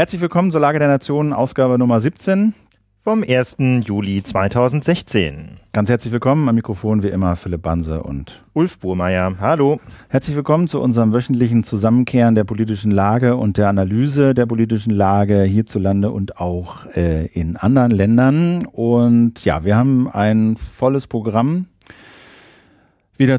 Herzlich willkommen zur Lage der Nationen, Ausgabe Nummer 17 vom 1. Juli 2016. Ganz herzlich willkommen am Mikrofon wie immer Philipp Banse und Ulf Burmeier. Hallo. Herzlich willkommen zu unserem wöchentlichen Zusammenkehren der politischen Lage und der Analyse der politischen Lage hierzulande und auch äh, in anderen Ländern. Und ja, wir haben ein volles Programm wieder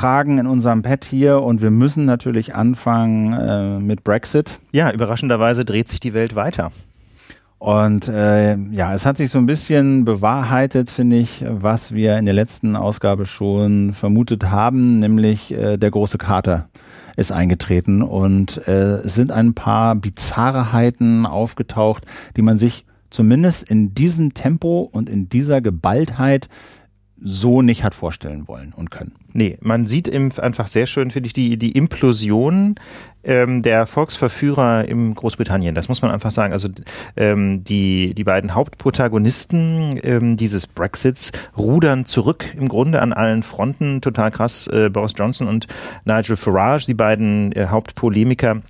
zusammengetragen in unserem Pad hier und wir müssen natürlich anfangen äh, mit Brexit. Ja, überraschenderweise dreht sich die Welt weiter. Und äh, ja, es hat sich so ein bisschen bewahrheitet, finde ich, was wir in der letzten Ausgabe schon vermutet haben, nämlich äh, der große Kater ist eingetreten und äh, es sind ein paar Bizarreheiten aufgetaucht, die man sich zumindest in diesem Tempo und in dieser Geballtheit so nicht hat vorstellen wollen und können. Nee, man sieht im, einfach sehr schön, finde ich, die, die Implosion ähm, der Volksverführer im Großbritannien. Das muss man einfach sagen. Also ähm, die, die beiden Hauptprotagonisten ähm, dieses Brexits rudern zurück im Grunde an allen Fronten. Total krass. Äh, Boris Johnson und Nigel Farage, die beiden äh, Hauptpolemiker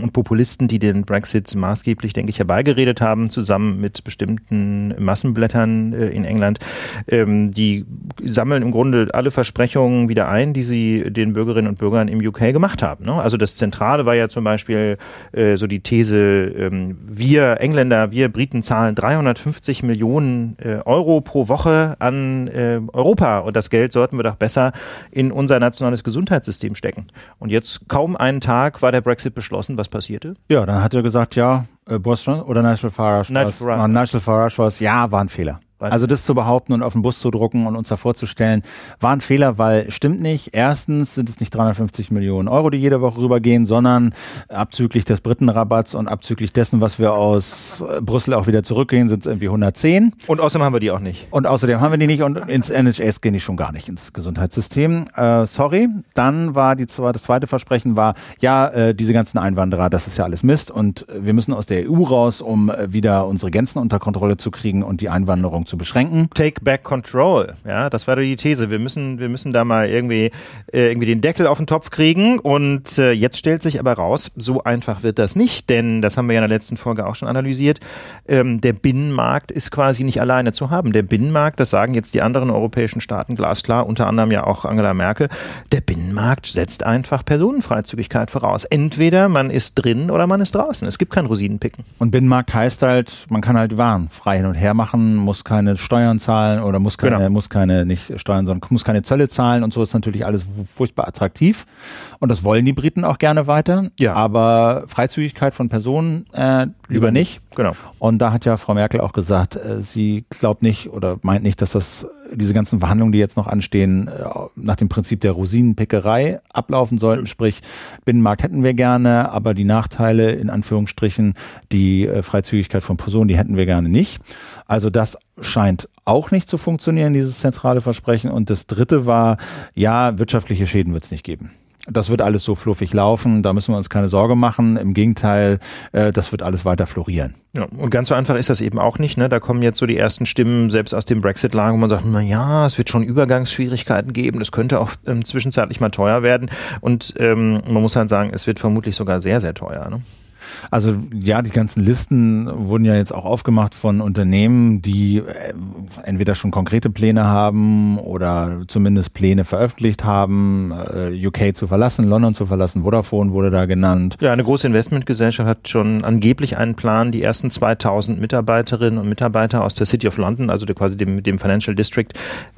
und Populisten, die den Brexit maßgeblich, denke ich, herbeigeredet haben, zusammen mit bestimmten Massenblättern äh, in England, ähm, die sammeln im Grunde alle Versprechungen wieder ein, die sie den Bürgerinnen und Bürgern im UK gemacht haben. Ne? Also das Zentrale war ja zum Beispiel äh, so die These, ähm, wir Engländer, wir Briten zahlen 350 Millionen äh, Euro pro Woche an Europa und das Geld sollten wir doch besser in unser nationales Gesundheitssystem stecken. Und jetzt kaum einen Tag war der Brexit beschlossen, was passierte? Ja, dann hat er gesagt, ja, äh, Boris oder Nigel Farage. Nigel Farage. Nigel Farage war es, ja, war ein Fehler. Also das zu behaupten und auf den Bus zu drucken und uns da vorzustellen, war ein Fehler, weil stimmt nicht. Erstens sind es nicht 350 Millionen Euro, die jede Woche rübergehen, sondern abzüglich des Britenrabatts und abzüglich dessen, was wir aus äh, Brüssel auch wieder zurückgehen, sind es irgendwie 110. Und außerdem haben wir die auch nicht. Und außerdem haben wir die nicht und ins NHS gehen die schon gar nicht ins Gesundheitssystem. Äh, sorry. Dann war die das zweite Versprechen war, ja, äh, diese ganzen Einwanderer, das ist ja alles Mist und wir müssen aus der EU raus, um äh, wieder unsere Grenzen unter Kontrolle zu kriegen und die Einwanderung zu beschränken. Take back control. Ja, das war die These. Wir müssen, wir müssen da mal irgendwie, äh, irgendwie den Deckel auf den Topf kriegen. Und äh, jetzt stellt sich aber raus, so einfach wird das nicht, denn das haben wir ja in der letzten Folge auch schon analysiert. Ähm, der Binnenmarkt ist quasi nicht alleine zu haben. Der Binnenmarkt, das sagen jetzt die anderen europäischen Staaten glasklar, unter anderem ja auch Angela Merkel, der Binnenmarkt setzt einfach Personenfreizügigkeit voraus. Entweder man ist drin oder man ist draußen. Es gibt kein Rosinenpicken. Und Binnenmarkt heißt halt, man kann halt Waren frei hin und her machen, muss keine keine Steuern zahlen oder muss keine, genau. muss keine, nicht Steuern, sondern muss keine Zölle zahlen und so ist natürlich alles furchtbar attraktiv. Und das wollen die Briten auch gerne weiter. Ja. Aber Freizügigkeit von Personen äh, lieber nicht. Genau. Und da hat ja Frau Merkel auch gesagt, äh, sie glaubt nicht oder meint nicht, dass das diese ganzen Verhandlungen, die jetzt noch anstehen, äh, nach dem Prinzip der Rosinenpickerei ablaufen sollten. Sprich, Binnenmarkt hätten wir gerne, aber die Nachteile in Anführungsstrichen, die äh, Freizügigkeit von Personen, die hätten wir gerne nicht. Also das scheint auch nicht zu funktionieren, dieses zentrale Versprechen. Und das dritte war, ja, wirtschaftliche Schäden wird es nicht geben. Das wird alles so fluffig laufen, da müssen wir uns keine Sorge machen. Im Gegenteil, äh, das wird alles weiter florieren. Ja, und ganz so einfach ist das eben auch nicht. Ne? Da kommen jetzt so die ersten Stimmen, selbst aus dem Brexit-Lager, wo man sagt, na ja, es wird schon Übergangsschwierigkeiten geben, das könnte auch ähm, zwischenzeitlich mal teuer werden. Und ähm, man muss halt sagen, es wird vermutlich sogar sehr, sehr teuer. Ne? Also ja, die ganzen Listen wurden ja jetzt auch aufgemacht von Unternehmen, die äh, entweder schon konkrete Pläne haben oder zumindest Pläne veröffentlicht haben, äh, UK zu verlassen, London zu verlassen, Vodafone wurde da genannt. Ja, eine große Investmentgesellschaft hat schon angeblich einen Plan, die ersten 2000 Mitarbeiterinnen und Mitarbeiter aus der City of London, also quasi dem, dem Financial District,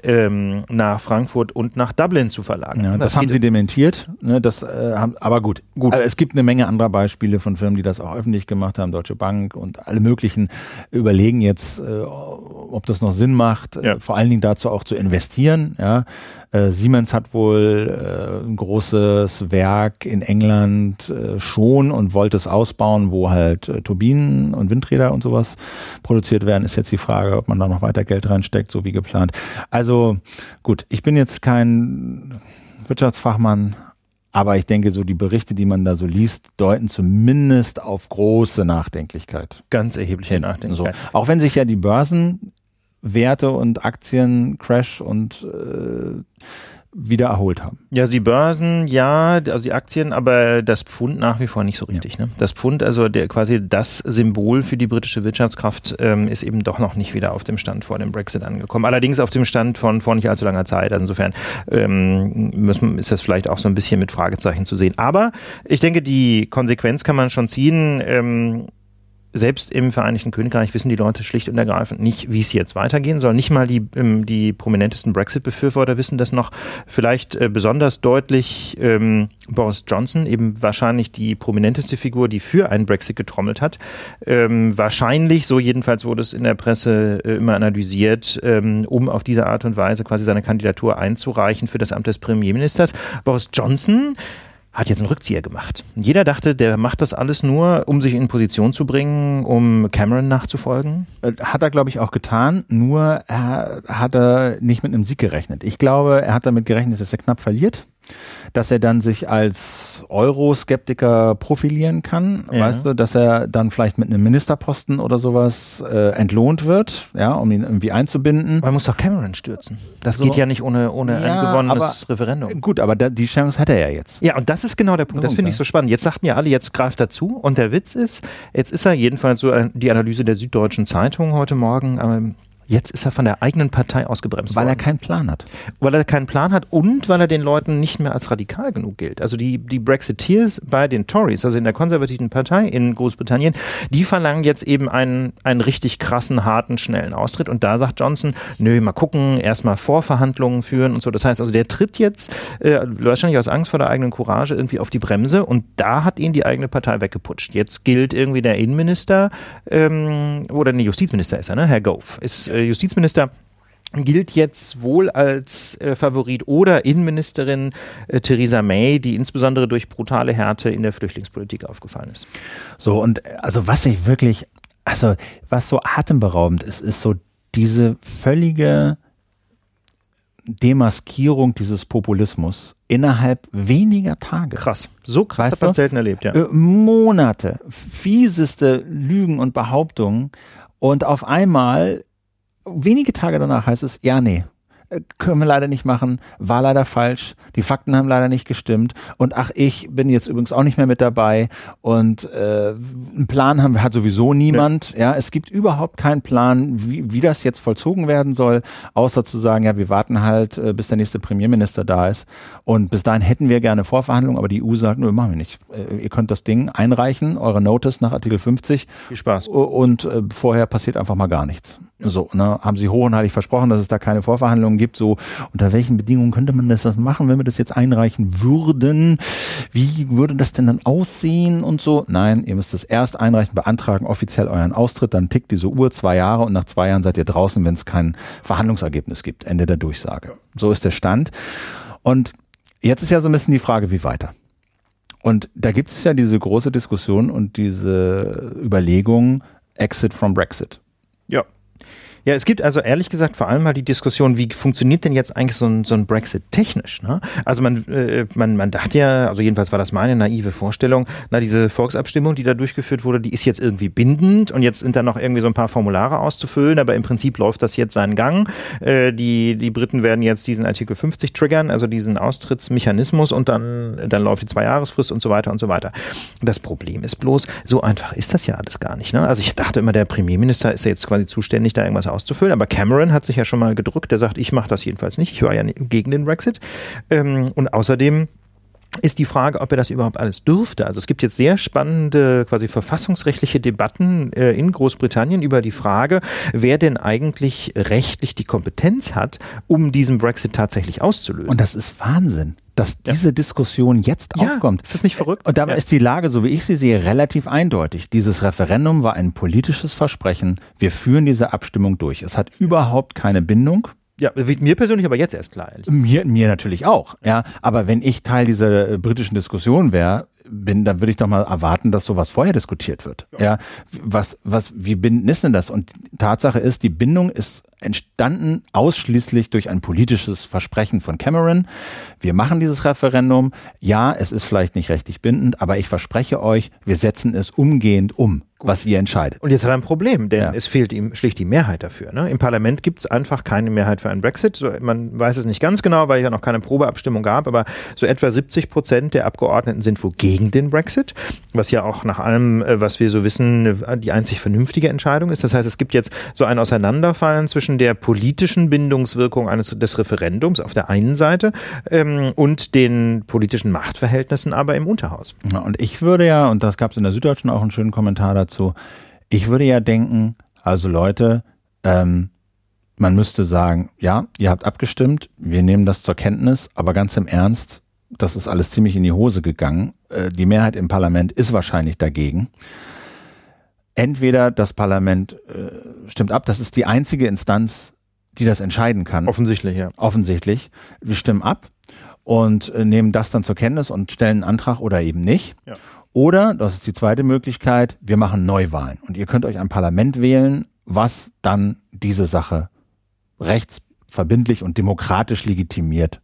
ähm, nach Frankfurt und nach Dublin zu verlagern. Ja, das, das haben sie dementiert. Ne, das, äh, haben, aber gut, gut. Also es gibt eine Menge anderer Beispiele von Firmen, die das auch öffentlich gemacht haben, Deutsche Bank und alle möglichen überlegen jetzt, äh, ob das noch Sinn macht, äh, ja. vor allen Dingen dazu auch zu investieren. Ja. Äh, Siemens hat wohl äh, ein großes Werk in England äh, schon und wollte es ausbauen, wo halt äh, Turbinen und Windräder und sowas produziert werden. Ist jetzt die Frage, ob man da noch weiter Geld reinsteckt, so wie geplant. Also gut, ich bin jetzt kein Wirtschaftsfachmann, aber ich denke, so die Berichte, die man da so liest, deuten zumindest auf große Nachdenklichkeit. Ganz erhebliche Nachdenklichkeit. So. Auch wenn sich ja die Börsenwerte und Aktien Crash und äh, wieder erholt haben. Ja, also die Börsen, ja, also die Aktien, aber das Pfund nach wie vor nicht so richtig. Ja. Ne? Das Pfund, also der quasi das Symbol für die britische Wirtschaftskraft, ähm, ist eben doch noch nicht wieder auf dem Stand vor dem Brexit angekommen. Allerdings auf dem Stand von vor nicht allzu langer Zeit. Also insofern ähm, müssen, ist das vielleicht auch so ein bisschen mit Fragezeichen zu sehen. Aber ich denke, die Konsequenz kann man schon ziehen. Ähm, selbst im Vereinigten Königreich wissen die Leute schlicht und ergreifend nicht, wie es jetzt weitergehen soll. Nicht mal die, ähm, die prominentesten Brexit-Befürworter wissen das noch. Vielleicht äh, besonders deutlich ähm, Boris Johnson, eben wahrscheinlich die prominenteste Figur, die für einen Brexit getrommelt hat. Ähm, wahrscheinlich, so jedenfalls wurde es in der Presse äh, immer analysiert, ähm, um auf diese Art und Weise quasi seine Kandidatur einzureichen für das Amt des Premierministers. Boris Johnson hat jetzt einen Rückzieher gemacht. Jeder dachte, der macht das alles nur, um sich in Position zu bringen, um Cameron nachzufolgen. Äh, hat er, glaube ich, auch getan, nur er hat er nicht mit einem Sieg gerechnet. Ich glaube, er hat damit gerechnet, dass er knapp verliert dass er dann sich als Euroskeptiker profilieren kann, ja. weißt du, dass er dann vielleicht mit einem Ministerposten oder sowas äh, entlohnt wird, ja, um ihn irgendwie einzubinden. Man muss doch Cameron stürzen. Das so. geht ja nicht ohne, ohne ja, ein gewonnenes aber, Referendum. Gut, aber da, die Chance hat er ja jetzt. Ja, und das ist genau der Punkt. Das finde ich so spannend. Jetzt sagten ja alle, jetzt greift dazu. Und der Witz ist, jetzt ist er jedenfalls so die Analyse der Süddeutschen Zeitung heute Morgen, ähm, Jetzt ist er von der eigenen Partei ausgebremst weil worden. Weil er keinen Plan hat. Weil er keinen Plan hat und weil er den Leuten nicht mehr als radikal genug gilt. Also die, die Brexiteers bei den Tories, also in der konservativen Partei in Großbritannien, die verlangen jetzt eben einen, einen richtig krassen, harten, schnellen Austritt. Und da sagt Johnson, nö, mal gucken, erstmal Vorverhandlungen führen und so. Das heißt also, der tritt jetzt äh, wahrscheinlich aus Angst vor der eigenen Courage irgendwie auf die Bremse und da hat ihn die eigene Partei weggeputscht. Jetzt gilt irgendwie der Innenminister ähm, oder nee, Justizminister ist er, ne? Herr Gove ist Justizminister gilt jetzt wohl als äh, Favorit oder Innenministerin äh, Theresa May, die insbesondere durch brutale Härte in der Flüchtlingspolitik aufgefallen ist. So, und äh, also was ich wirklich, also was so atemberaubend ist, ist so diese völlige Demaskierung dieses Populismus innerhalb weniger Tage. Krass. So krass weißt hat man selten erlebt, ja. Äh, Monate, fieseste Lügen und Behauptungen und auf einmal wenige Tage danach heißt es, ja, nee, äh, können wir leider nicht machen, war leider falsch, die Fakten haben leider nicht gestimmt und ach, ich bin jetzt übrigens auch nicht mehr mit dabei und äh, einen Plan haben, hat sowieso niemand. Ja. ja, es gibt überhaupt keinen Plan, wie, wie das jetzt vollzogen werden soll, außer zu sagen, ja, wir warten halt, äh, bis der nächste Premierminister da ist und bis dahin hätten wir gerne Vorverhandlungen, aber die EU sagt, nö, machen wir nicht. Äh, ihr könnt das Ding einreichen, eure Notice nach Artikel 50. Viel Spaß. Und äh, vorher passiert einfach mal gar nichts. So, ne, haben sie hoch und heilig versprochen, dass es da keine Vorverhandlungen gibt. So, unter welchen Bedingungen könnte man das machen, wenn wir das jetzt einreichen würden? Wie würde das denn dann aussehen und so? Nein, ihr müsst es erst einreichen, beantragen, offiziell euren Austritt, dann tickt diese Uhr zwei Jahre und nach zwei Jahren seid ihr draußen, wenn es kein Verhandlungsergebnis gibt. Ende der Durchsage. So ist der Stand. Und jetzt ist ja so ein bisschen die Frage, wie weiter? Und da gibt es ja diese große Diskussion und diese Überlegung, Exit from Brexit. Ja. Es gibt also ehrlich gesagt vor allem mal die Diskussion, wie funktioniert denn jetzt eigentlich so ein, so ein Brexit technisch? Ne? Also man, äh, man, man dachte ja, also jedenfalls war das meine naive Vorstellung, na diese Volksabstimmung, die da durchgeführt wurde, die ist jetzt irgendwie bindend und jetzt sind da noch irgendwie so ein paar Formulare auszufüllen, aber im Prinzip läuft das jetzt seinen Gang. Äh, die, die Briten werden jetzt diesen Artikel 50 triggern, also diesen Austrittsmechanismus und dann, dann läuft die Zwei-Jahresfrist und so weiter und so weiter. Das Problem ist bloß, so einfach ist das ja alles gar nicht. Ne? Also ich dachte immer, der Premierminister ist ja jetzt quasi zuständig, da irgendwas auszufüllen. Aber Cameron hat sich ja schon mal gedrückt. Der sagt, ich mache das jedenfalls nicht. Ich war ja gegen den Brexit. Ähm, und außerdem ist die Frage, ob er das überhaupt alles dürfte. Also es gibt jetzt sehr spannende quasi verfassungsrechtliche Debatten äh, in Großbritannien über die Frage, wer denn eigentlich rechtlich die Kompetenz hat, um diesen Brexit tatsächlich auszulösen. Und das ist Wahnsinn dass diese ja. Diskussion jetzt ja, aufkommt. Ist das nicht verrückt? Und dabei ja. ist die Lage, so wie ich sie sehe, relativ eindeutig. Dieses Referendum war ein politisches Versprechen. Wir führen diese Abstimmung durch. Es hat überhaupt keine Bindung. Ja, mir persönlich aber jetzt erst klar. Mir, mir natürlich auch, ja. Aber wenn ich Teil dieser äh, britischen Diskussion wäre, bin, dann würde ich doch mal erwarten, dass sowas vorher diskutiert wird. Ja. ja. Was, was, wie binden ist denn das? Und Tatsache ist, die Bindung ist entstanden ausschließlich durch ein politisches Versprechen von Cameron. Wir machen dieses Referendum. Ja, es ist vielleicht nicht rechtlich bindend, aber ich verspreche euch, wir setzen es umgehend um. Was ihr entscheidet. Und jetzt hat er ein Problem, denn ja. es fehlt ihm schlicht die Mehrheit dafür. Ne? Im Parlament gibt es einfach keine Mehrheit für einen Brexit. So, man weiß es nicht ganz genau, weil es ja noch keine Probeabstimmung gab, aber so etwa 70 Prozent der Abgeordneten sind wohl gegen den Brexit, was ja auch nach allem, äh, was wir so wissen, die einzig vernünftige Entscheidung ist. Das heißt, es gibt jetzt so ein Auseinanderfallen zwischen der politischen Bindungswirkung eines des Referendums auf der einen Seite ähm, und den politischen Machtverhältnissen aber im Unterhaus. Ja, und ich würde ja, und das gab es in der Süddeutschen auch einen schönen Kommentar dazu, ich würde ja denken, also Leute, ähm, man müsste sagen, ja, ihr habt abgestimmt, wir nehmen das zur Kenntnis, aber ganz im Ernst, das ist alles ziemlich in die Hose gegangen. Äh, die Mehrheit im Parlament ist wahrscheinlich dagegen. Entweder das Parlament äh, stimmt ab, das ist die einzige Instanz, die das entscheiden kann. Offensichtlich, ja. Offensichtlich. Wir stimmen ab und äh, nehmen das dann zur Kenntnis und stellen einen Antrag oder eben nicht. Ja. Oder, das ist die zweite Möglichkeit, wir machen Neuwahlen. Und ihr könnt euch ein Parlament wählen, was dann diese Sache rechtsverbindlich und demokratisch legitimiert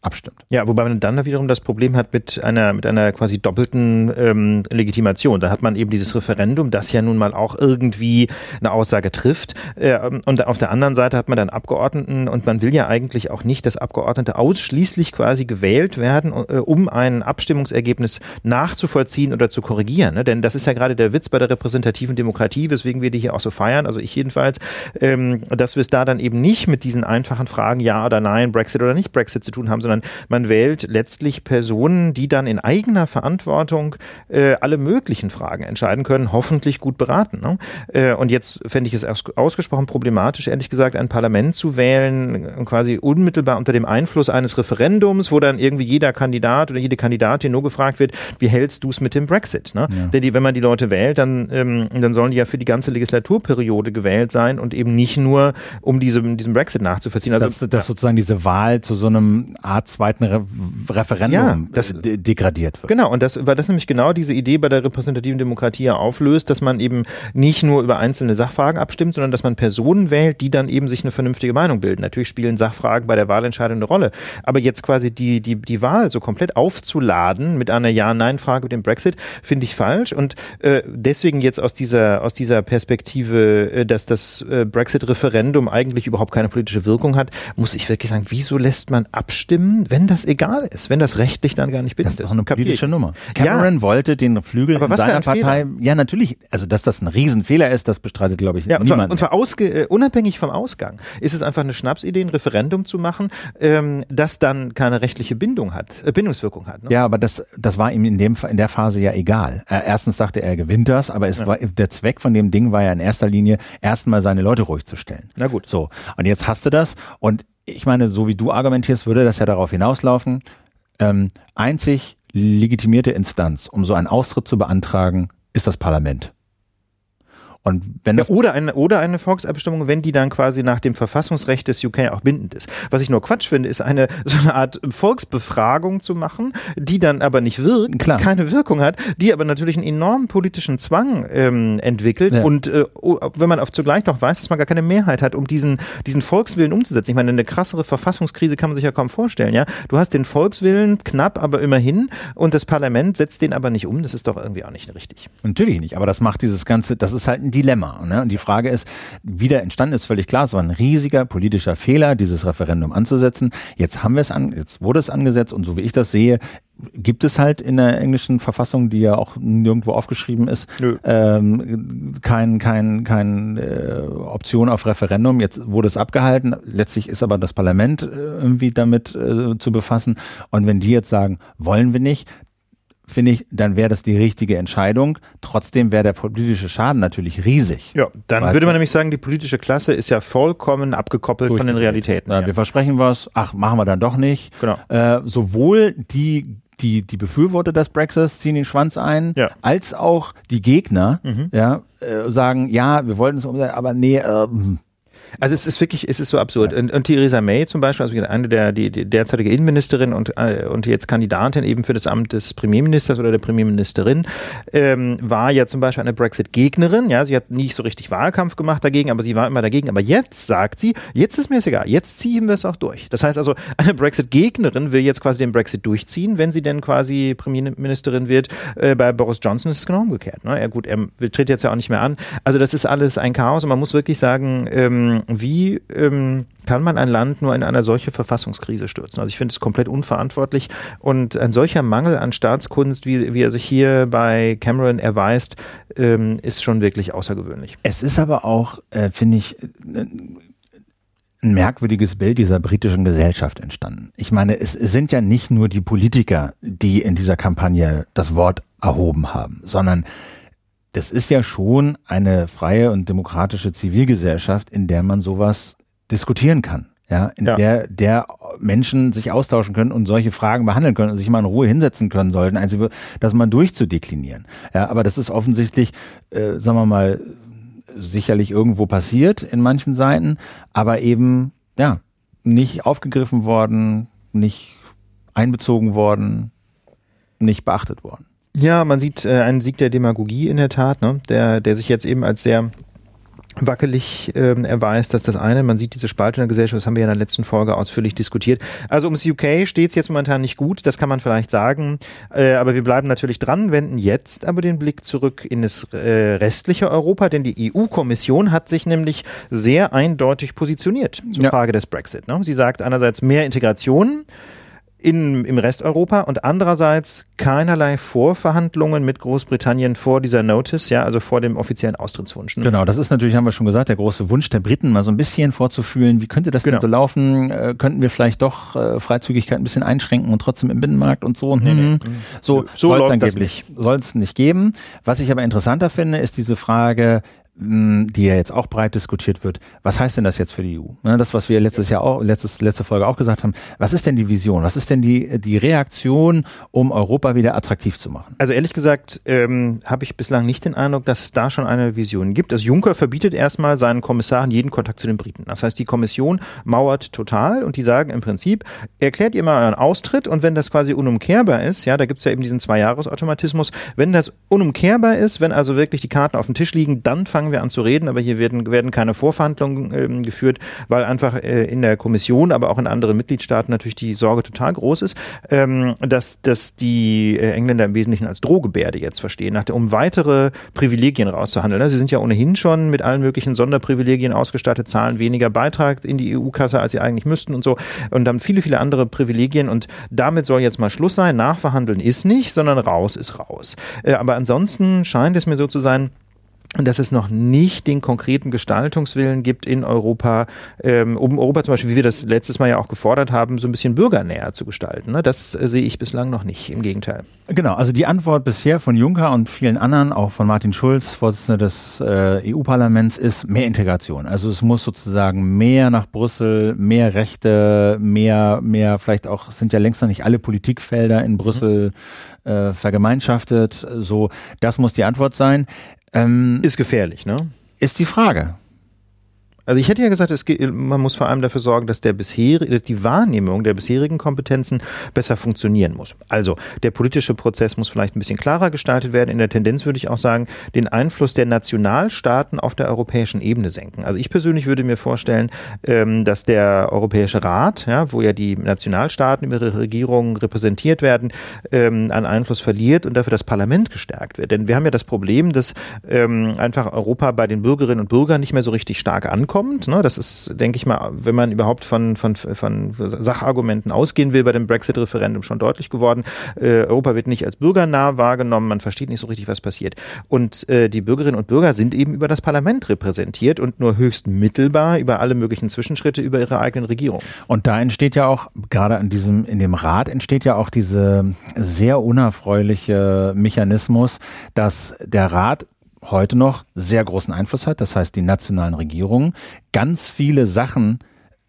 abstimmt. Ja, wobei man dann wiederum das Problem hat mit einer, mit einer quasi doppelten ähm, Legitimation. Da hat man eben dieses Referendum, das ja nun mal auch irgendwie eine Aussage trifft. Äh, und auf der anderen Seite hat man dann Abgeordneten und man will ja eigentlich auch nicht, dass Abgeordnete ausschließlich quasi gewählt werden, äh, um ein Abstimmungsergebnis nachzuvollziehen oder zu korrigieren. Ne? Denn das ist ja gerade der Witz bei der repräsentativen Demokratie, weswegen wir die hier auch so feiern, also ich jedenfalls, ähm, dass wir es da dann eben nicht mit diesen einfachen Fragen Ja oder Nein, Brexit oder nicht Brexit zu tun haben, sondern man wählt letztlich Personen, die dann in eigener Verantwortung äh, alle möglichen Fragen entscheiden können, hoffentlich gut beraten. Ne? Äh, und jetzt fände ich es ausgesprochen problematisch, ehrlich gesagt, ein Parlament zu wählen, quasi unmittelbar unter dem Einfluss eines Referendums, wo dann irgendwie jeder Kandidat oder jede Kandidatin nur gefragt wird, wie hältst du es mit dem Brexit? Ne? Ja. Denn die, wenn man die Leute wählt, dann, ähm, dann sollen die ja für die ganze Legislaturperiode gewählt sein und eben nicht nur, um diese, diesem Brexit nachzuvollziehen. Also, das, das sozusagen diese Wahl zu so einem Art zweiten Re Referendum ja, das, de degradiert wird. Genau, und das, weil das nämlich genau diese Idee bei der repräsentativen Demokratie ja auflöst, dass man eben nicht nur über einzelne Sachfragen abstimmt, sondern dass man Personen wählt, die dann eben sich eine vernünftige Meinung bilden. Natürlich spielen Sachfragen bei der Wahlentscheidung eine Rolle, aber jetzt quasi die, die, die Wahl so komplett aufzuladen mit einer Ja-Nein-Frage mit dem Brexit, finde ich falsch und äh, deswegen jetzt aus dieser, aus dieser Perspektive, äh, dass das äh, Brexit-Referendum eigentlich überhaupt keine politische Wirkung hat, muss ich wirklich sagen, wieso lässt man abstimmen? Abstimmen, wenn das egal ist, wenn das rechtlich dann gar nicht bindend ist. Das ist auch eine politische Kapier. Nummer. Cameron ja. wollte den Flügel Aber in seiner Partei, Fehler? ja natürlich, also dass das ein Riesenfehler ist, das bestreitet glaube ich ja, und niemand. Zwar, und zwar ausge, äh, unabhängig vom Ausgang ist es einfach eine Schnapsidee, ein Referendum zu machen, ähm, das dann keine rechtliche Bindung hat, äh, Bindungswirkung hat. Ne? Ja, aber das, das war ihm in, dem, in der Phase ja egal. Äh, erstens dachte er, er gewinnt das, aber es ja. war, der Zweck von dem Ding war ja in erster Linie erstmal seine Leute ruhig zu stellen. Na gut. So. Und jetzt hast du das und ich meine, so wie du argumentierst, würde das ja darauf hinauslaufen, ähm, einzig legitimierte Instanz, um so einen Austritt zu beantragen, ist das Parlament. Und wenn ja, oder, eine, oder eine Volksabstimmung, wenn die dann quasi nach dem Verfassungsrecht des UK auch bindend ist. Was ich nur Quatsch finde, ist eine so eine Art Volksbefragung zu machen, die dann aber nicht wirkt, Klar. keine Wirkung hat, die aber natürlich einen enormen politischen Zwang ähm, entwickelt. Ja. Und äh, wenn man auf zugleich noch weiß, dass man gar keine Mehrheit hat, um diesen, diesen Volkswillen umzusetzen. Ich meine, eine krassere Verfassungskrise kann man sich ja kaum vorstellen. Ja, Du hast den Volkswillen knapp, aber immerhin und das Parlament setzt den aber nicht um. Das ist doch irgendwie auch nicht richtig. Natürlich nicht, aber das macht dieses Ganze, das ist halt ein Dilemma. Ne? Und die Frage ist, wie der entstanden ist, völlig klar. Es war ein riesiger politischer Fehler, dieses Referendum anzusetzen. Jetzt haben wir es an, jetzt wurde es angesetzt und so wie ich das sehe, gibt es halt in der englischen Verfassung, die ja auch nirgendwo aufgeschrieben ist, ähm, kein, kein, kein äh, Option auf Referendum. Jetzt wurde es abgehalten. Letztlich ist aber das Parlament äh, irgendwie damit äh, zu befassen. Und wenn die jetzt sagen, wollen wir nicht, finde ich, dann wäre das die richtige Entscheidung. Trotzdem wäre der politische Schaden natürlich riesig. Ja, dann würde man nämlich sagen, die politische Klasse ist ja vollkommen abgekoppelt von den Realitäten. Ja, ja. Wir versprechen was, ach, machen wir dann doch nicht. Genau. Äh, sowohl die die, die Befürworter des Brexits ziehen den Schwanz ein, ja. als auch die Gegner, mhm. ja, äh, sagen, ja, wir wollten es umsetzen, aber nee, äh, Also es ist wirklich, es ist so absurd. Und, und Theresa May zum Beispiel, also eine der die, die derzeitige Innenministerin und, äh, und jetzt Kandidatin eben für das Amt des Premierministers oder der Premierministerin, ähm, war ja zum Beispiel eine Brexit-Gegnerin. Ja, sie hat nicht so richtig Wahlkampf gemacht dagegen, aber sie war immer dagegen. Aber jetzt sagt sie, jetzt ist mir es egal, jetzt ziehen wir es auch durch. Das heißt also, eine Brexit-Gegnerin will jetzt quasi den Brexit durchziehen, wenn sie denn quasi Premierministerin wird. Äh, bei Boris Johnson ist es genau umgekehrt. Ne? Ja gut, er tritt jetzt ja auch nicht mehr an. Also das ist alles ein Chaos und man muss wirklich sagen, ähm, wie ähm, kann man ein Land nur in eine solche Verfassungskrise stürzen? Also ich finde es komplett unverantwortlich und ein solcher Mangel an Staatskunst, wie, wie er sich hier bei Cameron erweist, ähm, ist schon wirklich außergewöhnlich. Es ist aber auch, äh, finde ich, äh, ein merkwürdiges Bild dieser britischen Gesellschaft entstanden. Ich meine, es sind ja nicht nur die Politiker, die in dieser Kampagne das Wort erhoben haben, sondern das ist ja schon eine freie und demokratische Zivilgesellschaft, in der man sowas diskutieren kann. Ja, in ja. der, der Menschen sich austauschen können und solche Fragen behandeln können und sich mal in Ruhe hinsetzen können sollten, also das mal durchzudeklinieren. Ja, aber das ist offensichtlich, äh, sagen wir mal, sicherlich irgendwo passiert in manchen Seiten, aber eben, ja, nicht aufgegriffen worden, nicht einbezogen worden, nicht beachtet worden. Ja, man sieht äh, einen Sieg der Demagogie in der Tat, ne? der, der sich jetzt eben als sehr wackelig ähm, erweist, dass das eine, man sieht diese Spalte in der Gesellschaft, das haben wir ja in der letzten Folge ausführlich diskutiert. Also ums UK steht es jetzt momentan nicht gut, das kann man vielleicht sagen, äh, aber wir bleiben natürlich dran, wenden jetzt aber den Blick zurück in das äh, restliche Europa, denn die EU-Kommission hat sich nämlich sehr eindeutig positioniert zur ja. Frage des Brexit. Ne? Sie sagt einerseits mehr Integration, in, im Rest Europa und andererseits keinerlei Vorverhandlungen mit Großbritannien vor dieser Notice, ja, also vor dem offiziellen Austrittswunsch. Ne? Genau, das ist natürlich, haben wir schon gesagt, der große Wunsch der Briten, mal so ein bisschen vorzufühlen, wie könnte das genau. denn so laufen? Äh, könnten wir vielleicht doch äh, Freizügigkeit ein bisschen einschränken und trotzdem im Binnenmarkt und so? Nee, nee. Mhm. So, so soll es angeblich soll es nicht geben. Was ich aber interessanter finde, ist diese Frage, die ja jetzt auch breit diskutiert wird. Was heißt denn das jetzt für die EU? Ne, das, was wir letztes Jahr auch, letztes, letzte Folge auch gesagt haben. Was ist denn die Vision? Was ist denn die, die Reaktion, um Europa wieder attraktiv zu machen? Also ehrlich gesagt, ähm, habe ich bislang nicht den Eindruck, dass es da schon eine Vision gibt. Also Juncker verbietet erstmal seinen Kommissaren jeden Kontakt zu den Briten. Das heißt, die Kommission mauert total und die sagen im Prinzip, erklärt ihr mal euren Austritt und wenn das quasi unumkehrbar ist, ja, da gibt's ja eben diesen Zwei-Jahres-Automatismus, wenn das unumkehrbar ist, wenn also wirklich die Karten auf dem Tisch liegen, dann fangen fangen wir an zu reden, aber hier werden, werden keine Vorverhandlungen ähm, geführt, weil einfach äh, in der Kommission, aber auch in anderen Mitgliedstaaten natürlich die Sorge total groß ist, ähm, dass, dass die äh, Engländer im Wesentlichen als Drohgebärde jetzt verstehen, nach der, um weitere Privilegien rauszuhandeln. Ne? Sie sind ja ohnehin schon mit allen möglichen Sonderprivilegien ausgestattet, zahlen weniger Beitrag in die EU-Kasse, als sie eigentlich müssten und so und haben viele, viele andere Privilegien und damit soll jetzt mal Schluss sein. Nachverhandeln ist nicht, sondern raus ist raus. Äh, aber ansonsten scheint es mir so zu sein, dass es noch nicht den konkreten Gestaltungswillen gibt in Europa, ähm, um Europa zum Beispiel, wie wir das letztes Mal ja auch gefordert haben, so ein bisschen bürgernäher zu gestalten. Ne? Das äh, sehe ich bislang noch nicht, im Gegenteil. Genau, also die Antwort bisher von Juncker und vielen anderen, auch von Martin Schulz, Vorsitzender des äh, EU-Parlaments, ist mehr Integration. Also es muss sozusagen mehr nach Brüssel, mehr Rechte, mehr, mehr, vielleicht auch, sind ja längst noch nicht alle Politikfelder in Brüssel äh, vergemeinschaftet. So, das muss die Antwort sein. Ähm, ist gefährlich, ne? Ist die Frage. Also ich hätte ja gesagt, es geht, man muss vor allem dafür sorgen, dass der bisherige, dass die Wahrnehmung der bisherigen Kompetenzen besser funktionieren muss. Also der politische Prozess muss vielleicht ein bisschen klarer gestaltet werden. In der Tendenz würde ich auch sagen, den Einfluss der Nationalstaaten auf der europäischen Ebene senken. Also ich persönlich würde mir vorstellen, ähm, dass der Europäische Rat, ja, wo ja die Nationalstaaten über ihre Regierungen repräsentiert werden, ähm, an Einfluss verliert und dafür das Parlament gestärkt wird. Denn wir haben ja das Problem, dass ähm, einfach Europa bei den Bürgerinnen und Bürgern nicht mehr so richtig stark ankommt kommt. Ne? Das ist, denke ich mal, wenn man überhaupt von, von, von Sachargumenten ausgehen will, bei dem Brexit-Referendum schon deutlich geworden. Äh, Europa wird nicht als bürgernah wahrgenommen, man versteht nicht so richtig, was passiert. Und äh, die Bürgerinnen und Bürger sind eben über das Parlament repräsentiert und nur höchst mittelbar über alle möglichen Zwischenschritte über ihre eigenen Regierungen. Und da entsteht ja auch, gerade in diesem, in dem Rat entsteht ja auch diese sehr unerfreuliche Mechanismus, dass der Rat heute noch sehr großen Einfluss hat. Das heißt, die nationalen Regierungen ganz viele Sachen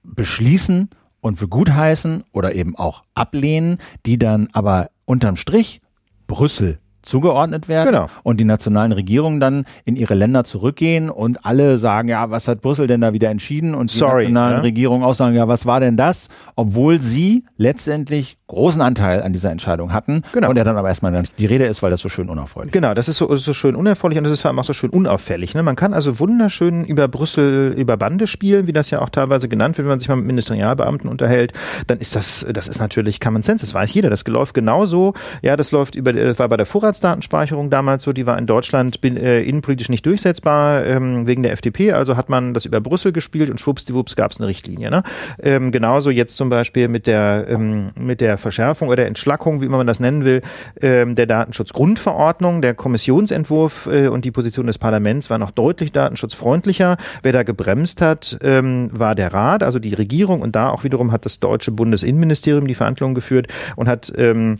beschließen und für gut heißen oder eben auch ablehnen, die dann aber unterm Strich Brüssel zugeordnet werden Genau. und die nationalen Regierungen dann in ihre Länder zurückgehen und alle sagen, ja, was hat Brüssel denn da wieder entschieden? Und die Sorry, nationalen ja. Regierungen auch sagen, ja, was war denn das? Obwohl sie letztendlich großen Anteil an dieser Entscheidung hatten Genau. und der dann aber erstmal nicht die Rede ist, weil das so schön unerfreulich Genau, das ist so, so schön unerfreulich und das ist vor allem auch so schön unauffällig. Ne? Man kann also wunderschön über Brüssel, über Bande spielen, wie das ja auch teilweise genannt wird, wenn man sich mal mit Ministerialbeamten unterhält. Dann ist das, das ist natürlich Common Sense, das weiß jeder. Das läuft genauso. Ja, das läuft über, das war bei der Vorratsdatenspeicherung damals so, die war in Deutschland bin, äh, innenpolitisch nicht durchsetzbar ähm, wegen der FDP. Also hat man das über Brüssel gespielt und schwuppsdiwupps gab es eine Richtlinie. Ne? Ähm, genauso jetzt zum Beispiel mit der, ähm, mit der Verschärfung oder der Entschlackung, wie immer man das nennen will, ähm, der Datenschutzgrundverordnung. Der Kommissionsentwurf äh, und die Position des Parlaments war noch deutlich datenschutzfreundlicher. Wer da gebremst hat, ähm, war der Rat, also die Regierung. Und da auch wiederum hat das deutsche Bundesinnenministerium die Verhandlungen geführt und hat ähm,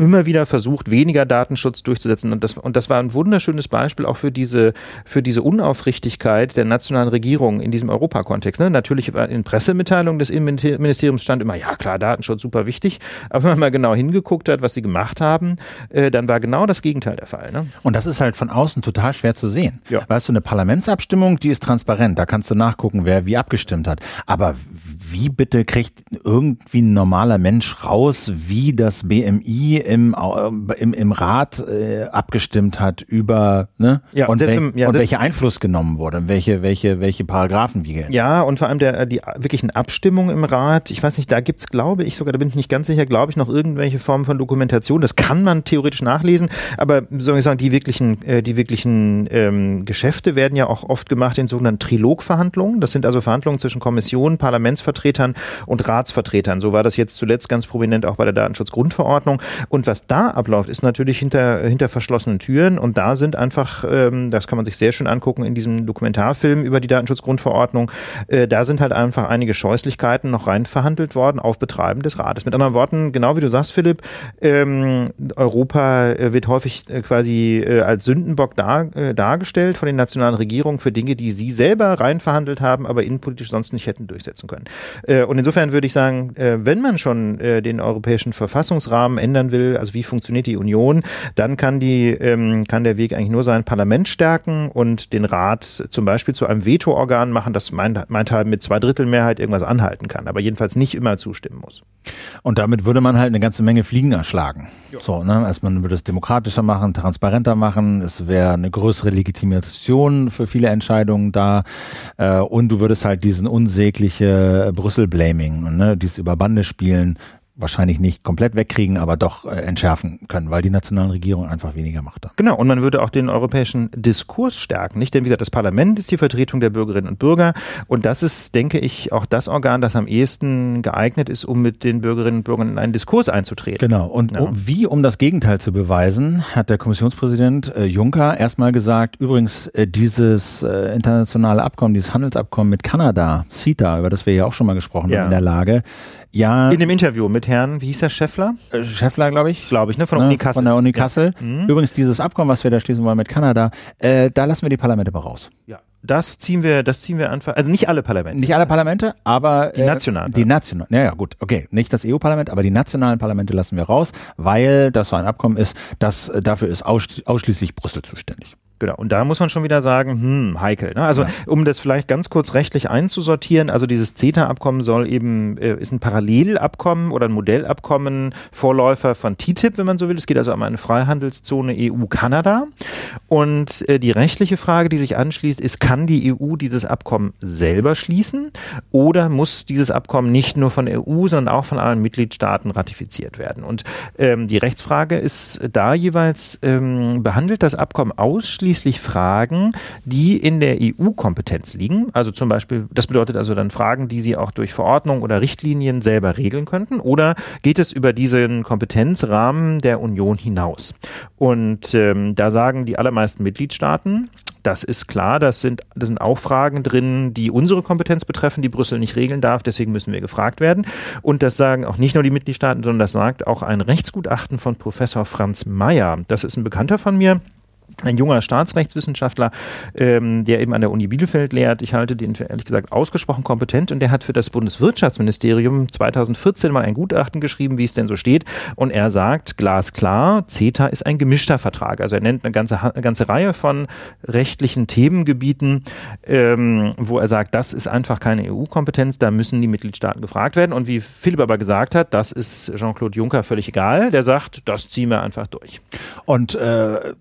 immer wieder versucht, weniger Datenschutz durchzusetzen. Und das, und das war ein wunderschönes Beispiel auch für diese, für diese Unaufrichtigkeit der nationalen Regierung in diesem Europakontext. Ne? Natürlich war in Pressemitteilungen des Innenministeriums stand immer, ja klar, Datenschutz super wichtig. Aber wenn man mal genau hingeguckt hat, was sie gemacht haben, äh, dann war genau das Gegenteil der Fall. Ne? Und das ist halt von außen total schwer zu sehen. Ja. Weißt du, eine Parlamentsabstimmung, die ist transparent. Da kannst du nachgucken, wer wie abgestimmt hat. Aber wie bitte kriegt irgendwie ein normaler Mensch raus, wie das BMI im, äh, im, im Rat äh, abgestimmt hat über, ne? Ja, und, wel im- ja, und welcher Einfluss genommen wurde, welche, welche, welche Paragraphen wie gelten. Ja, und vor allem der, die wirklichen Abstimmungen im Rat. Ich weiß nicht, da gibt's, glaube ich, sogar, da bin ich nicht ganz sicher, glaube ich, noch irgendwelche Formen von Dokumentation. Das kann man theoretisch nachlesen, aber soll ich sagen, die wirklichen, äh, die wirklichen ähm, Geschäfte werden ja auch oft gemacht in sogenannten Trilogverhandlungen. Das sind also Verhandlungen zwischen Kommission, Parlamentsvertretern und Ratsvertretern. So war das jetzt zuletzt ganz prominent auch bei der Datenschutzgrundverordnung. Und was da abläuft, ist natürlich hinter, hinter verschlossenen Türen. Und da sind einfach, ähm, das kann man sich sehr schön angucken in diesem Dokumentarfilm über die Datenschutzgrundverordnung, äh, da sind halt einfach einige Scheußlichkeiten noch rein verhandelt worden auf Betreiben des Rates. Mit anderen Worten, genau wie du sagst, Philipp, ähm, Europa äh, wird häufig äh, quasi äh, als Sündenbock dar, äh, dargestellt von den nationalen Regierungen für Dinge, die sie selber rein verhandelt haben, aber innenpolitisch sonst nicht hätten durchsetzen können. Äh, und insofern würde ich sagen, wenn man schon den europäischen Verfassungsrahmen ändern will, also wie funktioniert die Union, dann kann die ähm, kann der Weg eigentlich nur sein, Parlament stärken und den Rat zum Beispiel zu einem Vetoorgan machen, das meint, meint halt mit zwei Drittel Mehrheit irgendwas anhalten kann, aber jedenfalls nicht immer zustimmen muss. Und damit würde man halt eine ganze Menge Fliegen erschlagen. So, ne? Also man würde es demokratischer machen, transparenter machen, es wäre eine größere Legitimation für viele Entscheidungen da äh, und du würdest halt diesen unsägliche Brüssel-Blaming, ne? dieses Überbande spielen, wahrscheinlich nicht komplett wegkriegen, aber doch äh, entschärfen können, weil die nationalen Regierungen einfach weniger Macht haben. Genau, und man würde auch den europäischen Diskurs stärken, nicht? Denn wie gesagt, das Parlament ist die Vertretung der Bürgerinnen und Bürger und das ist, denke ich, auch das Organ, das am ehesten geeignet ist, um mit den Bürgerinnen und Bürgern in einen Diskurs einzutreten. Genau. Und Ja. wie, um das Gegenteil zu beweisen, hat der Kommissionspräsident äh, Juncker erstmal gesagt, übrigens äh, dieses äh, internationale Abkommen, dieses Handelsabkommen mit Kanada, CETA, über das wir ja auch schon mal gesprochen Ja. haben in der Lage, ja, In dem Interview mit Herrn, wie hieß der Scheffler? äh, Scheffler, glaube ich. Glaube ich, ne? Von der ne, Uni Kassel. Von der Uni Kassel. Mhm. Übrigens, dieses Abkommen, was wir da schließen wollen mit Kanada, äh, da lassen wir die Parlamente aber raus. Ja. Das ziehen wir, das ziehen wir einfach, also nicht alle Parlamente. Nicht alle Parlamente, aber Die nationalen Die nationalen. Ja, ja, gut, okay. Nicht das EU-Parlament, aber die nationalen Parlamente lassen wir raus, weil das so ein Abkommen ist, das äh, dafür ist aussch ausschließlich Brüssel zuständig. Genau, und da muss man schon wieder sagen, hm, heikel. Ne? Also Ja. um das vielleicht ganz kurz rechtlich einzusortieren, also dieses CETA-Abkommen soll eben, äh, ist ein Parallelabkommen oder ein Modellabkommen, Vorläufer von TTIP, wenn man so will. Es geht also um eine Freihandelszone EU-Kanada. Und äh, die rechtliche Frage, die sich anschließt, ist, kann die EU dieses Abkommen selber schließen oder muss dieses Abkommen nicht nur von der EU, sondern auch von allen Mitgliedstaaten ratifiziert werden? Und ähm, die Rechtsfrage ist da jeweils, ähm, behandelt das Abkommen ausschließlich Fragen, die in der EU-Kompetenz liegen? Also zum Beispiel, das bedeutet also dann Fragen, die Sie auch durch Verordnung oder Richtlinien selber regeln könnten? Oder geht es über diesen Kompetenzrahmen der Union hinaus? Und ähm, da sagen die allermeisten Mitgliedstaaten, das ist klar, das sind, das sind auch Fragen drin, die unsere Kompetenz betreffen, die Brüssel nicht regeln darf, deswegen müssen wir gefragt werden. Und das sagen auch nicht nur die Mitgliedstaaten, sondern das sagt auch ein Rechtsgutachten von Professor Franz Mayer. Das ist ein Bekannter von mir. Ein junger Staatsrechtswissenschaftler, ähm, der eben an der Uni Bielefeld lehrt. Ich halte den für ehrlich gesagt ausgesprochen kompetent und der hat für das Bundeswirtschaftsministerium 2014 mal ein Gutachten geschrieben, wie es denn so steht. Und er sagt glasklar, CETA ist ein gemischter Vertrag. Also er nennt eine ganze, eine ganze Reihe von rechtlichen Themengebieten, ähm, wo er sagt, das ist einfach keine EU-Kompetenz, da müssen die Mitgliedstaaten gefragt werden. Und wie Philipp aber gesagt hat, das ist Jean-Claude Juncker völlig egal. Der sagt, das ziehen wir einfach durch. Und äh,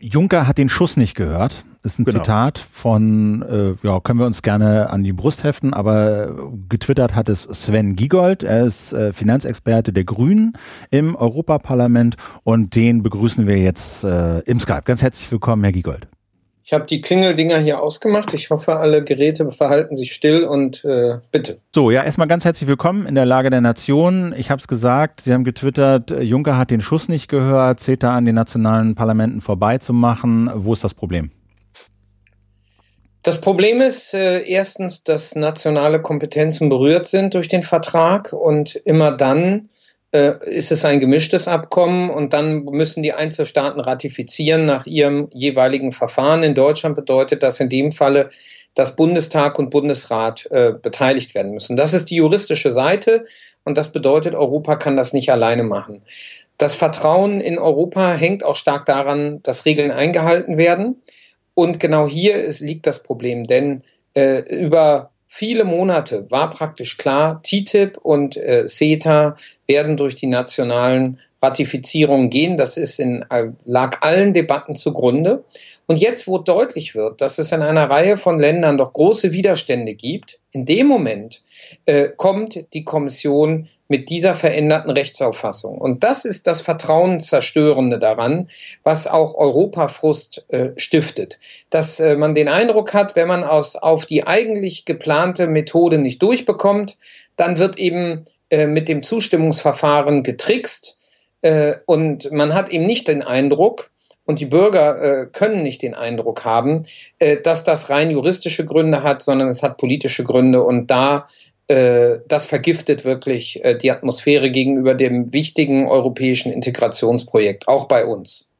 Juncker hat den Schuss nicht gehört. Ist ein genau. Zitat von, äh, ja, können wir uns gerne an die Brust heften, aber getwittert hat es Sven Giegold. Er ist äh, Finanzexperte der Grünen im Europaparlament und den begrüßen wir jetzt äh, im Skype. Ganz herzlich willkommen, Herr Giegold. Ich habe die Klingeldinger hier ausgemacht. Ich hoffe, alle Geräte verhalten sich still und äh, bitte. So, ja, erstmal ganz herzlich willkommen in der Lage der Nation. Ich habe es gesagt, Sie haben getwittert, Juncker hat den Schuss nicht gehört, CETA an den nationalen Parlamenten vorbeizumachen. Wo ist das Problem? Das Problem ist äh, erstens, dass nationale Kompetenzen berührt sind durch den Vertrag und immer dann, äh, ist es ein gemischtes Abkommen und dann müssen die Einzelstaaten ratifizieren nach ihrem jeweiligen Verfahren. In Deutschland bedeutet das in dem Falle, dass Bundestag und Bundesrat äh, beteiligt werden müssen. Das ist die juristische Seite und das bedeutet, Europa kann das nicht alleine machen. Das Vertrauen in Europa hängt auch stark daran, dass Regeln eingehalten werden. Und genau hier ist, liegt das Problem, denn äh, über viele Monate war praktisch klar, TTIP und äh, CETA werden durch die nationalen Ratifizierungen gehen. Das ist in, äh, lag allen Debatten zugrunde. Und jetzt, wo deutlich wird, dass es in einer Reihe von Ländern doch große Widerstände gibt, in dem Moment äh, kommt die Kommission mit dieser veränderten Rechtsauffassung. Und das ist das Vertrauenszerstörende daran, was auch Europafrust äh, stiftet. Dass äh, man den Eindruck hat, wenn man aus, auf die eigentlich geplante Methode nicht durchbekommt, dann wird eben äh, mit dem Zustimmungsverfahren getrickst äh, und man hat eben nicht den Eindruck, und die Bürger äh, können nicht den Eindruck haben, äh, dass das rein juristische Gründe hat, sondern es hat politische Gründe und da äh, das vergiftet wirklich äh, die Atmosphäre gegenüber dem wichtigen europäischen Integrationsprojekt, auch bei uns.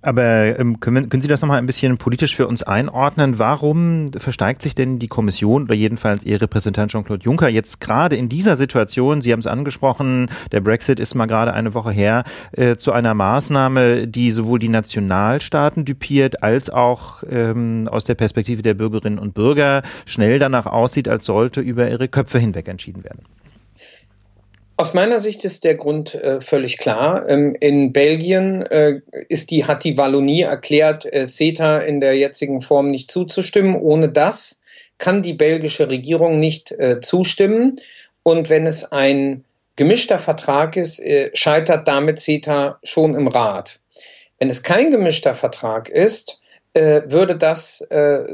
Aber ähm, können, können Sie das nochmal ein bisschen politisch für uns einordnen? Warum versteigt sich denn die Kommission oder jedenfalls Ihr Repräsentant Jean-Claude Juncker jetzt gerade in dieser Situation, Sie haben es angesprochen, der Brexit ist mal gerade eine Woche her, äh, zu einer Maßnahme, die sowohl die Nationalstaaten düpiert, als auch ähm, aus der Perspektive der Bürgerinnen und Bürger schnell danach aussieht, als sollte über ihre Köpfe hinweg entschieden werden? Aus meiner Sicht ist der Grund äh, völlig klar. Ähm, in Belgien äh, ist die, hat die Wallonie erklärt, äh, CETA in der jetzigen Form nicht zuzustimmen. Ohne das kann die belgische Regierung nicht äh, zustimmen. Und wenn es ein gemischter Vertrag ist, äh, scheitert damit CETA schon im Rat. Wenn es kein gemischter Vertrag ist, äh, würde das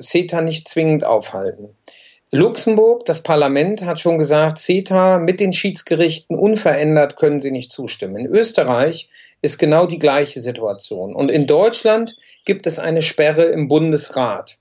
CETA nicht zwingend aufhalten. Luxemburg, das Parlament hat schon gesagt, CETA mit den Schiedsgerichten unverändert können sie nicht zustimmen. In Österreich ist genau die gleiche Situation. Und in Deutschland gibt es eine Sperre im Bundesrat.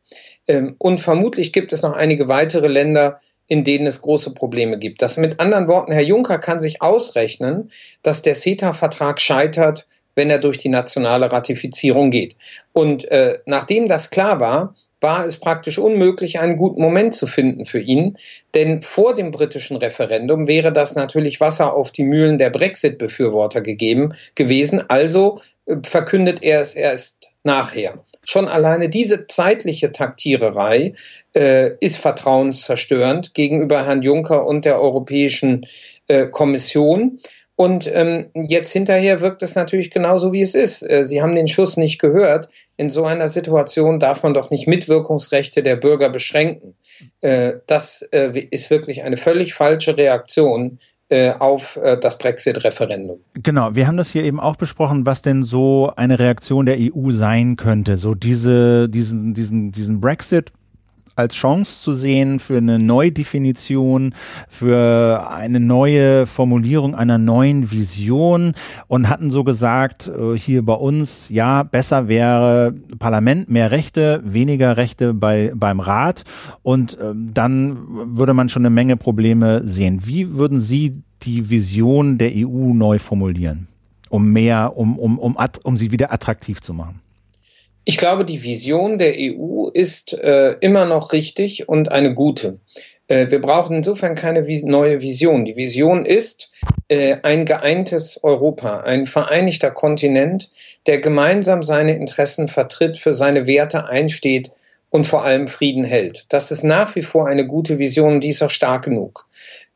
Ähm, und vermutlich gibt es noch einige weitere Länder, in denen es große Probleme gibt. Das mit anderen Worten, Herr Juncker kann sich ausrechnen, dass der CETA-Vertrag scheitert, wenn er durch die nationale Ratifizierung geht. Und äh, nachdem das klar war, war es praktisch unmöglich, einen guten Moment zu finden für ihn. Denn vor dem britischen Referendum wäre das natürlich Wasser auf die Mühlen der Brexit-Befürworter gegeben gewesen. Also äh, verkündet er es erst nachher. Schon alleine diese zeitliche Taktiererei äh, ist vertrauenszerstörend gegenüber Herrn Juncker und der Europäischen äh, Kommission. Und ähm, jetzt hinterher wirkt es natürlich genauso, wie es ist. Äh, Sie haben den Schuss nicht gehört. In so einer Situation darf man doch nicht Mitwirkungsrechte der Bürger beschränken. Äh, das äh, ist wirklich eine völlig falsche Reaktion äh, auf äh, das Brexit-Referendum. Genau, wir haben das hier eben auch besprochen, was denn so eine Reaktion der EU sein könnte. So diese, diesen, diesen, diesen Brexit als Chance zu sehen für eine Neudefinition, für eine neue Formulierung einer neuen Vision und hatten so gesagt, äh, hier bei uns, ja, besser wäre Parlament, mehr Rechte, weniger Rechte bei, beim Rat und ähm, dann würde man schon eine Menge Probleme sehen. Wie würden Sie die Vision der EU neu formulieren, um mehr, um, um, um, um sie wieder attraktiv zu machen? Ich glaube, die Vision der EU ist äh, immer noch richtig und eine gute. Äh, wir brauchen insofern keine vis neue Vision. Die Vision ist äh, ein geeintes Europa, ein vereinigter Kontinent, der gemeinsam seine Interessen vertritt, für seine Werte einsteht und vor allem Frieden hält. Das ist nach wie vor eine gute Vision, die ist auch stark genug.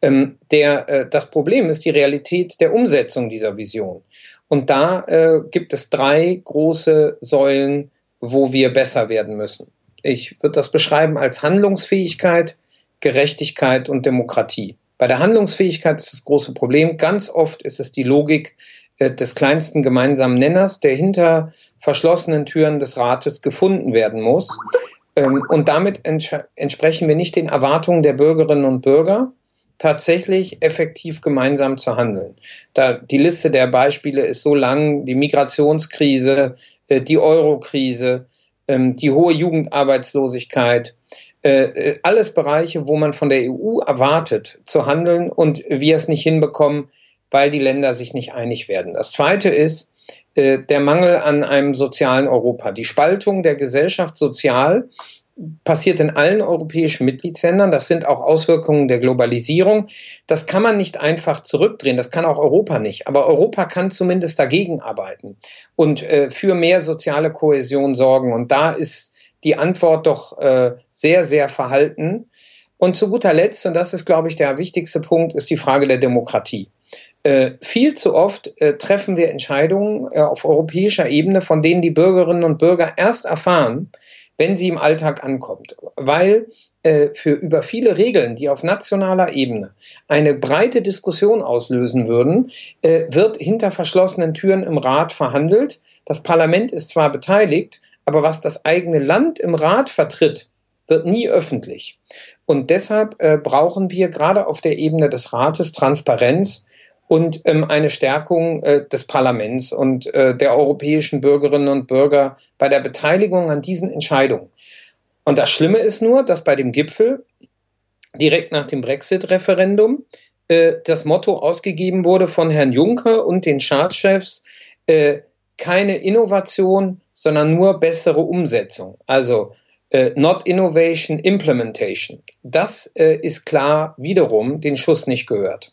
Ähm, der, äh, das Problem ist die Realität der Umsetzung dieser Vision. Und da äh, gibt es drei große Säulen, wo wir besser werden müssen. Ich würde das beschreiben als Handlungsfähigkeit, Gerechtigkeit und Demokratie. Bei der Handlungsfähigkeit ist das große Problem. Ganz oft ist es die Logik äh, des kleinsten gemeinsamen Nenners, der hinter verschlossenen Türen des Rates gefunden werden muss. Ähm, und damit entsprechen wir nicht den Erwartungen der Bürgerinnen und Bürger, tatsächlich effektiv gemeinsam zu handeln. Da die Liste der Beispiele ist so lang, die Migrationskrise, die Eurokrise, ähm, die hohe Jugendarbeitslosigkeit, äh, äh, alles Bereiche, wo man von der EU erwartet zu handeln und wir es nicht hinbekommen, weil die Länder sich nicht einig werden. Das Zweite ist der Mangel an einem sozialen Europa, die Spaltung der Gesellschaft sozial passiert in allen europäischen Mitgliedsländern. Das sind auch Auswirkungen der Globalisierung. Das kann man nicht einfach zurückdrehen. Das kann auch Europa nicht. Aber Europa kann zumindest dagegen arbeiten und äh, für mehr soziale Kohäsion sorgen. Und da ist die Antwort doch äh, sehr, sehr verhalten. Und zu guter Letzt, und das ist, glaube ich, der wichtigste Punkt, ist die Frage der Demokratie. Äh, viel zu oft äh, treffen wir Entscheidungen äh, auf europäischer Ebene, von denen die Bürgerinnen und Bürger erst erfahren, wenn sie im Alltag ankommt. Weil äh, für über viele Regeln, die auf nationaler Ebene eine breite Diskussion auslösen würden, äh, wird hinter verschlossenen Türen im Rat verhandelt. Das Parlament ist zwar beteiligt, aber was das eigene Land im Rat vertritt, wird nie öffentlich. Und deshalb äh, brauchen wir gerade auf der Ebene des Rates Transparenz und ähm, eine Stärkung äh, des Parlaments und äh, der europäischen Bürgerinnen und Bürger bei der Beteiligung an diesen Entscheidungen. Und das Schlimme ist nur, dass bei dem Gipfel direkt nach dem Brexit-Referendum äh, das Motto ausgegeben wurde von Herrn Juncker und den Staatschefs, äh, keine Innovation, sondern nur bessere Umsetzung. Also äh, not innovation, implementation. Das äh, ist klar wiederum den Schuss nicht gehört.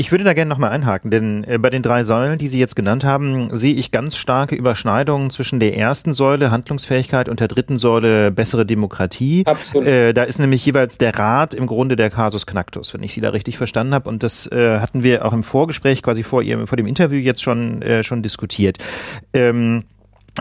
Ich würde da gerne nochmal einhaken, denn äh, bei den drei Säulen, die Sie jetzt genannt haben, sehe ich ganz starke Überschneidungen zwischen der ersten Säule Handlungsfähigkeit und der dritten Säule bessere Demokratie. Absolut. Äh, da ist nämlich jeweils der Rat im Grunde der Casus Knactus, wenn ich Sie da richtig verstanden habe. Und das äh, hatten wir auch im Vorgespräch quasi vor, Ihrem, vor dem Interview jetzt schon, äh, schon diskutiert. Ähm,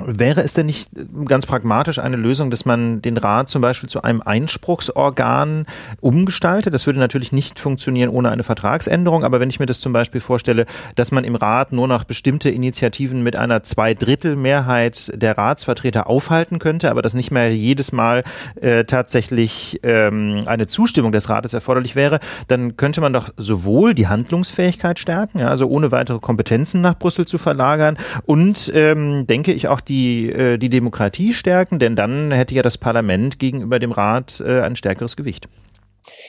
Wäre es denn nicht ganz pragmatisch eine Lösung, dass man den Rat zum Beispiel zu einem Einspruchsorgan umgestaltet? Das würde natürlich nicht funktionieren ohne eine Vertragsänderung, aber wenn ich mir das zum Beispiel vorstelle, dass man im Rat nur noch bestimmte Initiativen mit einer Zweidrittelmehrheit der Ratsvertreter aufhalten könnte, aber dass nicht mehr jedes Mal äh, tatsächlich ähm, eine Zustimmung des Rates erforderlich wäre, dann könnte man doch sowohl die Handlungsfähigkeit stärken, ja, also ohne weitere Kompetenzen nach Brüssel zu verlagern und ähm, denke ich auch die, äh, die Demokratie stärken, denn dann hätte ja das Parlament gegenüber dem Rat äh, ein stärkeres Gewicht.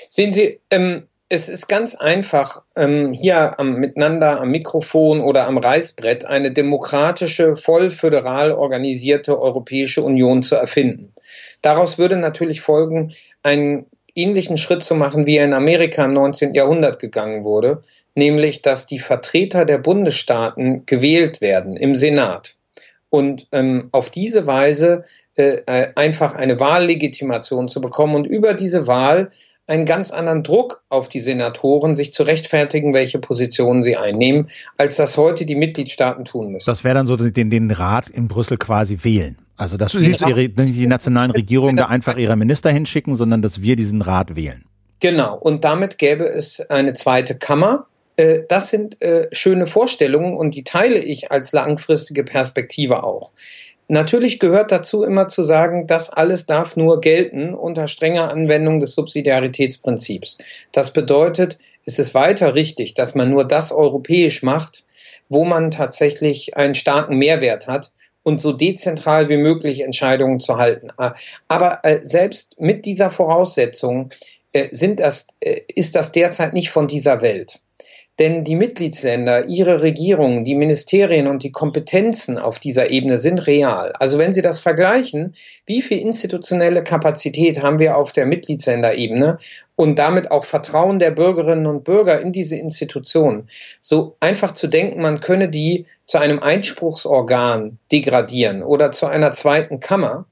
Sehen Sie, ähm, es ist ganz einfach, ähm, hier am, miteinander am Mikrofon oder am Reißbrett eine demokratische, voll föderal organisierte Europäische Union zu erfinden. Daraus würde natürlich folgen, einen ähnlichen Schritt zu machen, wie er in Amerika im 19. Jahrhundert gegangen wurde, nämlich dass die Vertreter der Bundesstaaten gewählt werden im Senat und ähm, auf diese Weise äh, äh, einfach eine Wahllegitimation zu bekommen und über diese Wahl einen ganz anderen Druck auf die Senatoren, sich zu rechtfertigen, welche Positionen sie einnehmen, als das heute die Mitgliedstaaten tun müssen. Das wäre dann so den, den Rat in Brüssel quasi wählen. Also dass die, ihre, die nationalen Regierungen da einfach ihre Minister hinschicken, sondern dass wir diesen Rat wählen. Genau, und damit gäbe es eine zweite Kammer, äh, das sind äh, schöne Vorstellungen und die teile ich als langfristige Perspektive auch. Natürlich gehört dazu immer zu sagen, das alles darf nur gelten unter strenger Anwendung des Subsidiaritätsprinzips. Das bedeutet, es ist weiter richtig, dass man nur das europäisch macht, wo man tatsächlich einen starken Mehrwert hat und so dezentral wie möglich Entscheidungen zu halten. Aber äh, selbst mit dieser Voraussetzung sind das, ist das derzeit nicht von dieser Welt. Denn die Mitgliedsländer, ihre Regierungen, die Ministerien und die Kompetenzen auf dieser Ebene sind real. Also wenn Sie das vergleichen, wie viel institutionelle Kapazität haben wir auf der Mitgliedsländerebene und damit auch Vertrauen der Bürgerinnen und Bürger in diese Institutionen. So einfach zu denken, man könne die zu einem Einspruchsorgan degradieren oder zu einer zweiten Kammer,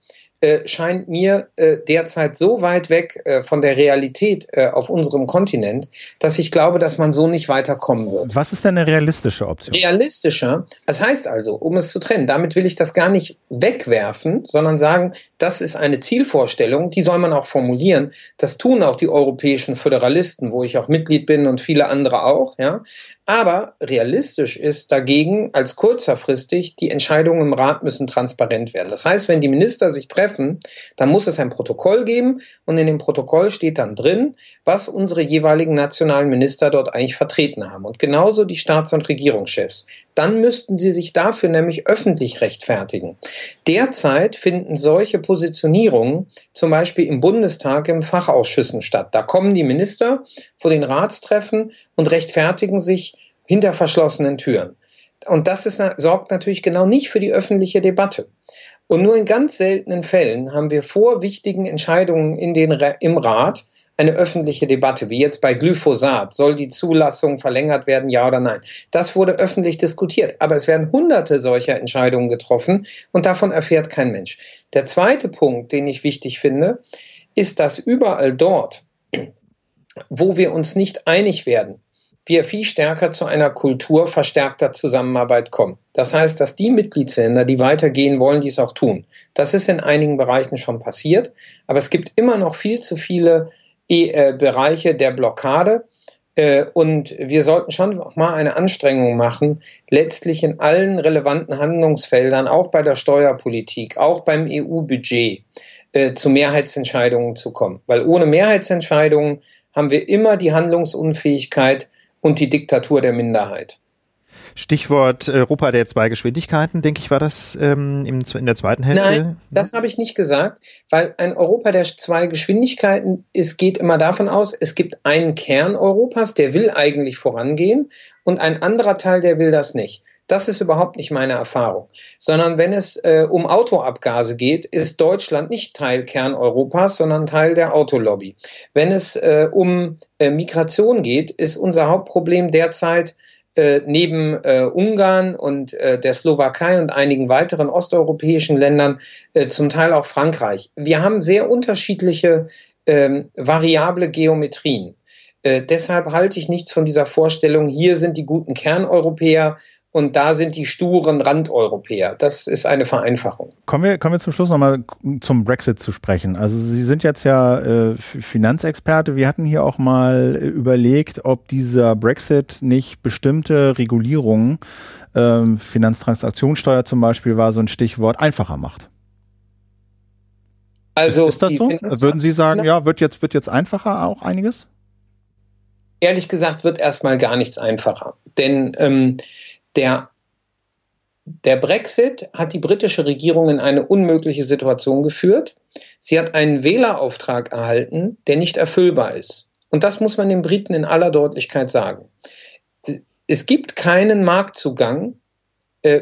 äh, scheint mir äh, derzeit so weit weg äh, von der Realität äh, auf unserem Kontinent, dass ich glaube, dass man so nicht weiterkommen wird. Was ist denn eine realistische Option? Realistischer, das heißt also, um es zu trennen, damit will ich das gar nicht wegwerfen, sondern sagen, das ist eine Zielvorstellung, die soll man auch formulieren. Das tun auch die europäischen Föderalisten, wo ich auch Mitglied bin und viele andere auch, ja. Aber realistisch ist dagegen als kurzerfristig, die Entscheidungen im Rat müssen transparent werden. Das heißt, wenn die Minister sich treffen, dann muss es ein Protokoll geben und in dem Protokoll steht dann drin, was unsere jeweiligen nationalen Minister dort eigentlich vertreten haben. Und genauso die Staats- und Regierungschefs. Dann müssten sie sich dafür nämlich öffentlich rechtfertigen. Derzeit finden solche Positionierungen zum Beispiel im Bundestag im Fachausschüssen statt. Da kommen die Minister vor den Ratstreffen und rechtfertigen sich hinter verschlossenen Türen. Und das ist, sorgt natürlich genau nicht für die öffentliche Debatte. Und nur in ganz seltenen Fällen haben wir vor wichtigen Entscheidungen in den, im Rat eine öffentliche Debatte, wie jetzt bei Glyphosat. Soll die Zulassung verlängert werden, ja oder nein? Das wurde öffentlich diskutiert. Aber es werden hunderte solcher Entscheidungen getroffen und davon erfährt kein Mensch. Der zweite Punkt, den ich wichtig finde, ist, dass überall dort, wo wir uns nicht einig werden, wir viel stärker zu einer Kultur verstärkter Zusammenarbeit kommen. Das heißt, dass die Mitgliedsländer, die weitergehen wollen, dies auch tun. Das ist in einigen Bereichen schon passiert, aber es gibt immer noch viel zu viele äh, Bereiche der Blockade. Äh, und wir sollten schon mal eine Anstrengung machen, letztlich in allen relevanten Handlungsfeldern, auch bei der Steuerpolitik, auch beim EU-Budget, äh, zu Mehrheitsentscheidungen zu kommen. Weil ohne Mehrheitsentscheidungen haben wir immer die Handlungsunfähigkeit und die Diktatur der Minderheit. Stichwort Europa der zwei Geschwindigkeiten, denke ich, war das ähm, in der zweiten Hälfte? Nein, das habe ich nicht gesagt, weil ein Europa der zwei Geschwindigkeiten ist, geht immer davon aus, es gibt einen Kern Europas, der will eigentlich vorangehen und ein anderer Teil, der will das nicht. Das ist überhaupt nicht meine Erfahrung. Sondern wenn es äh, um Autoabgase geht, ist Deutschland nicht Teil Kern Europas, sondern Teil der Autolobby. Wenn es äh, um äh, Migration geht, ist unser Hauptproblem derzeit äh, neben äh, Ungarn und äh, der Slowakei und einigen weiteren osteuropäischen Ländern äh, zum Teil auch Frankreich. Wir haben sehr unterschiedliche ähm, variable Geometrien. Äh, deshalb halte ich nichts von dieser Vorstellung, hier sind die guten Kerneuropäer und da sind die sturen Randeuropäer. Das ist eine Vereinfachung. Kommen wir, kommen wir zum Schluss nochmal zum Brexit zu sprechen. Also Sie sind jetzt ja äh, Finanzexperte. Wir hatten hier auch mal überlegt, ob dieser Brexit nicht bestimmte Regulierungen, ähm, Finanztransaktionssteuer zum Beispiel war so ein Stichwort, einfacher macht. Also ist, ist das so? Würden Sie sagen, ja, wird jetzt, wird jetzt einfacher auch einiges? Ehrlich gesagt wird erstmal gar nichts einfacher. Denn ähm, der, der Brexit hat die britische Regierung in eine unmögliche Situation geführt. Sie hat einen Wählerauftrag erhalten, der nicht erfüllbar ist. Und das muss man den Briten in aller Deutlichkeit sagen. Es gibt keinen Marktzugang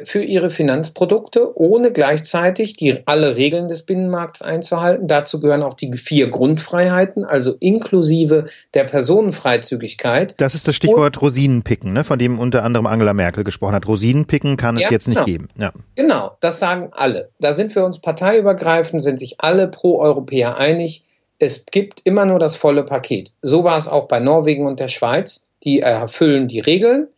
für ihre Finanzprodukte, ohne gleichzeitig die, alle Regeln des Binnenmarkts einzuhalten. Dazu gehören auch die vier Grundfreiheiten, also inklusive der Personenfreizügigkeit. Das ist das Stichwort Und, Rosinenpicken, ne, von dem unter anderem Angela Merkel gesprochen hat. Rosinenpicken kann es ja, jetzt nicht genau. geben. Ja. Genau, das sagen alle. Da sind wir uns parteiübergreifend, sind sich alle Pro-Europäer einig. Es gibt immer nur das volle Paket. So war es auch bei Norwegen und der Schweiz. Die erfüllen die Regeln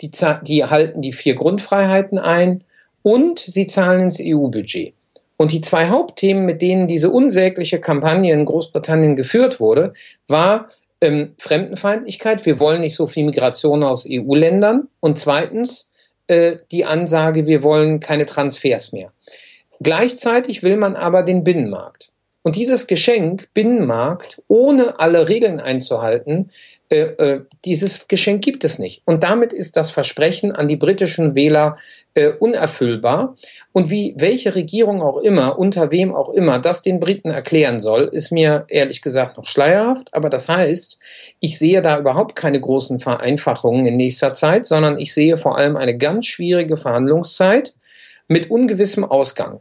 die, die halten die vier Grundfreiheiten ein und sie zahlen ins EU-Budget. Und die zwei Hauptthemen, mit denen diese unsägliche Kampagne in Großbritannien geführt wurde, war ähm, Fremdenfeindlichkeit, wir wollen nicht so viel Migration aus EU-Ländern und zweitens äh, die Ansage, wir wollen keine Transfers mehr. Gleichzeitig will man aber den Binnenmarkt. Und dieses Geschenk, Binnenmarkt, ohne alle Regeln einzuhalten, dieses Geschenk gibt es nicht. Und damit ist das Versprechen an die britischen Wähler äh, unerfüllbar. Und wie welche Regierung auch immer, unter wem auch immer, das den Briten erklären soll, ist mir ehrlich gesagt noch schleierhaft. Aber das heißt, ich sehe da überhaupt keine großen Vereinfachungen in nächster Zeit, sondern ich sehe vor allem eine ganz schwierige Verhandlungszeit mit ungewissem Ausgang.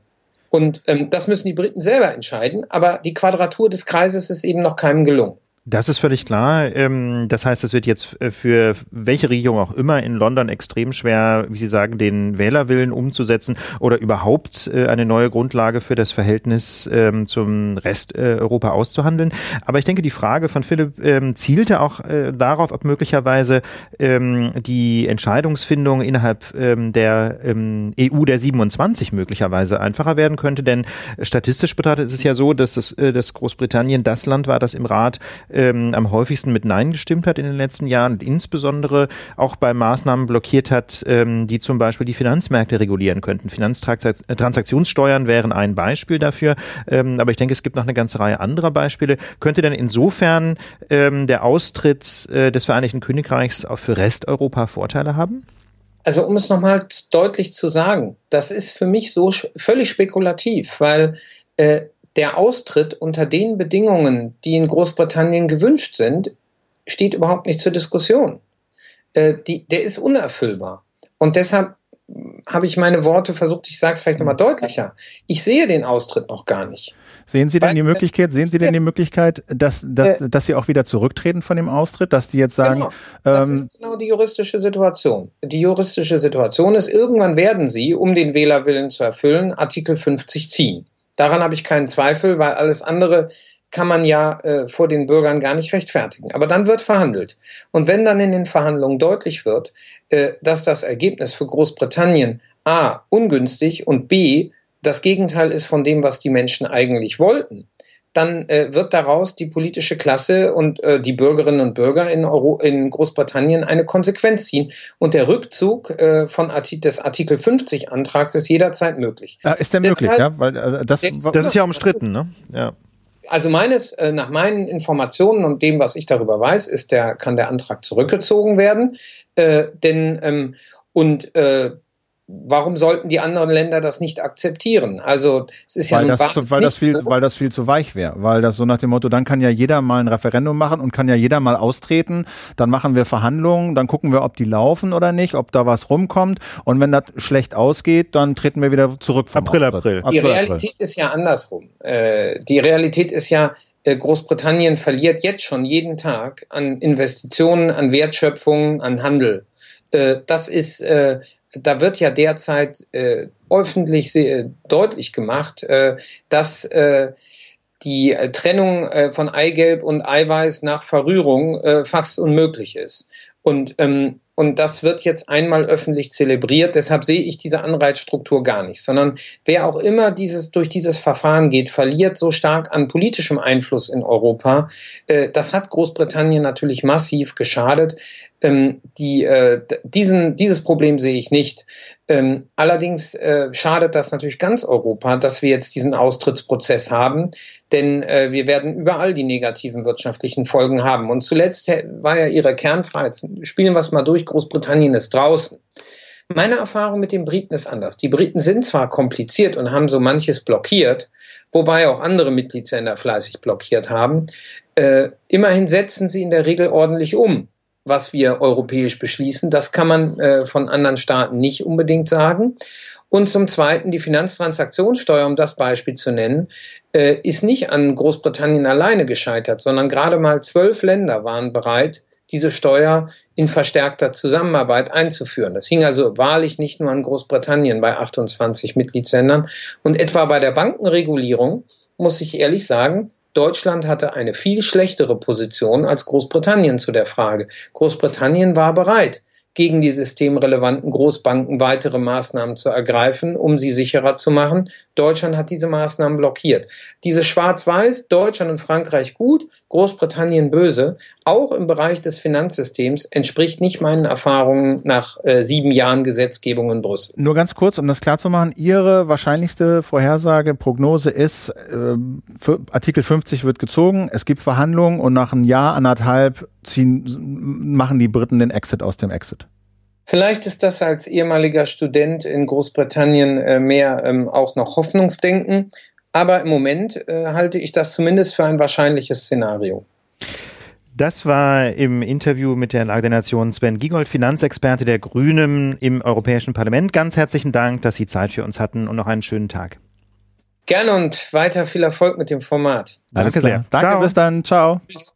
Und ähm, das müssen die Briten selber entscheiden. Aber die Quadratur des Kreises ist eben noch keinem gelungen. Das ist völlig klar. Ähm, das heißt, es wird jetzt äh, für welche Regierung auch immer in London extrem schwer, wie Sie sagen, den Wählerwillen umzusetzen oder überhaupt äh, eine neue Grundlage für das Verhältnis ähm, zum Rest äh, Europa auszuhandeln. Aber ich denke, die Frage von Philipp ähm, zielte auch darauf, ob möglicherweise die Entscheidungsfindung innerhalb der EU der 27 möglicherweise einfacher werden könnte. Denn statistisch betrachtet ist es ja so, dass, das, dass Großbritannien das Land war, das im Rat ähm, am häufigsten mit Nein gestimmt hat in den letzten Jahren und insbesondere auch bei Maßnahmen blockiert hat, ähm, die zum Beispiel die Finanzmärkte regulieren könnten. Finanztransaktionssteuern wären ein Beispiel dafür, ähm, aber ich denke, es gibt noch eine ganze Reihe anderer Beispiele. Könnte denn insofern ähm, der Austritt äh, des Vereinigten Königreichs auch für Resteuropa Vorteile haben? Also um es nochmal deutlich zu sagen, das ist für mich so völlig spekulativ, weil äh, der Austritt unter den Bedingungen, die in Großbritannien gewünscht sind, steht überhaupt nicht zur Diskussion. Äh, die, der ist unerfüllbar. Und deshalb habe ich meine Worte versucht, ich sage es vielleicht nochmal deutlicher. Ich sehe den Austritt noch gar nicht. Sehen Sie denn die Möglichkeit, sehen Sie denn die Möglichkeit, dass, dass, äh, dass Sie auch wieder zurücktreten von dem Austritt, dass die jetzt sagen, genau. das ähm, ist genau die juristische Situation. Die juristische Situation ist, irgendwann werden Sie, um den Wählerwillen zu erfüllen, Artikel 50 ziehen. Daran habe ich keinen Zweifel, weil alles andere kann man ja äh, vor den Bürgern gar nicht rechtfertigen. Aber dann wird verhandelt. Und wenn dann in den Verhandlungen deutlich wird, äh, dass das Ergebnis für Großbritannien A ungünstig und B das Gegenteil ist von dem, was die Menschen eigentlich wollten, dann äh, wird daraus die politische Klasse und äh, die Bürgerinnen und Bürger in, Euro, in Großbritannien eine Konsequenz ziehen. Und der Rückzug äh, von Arti des Artikel 50 Antrags ist jederzeit möglich. Ja, ist der möglich, ja? Weil, also das, das ist ja umstritten, ne? Ja. Also meines, äh, nach meinen Informationen und dem, was ich darüber weiß, ist der, kann der Antrag zurückgezogen werden. Äh, denn ähm, und äh, warum sollten die anderen Länder das nicht akzeptieren? Also es ist weil ja das, zu, weil das viel, so. weil das viel zu weich wäre, weil das so nach dem Motto, dann kann ja jeder mal ein Referendum machen und kann ja jeder mal austreten, dann machen wir Verhandlungen, dann gucken wir, ob die laufen oder nicht, ob da was rumkommt und wenn das schlecht ausgeht, dann treten wir wieder zurück. Vom April, April. Die Realität April. ist ja andersrum. Äh, die Realität ist ja äh, Großbritannien verliert jetzt schon jeden Tag an Investitionen, an Wertschöpfung, an Handel. Äh, das ist da wird ja derzeit äh, öffentlich sehr deutlich gemacht, äh, dass äh, die Trennung äh, von Eigelb und Eiweiß nach Verrührung äh, fast unmöglich ist. Und ähm, und das wird jetzt einmal öffentlich zelebriert. Deshalb sehe ich diese Anreizstruktur gar nicht, sondern wer auch immer dieses, durch dieses Verfahren geht, verliert so stark an politischem Einfluss in Europa. Äh, das hat Großbritannien natürlich massiv geschadet. Ähm, die, äh, diesen, dieses Problem sehe ich nicht. Ähm, allerdings äh, schadet das natürlich ganz Europa, dass wir jetzt diesen Austrittsprozess haben, denn äh, wir werden überall die negativen wirtschaftlichen Folgen haben. Und zuletzt war ja Ihre Kernfrage, jetzt spielen wir es mal durch, Großbritannien ist draußen. Meine Erfahrung mit den Briten ist anders. Die Briten sind zwar kompliziert und haben so manches blockiert, wobei auch andere Mitgliedsländer fleißig blockiert haben. Äh, immerhin setzen sie in der Regel ordentlich um was wir europäisch beschließen. Das kann man äh, von anderen Staaten nicht unbedingt sagen. Und zum Zweiten, die Finanztransaktionssteuer, um das Beispiel zu nennen, äh, ist nicht an Großbritannien alleine gescheitert, sondern gerade mal zwölf Länder waren bereit, diese Steuer in verstärkter Zusammenarbeit einzuführen. Das hing also wahrlich nicht nur an Großbritannien bei 28 Mitgliedsländern. Und etwa bei der Bankenregulierung, muss ich ehrlich sagen, Deutschland hatte eine viel schlechtere Position als Großbritannien zu der Frage. Großbritannien war bereit, gegen die systemrelevanten Großbanken weitere Maßnahmen zu ergreifen, um sie sicherer zu machen. Deutschland hat diese Maßnahmen blockiert. Diese Schwarz-Weiß, Deutschland und Frankreich gut, Großbritannien böse, auch im Bereich des Finanzsystems entspricht nicht meinen Erfahrungen nach äh, sieben Jahren Gesetzgebung in Brüssel. Nur ganz kurz, um das klarzumachen, Ihre wahrscheinlichste Vorhersage, Prognose ist, äh, Artikel 50 wird gezogen, es gibt Verhandlungen und nach einem Jahr, anderthalb ziehen, machen die Briten den Exit aus dem Exit. Vielleicht ist das als ehemaliger Student in Großbritannien äh, mehr ähm, auch noch Hoffnungsdenken, aber im Moment äh, halte ich das zumindest für ein wahrscheinliches Szenario. Das war im Interview mit der Lage der Nation Sven Giegold, Finanzexperte der Grünen im Europäischen Parlament. Ganz herzlichen Dank, dass Sie Zeit für uns hatten und noch einen schönen Tag. Gerne und weiter viel Erfolg mit dem Format. Danke sehr. Danke, Ciao. bis dann. Ciao. Tschüss.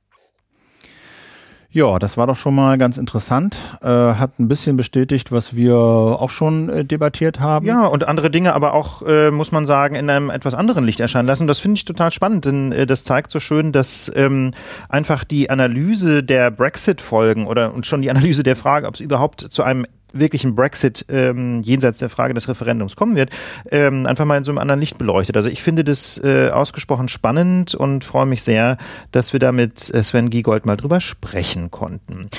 Ja, das war doch schon mal ganz interessant. Äh, hat ein bisschen bestätigt, was wir auch schon äh, debattiert haben. Ja, und andere Dinge aber auch, äh, muss man sagen, in einem etwas anderen Licht erscheinen lassen. das finde ich total spannend, denn äh, das zeigt so schön, dass ähm, einfach die Analyse der Brexit-Folgen oder und schon die Analyse der Frage, ob es überhaupt zu einem wirklichen Brexit ähm, jenseits der Frage des Referendums kommen wird, ähm, einfach mal in so einem anderen Licht beleuchtet. Also ich finde das äh, ausgesprochen spannend und freue mich sehr, dass wir da mit äh, Sven Giegold mal drüber sprechen konnten.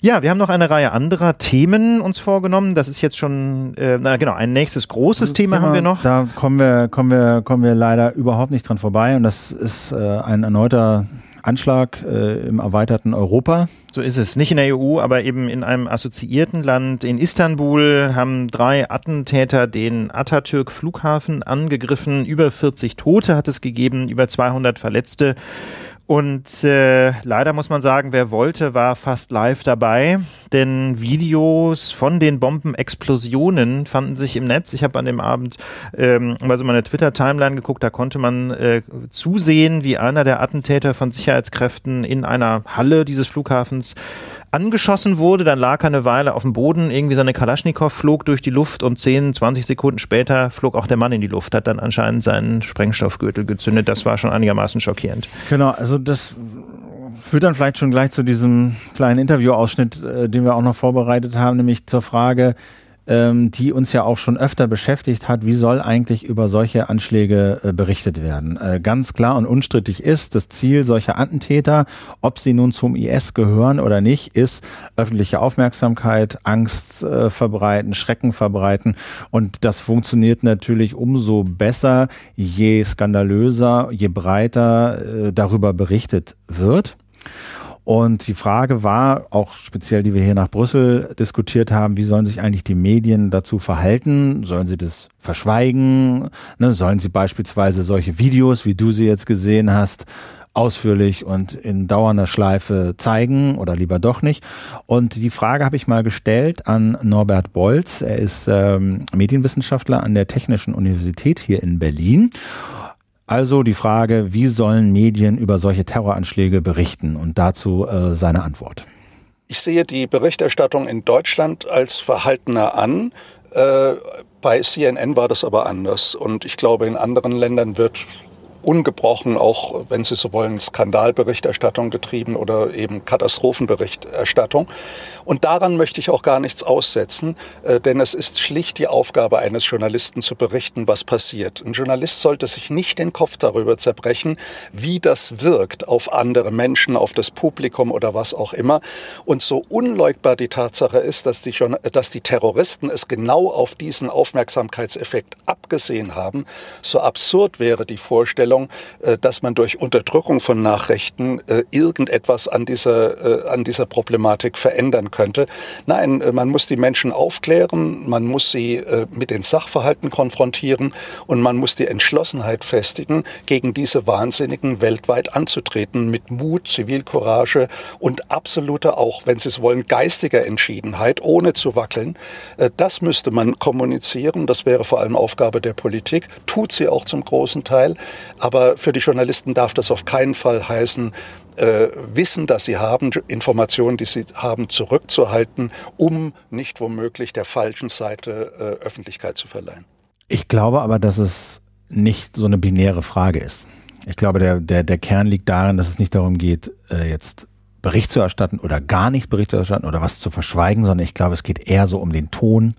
Ja, wir haben noch eine Reihe anderer Themen uns vorgenommen. Das ist jetzt schon, äh, na genau, ein nächstes großes Thema, Thema haben wir noch. Da kommen wir, kommen wir, kommen wir leider überhaupt nicht dran vorbei und das ist äh, ein erneuter Anschlag äh, im erweiterten Europa. So ist es. Nicht in der EU, aber eben in einem assoziierten Land. In Istanbul haben drei Attentäter den Atatürk-Flughafen angegriffen. Über 40 Tote hat es gegeben, über 200 Verletzte. Und äh, leider muss man sagen, wer wollte, war fast live dabei, denn Videos von den Bombenexplosionen fanden sich im Netz. Ich habe an dem Abend ähm, mal so meine Twitter-Timeline geguckt, da konnte man äh, zusehen, wie einer der Attentäter von Sicherheitskräften in einer Halle dieses Flughafens angeschossen wurde, dann lag er eine Weile auf dem Boden, irgendwie seine Kalaschnikow flog durch die Luft und 10, 20 Sekunden später flog auch der Mann in die Luft, hat dann anscheinend seinen Sprengstoffgürtel gezündet. Das war schon einigermaßen schockierend. Genau, also das führt dann vielleicht schon gleich zu diesem kleinen Interviewausschnitt, äh, den wir auch noch vorbereitet haben, nämlich zur Frage, ähm, die uns ja auch schon öfter beschäftigt hat, wie soll eigentlich über solche Anschläge äh, berichtet werden. Äh, ganz klar und unstrittig ist, das Ziel solcher Attentäter, ob sie nun zum IS gehören oder nicht, ist öffentliche Aufmerksamkeit, Angst äh, verbreiten, Schrecken verbreiten. Und das funktioniert natürlich umso besser, je skandalöser, je breiter äh, darüber berichtet wird. Und die Frage war, auch speziell, die wir hier nach Brüssel diskutiert haben, wie sollen sich eigentlich die Medien dazu verhalten? Sollen sie das verschweigen? Ne? Sollen sie beispielsweise solche Videos, wie du sie jetzt gesehen hast, ausführlich und in dauernder Schleife zeigen oder lieber doch nicht. Und die Frage habe ich mal gestellt an Norbert Bolz. Er ist ähm, Medienwissenschaftler an der Technischen Universität hier in Berlin. Also die Frage, wie sollen Medien über solche Terroranschläge berichten? Und dazu äh, seine Antwort. Ich sehe die Berichterstattung in Deutschland als verhaltener an. Äh, bei CNN war das aber anders. Und ich glaube, in anderen Ländern wird ungebrochen auch, wenn Sie so wollen, Skandalberichterstattung getrieben oder eben Katastrophenberichterstattung. Und daran möchte ich auch gar nichts aussetzen, äh, denn es ist schlicht die Aufgabe eines Journalisten zu berichten, was passiert. Ein Journalist sollte sich nicht den Kopf darüber zerbrechen, wie das wirkt auf andere Menschen, auf das Publikum oder was auch immer. Und so unleugbar die Tatsache ist, dass die, dass die Terroristen es genau auf diesen Aufmerksamkeitseffekt abgesehen haben, so absurd wäre die Vorstellung, Vorstellung, äh, dass man durch Unterdrückung von Nachrichten äh, irgendetwas an dieser, äh, an dieser Problematik verändern könnte. Nein, man muss die Menschen aufklären, man muss sie mit den Sachverhalten konfrontieren und man muss die Entschlossenheit festigen, gegen diese Wahnsinnigen weltweit anzutreten, mit Mut, Zivilcourage und absoluter auch, wenn Sie es wollen, geistiger Entschiedenheit, ohne zu wackeln. Das müsste man kommunizieren. Das wäre vor allem Aufgabe der Politik. Tut sie auch zum großen Teil. Aber für die Journalisten darf das auf keinen Fall heißen, äh, Wissen, das sie haben, Informationen, die sie haben, zurückzuhalten, um nicht womöglich der falschen Seite äh, Öffentlichkeit zu verleihen. Ich glaube aber, dass es nicht so eine binäre Frage ist. Ich glaube, der, der, der Kern liegt darin, dass es nicht darum geht, äh, jetzt Bericht zu erstatten oder gar nicht Bericht zu erstatten oder was zu verschweigen, sondern ich glaube, es geht eher so um den Ton,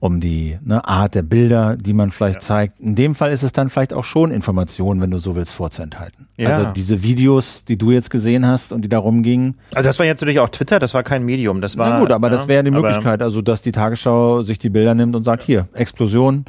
um die ne, Art der Bilder, die man vielleicht ja. zeigt. In dem Fall ist es dann vielleicht auch schon Information, wenn du so willst, vorzuenthalten. Ja. Also diese Videos, die du jetzt gesehen hast und die da rumgingen. Also das war jetzt natürlich auch Twitter, das war kein Medium, das war. Na gut, aber ja, das wäre die Möglichkeit, also dass die Tagesschau sich die Bilder nimmt und sagt, hier, Explosion,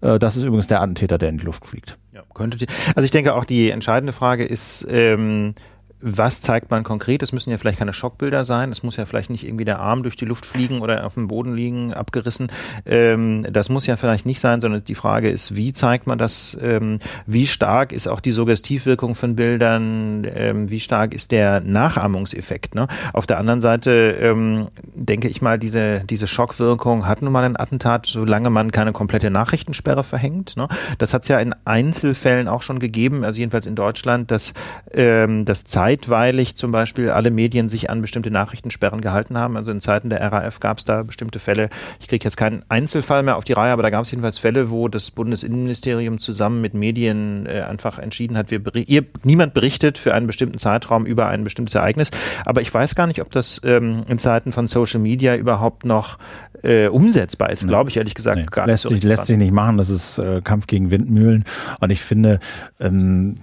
äh, das ist übrigens der Attentäter, der in die Luft fliegt. Ja, könnte die, also ich denke auch die entscheidende Frage ist, ähm, was zeigt man konkret? Es müssen ja vielleicht keine Schockbilder sein. Es muss ja vielleicht nicht irgendwie der Arm durch die Luft fliegen oder auf dem Boden liegen, abgerissen. Ähm, das muss ja vielleicht nicht sein, sondern die Frage ist, wie zeigt man das? Ähm, wie stark ist auch die Suggestivwirkung von Bildern? Ähm, wie stark ist der Nachahmungseffekt? Ne? Auf der anderen Seite ähm, denke ich mal, diese, diese Schockwirkung hat nun mal ein Attentat, solange man keine komplette Nachrichtensperre verhängt. Ne? Das hat es ja in Einzelfällen auch schon gegeben, also jedenfalls in Deutschland, dass ähm, das zeigt, zeitweilig zum Beispiel alle Medien sich an bestimmte Nachrichtensperren gehalten haben. Also in Zeiten der RAF gab es da bestimmte Fälle. Ich kriege jetzt keinen Einzelfall mehr auf die Reihe, aber da gab es jedenfalls Fälle, wo das Bundesinnenministerium zusammen mit Medien äh, einfach entschieden hat, wir ihr, niemand berichtet für einen bestimmten Zeitraum über ein bestimmtes Ereignis. Aber ich weiß gar nicht, ob das ähm, in Zeiten von Social Media überhaupt noch äh, umsetzbar ist. Glaube ich ehrlich gesagt nee, gar lässt nicht. So sich, lässt sich nicht machen. Das ist äh, Kampf gegen Windmühlen. Und ich finde, ähm,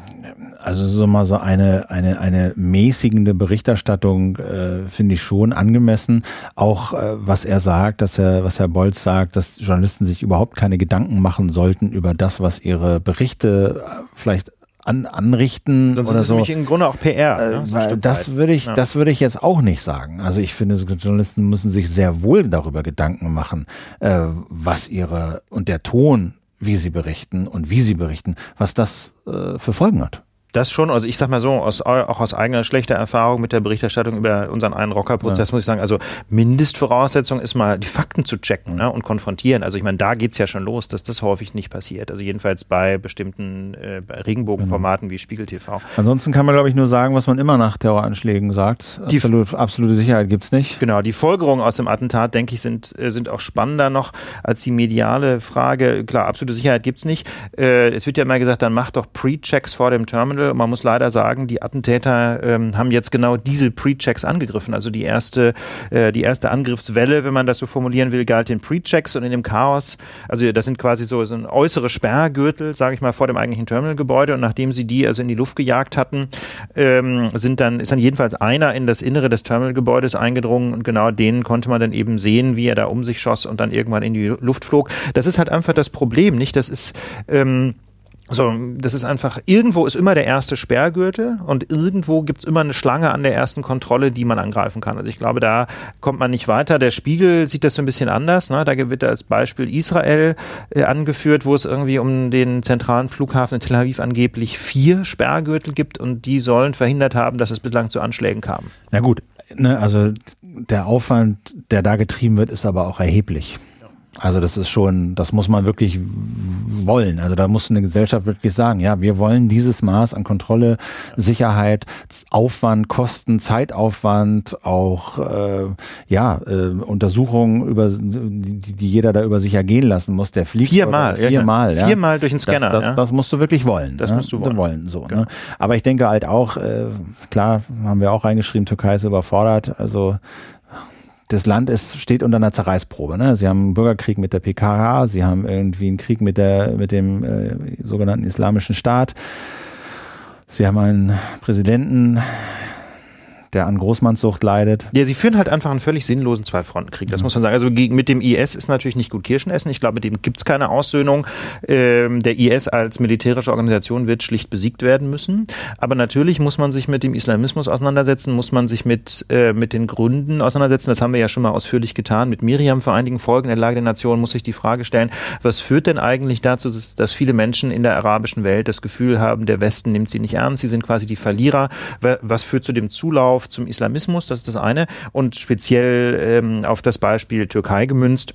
also so mal so eine, eine, eine mäßigende Berichterstattung äh, finde ich schon angemessen. Auch äh, was er sagt, dass er, was Herr Bolz sagt, dass Journalisten sich überhaupt keine Gedanken machen sollten über das, was ihre Berichte äh, vielleicht an, anrichten Sonst oder ist so. Nämlich im Grunde auch PR. Äh, ne? so das würde ich, ja. das würde ich jetzt auch nicht sagen. Also ich finde, Journalisten müssen sich sehr wohl darüber Gedanken machen, äh, was ihre und der Ton, wie sie berichten und wie sie berichten, was das äh, für Folgen hat. Das schon, also ich sag mal so, aus, auch aus eigener schlechter Erfahrung mit der Berichterstattung über unseren einen Rockerprozess ja. muss ich sagen, also Mindestvoraussetzung ist mal die Fakten zu checken ne, und konfrontieren. Also ich meine, da geht's ja schon los, dass das häufig nicht passiert. Also jedenfalls bei bestimmten äh, Regenbogenformaten genau. wie Spiegel TV. Ansonsten kann man, glaube ich, nur sagen, was man immer nach Terroranschlägen sagt. Die Absolut, absolute Sicherheit gibt's nicht. Genau, die Folgerungen aus dem Attentat, denke ich, sind, äh, sind auch spannender noch als die mediale Frage. Klar, absolute Sicherheit gibt's nicht. Äh, es wird ja immer gesagt, dann macht doch Pre-Checks vor dem Terminal. Handel. Man muss leider sagen, die Attentäter ähm, haben jetzt genau diese Pre-Checks angegriffen. Also die erste, äh, die erste Angriffswelle, wenn man das so formulieren will, galt den Pre-Checks und in dem Chaos. Also das sind quasi so, so ein äußere Sperrgürtel, sage ich mal, vor dem eigentlichen Terminalgebäude. Und nachdem sie die also in die Luft gejagt hatten, ähm, sind dann ist dann jedenfalls einer in das Innere des Terminalgebäudes eingedrungen und genau den konnte man dann eben sehen, wie er da um sich schoss und dann irgendwann in die Luft flog. Das ist halt einfach das Problem, nicht? Das ist ähm, so, das ist einfach, irgendwo ist immer der erste Sperrgürtel und irgendwo gibt's immer eine Schlange an der ersten Kontrolle, die man angreifen kann. Also ich glaube, da kommt man nicht weiter. Der Spiegel sieht das so ein bisschen anders. Ne? Da wird als Beispiel Israel äh, angeführt, wo es irgendwie um den zentralen Flughafen in Tel Aviv angeblich vier Sperrgürtel gibt und die sollen verhindert haben, dass es bislang zu Anschlägen kam. Na gut, ne, also der Aufwand, der da getrieben wird, ist aber auch erheblich. Also das ist schon, das muss man wirklich wollen. Also da muss eine Gesellschaft wirklich sagen, ja, wir wollen dieses Maß an Kontrolle, Sicherheit, Aufwand, Kosten, Zeitaufwand, auch äh, ja äh, Untersuchungen über die, die jeder da über sich ergehen lassen muss. Der fliegt viermal, viermal, ja, viermal durch den Scanner. Das, das, ja. das musst du wirklich wollen. Das ne? musst du wollen. wollen so. Genau. Ne? Aber ich denke halt auch, äh, klar, haben wir auch reingeschrieben, Türkei ist überfordert. Also das Land ist, steht unter einer Zerreißprobe. Ne? Sie haben einen Bürgerkrieg mit der PKK, sie haben irgendwie einen Krieg mit, der, mit dem äh, sogenannten Islamischen Staat. Sie haben einen Präsidenten, der an Großmannssucht leidet. Ja, sie führen halt einfach einen völlig sinnlosen Zwei-Fronten-Krieg, das mhm. muss man sagen. Also mit dem IS ist natürlich nicht gut Kirschen essen. Ich glaube, mit dem gibt es keine Aussöhnung. Ähm, der IS als militärische Organisation wird schlicht besiegt werden müssen. Aber natürlich muss man sich mit dem Islamismus auseinandersetzen, muss man sich mit, äh, mit den Gründen auseinandersetzen. Das haben wir ja schon mal ausführlich getan. Mit Miriam vor einigen Folgen der Lage der Nation muss sich die Frage stellen, was führt denn eigentlich dazu, dass viele Menschen in der arabischen Welt das Gefühl haben, der Westen nimmt sie nicht ernst, sie sind quasi die Verlierer. Was führt zu dem Zulauf zum Islamismus, das ist das eine, und speziell ähm, auf das Beispiel Türkei gemünzt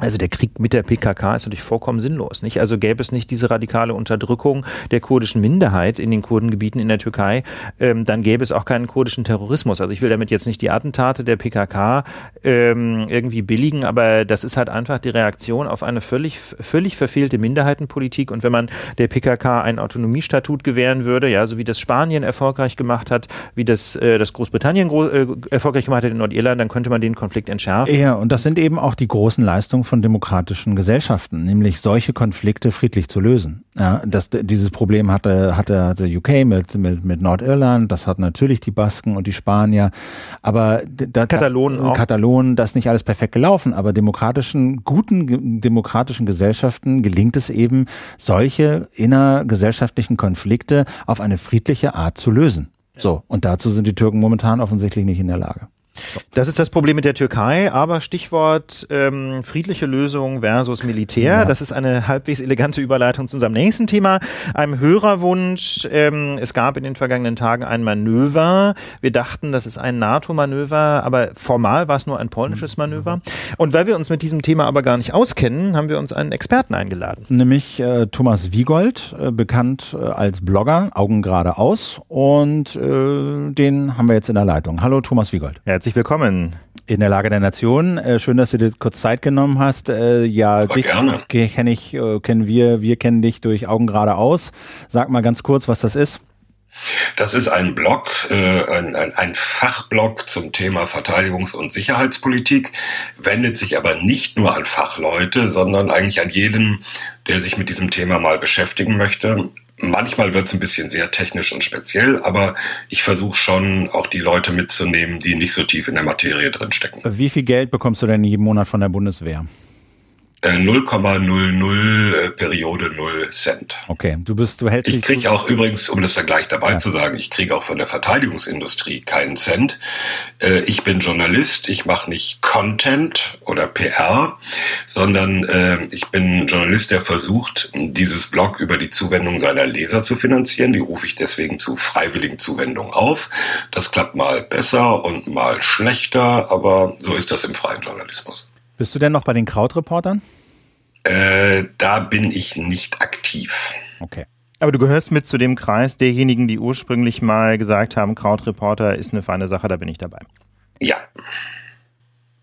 Also der Krieg mit der PKK ist natürlich vollkommen sinnlos, nicht? Also gäbe es nicht diese radikale Unterdrückung der kurdischen Minderheit in den Kurdengebieten in der Türkei, ähm, dann gäbe es auch keinen kurdischen Terrorismus. Also ich will damit jetzt nicht die Attentate der PKK ähm, irgendwie billigen, aber das ist halt einfach die Reaktion auf eine völlig völlig verfehlte Minderheitenpolitik. Und wenn man der PKK ein Autonomiestatut gewähren würde, ja, so wie das Spanien erfolgreich gemacht hat, wie das äh, das Großbritannien äh, erfolgreich gemacht hat in Nordirland, dann könnte man den Konflikt entschärfen. Ja, und das sind eben auch die großen Leistungen von demokratischen Gesellschaften, nämlich solche Konflikte friedlich zu lösen. Ja, das, dieses Problem hatte, hatte, hatte UK mit, mit, mit Nordirland, das hat natürlich die Basken und die Spanier, aber da, Katalonen, das, Katalonen, das ist nicht alles perfekt gelaufen, aber demokratischen, guten demokratischen Gesellschaften gelingt es eben, solche innergesellschaftlichen Konflikte auf eine friedliche Art zu lösen. So, und dazu sind die Türken momentan offensichtlich nicht in der Lage. Das ist das Problem mit der Türkei, aber Stichwort ähm, friedliche Lösung versus Militär. Ja. Das ist eine halbwegs elegante Überleitung zu unserem nächsten Thema, einem Hörerwunsch. Ähm, es gab in den vergangenen Tagen ein Manöver. Wir dachten, das ist ein NATO-Manöver, aber formal war es nur ein polnisches Manöver. Und weil wir uns mit diesem Thema aber gar nicht auskennen, haben wir uns einen Experten eingeladen. Nämlich äh, Thomas Wiegold, äh, bekannt äh, als Blogger, Augen geradeaus. Und äh, den haben wir jetzt in der Leitung. Hallo Thomas Wiegold. Herzlich herzlich willkommen. In der Lage der Nation. Äh, schön, dass du dir kurz Zeit genommen hast. Äh, ja, Aber dich gerne. kenne ich, äh, kennen wir, wir kennen dich durch Augen geradeaus. Sag mal ganz kurz, was das ist. Das ist ein Blog, äh, ein, ein, ein Fachblog zum Thema Verteidigungs- und Sicherheitspolitik, wendet sich aber nicht nur an Fachleute, sondern eigentlich an jeden, der sich mit diesem Thema mal beschäftigen möchte. Manchmal wird es ein bisschen sehr technisch und speziell, aber ich versuche schon auch die Leute mitzunehmen, die nicht so tief in der Materie drinstecken. Wie viel Geld bekommst du denn jeden Monat von der Bundeswehr? 0,00 äh, Periode 0 Cent. Okay, du bist, du hältst Ich kriege auch übrigens, um das da gleich dabei ja. zu sagen, ich kriege auch von der Verteidigungsindustrie keinen Cent. Äh, ich bin Journalist, ich mache nicht Content oder PR, sondern äh, ich bin Journalist, der versucht, dieses Blog über die Zuwendung seiner Leser zu finanzieren. Die rufe ich deswegen zu freiwilligen Zuwendungen auf. Das klappt mal besser und mal schlechter, aber so ist das im freien Journalismus. Bist du denn noch bei den Krautreportern? Äh, da bin ich nicht aktiv. Okay. Aber du gehörst mit zu dem Kreis derjenigen, die ursprünglich mal gesagt haben, Krautreporter ist eine feine Sache, da bin ich dabei. Ja.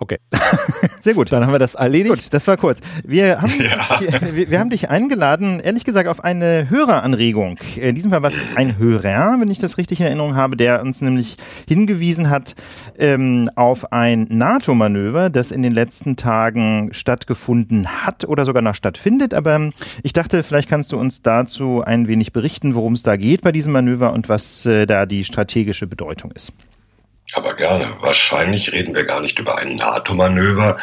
Okay. Sehr gut. Dann haben wir das erledigt. Gut, das war kurz. Wir haben, ja. wir, wir, haben dich eingeladen, ehrlich gesagt, auf eine Höreranregung. In diesem Fall war es ein Hörer, wenn ich das richtig in Erinnerung habe, der uns nämlich hingewiesen hat ähm, auf ein NATO-Manöver, das in den letzten Tagen stattgefunden hat oder sogar noch stattfindet. Aber ich dachte, vielleicht kannst du uns dazu ein wenig berichten, worum es da geht bei diesem Manöver und was äh, da die strategische Bedeutung ist. Aber gerne. Wahrscheinlich reden wir gar nicht über ein NATO-Manöver,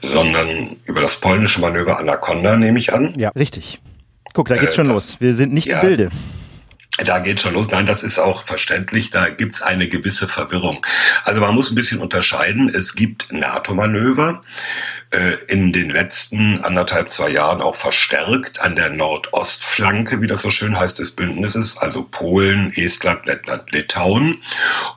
sondern über das polnische Manöver Anaconda, nehme ich an. Ja, richtig. Guck, da geht's äh, schon das, los. Wir sind nicht ja, im Bilde. Da geht's schon los. Nein, das ist auch verständlich. Da gibt's eine gewisse Verwirrung. Also man muss ein bisschen unterscheiden. Es gibt NATO-Manöver in den letzten anderthalb, zwei Jahren auch verstärkt an der Nordostflanke, wie das so schön heißt, des Bündnisses, also Polen, Estland, Lettland, Litauen.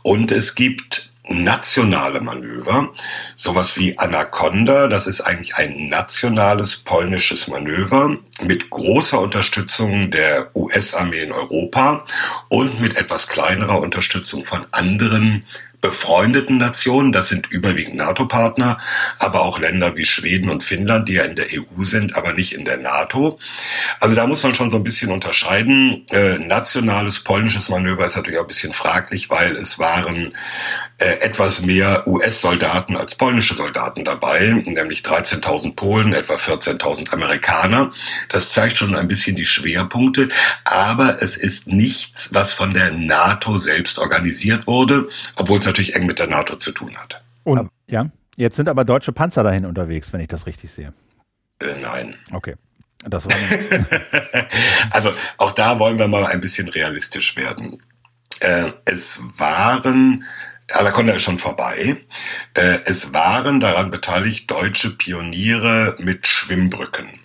Und es gibt nationale Manöver, sowas wie Anaconda, das ist eigentlich ein nationales polnisches Manöver mit großer Unterstützung der US-Armee in Europa und mit etwas kleinerer Unterstützung von anderen befreundeten Nationen, das sind überwiegend NATO-Partner, aber auch Länder wie Schweden und Finnland, die ja in der EU sind, aber nicht in der NATO. Also da muss man schon so ein bisschen unterscheiden. Äh, nationales polnisches Manöver ist natürlich auch ein bisschen fraglich, weil es waren äh, etwas mehr US-Soldaten als polnische Soldaten dabei, nämlich 13.000 Polen, etwa 14.000 Amerikaner. Das zeigt schon ein bisschen die Schwerpunkte, aber es ist nichts, was von der NATO selbst organisiert wurde, obwohl es natürlich eng mit der NATO zu tun hat. Und ja, jetzt sind aber deutsche Panzer dahin unterwegs, wenn ich das richtig sehe. Äh, nein. Okay. Das war also auch da wollen wir mal ein bisschen realistisch werden. Äh, es waren Anaconda ist schon vorbei. Äh, es waren daran beteiligt deutsche Pioniere mit Schwimmbrücken.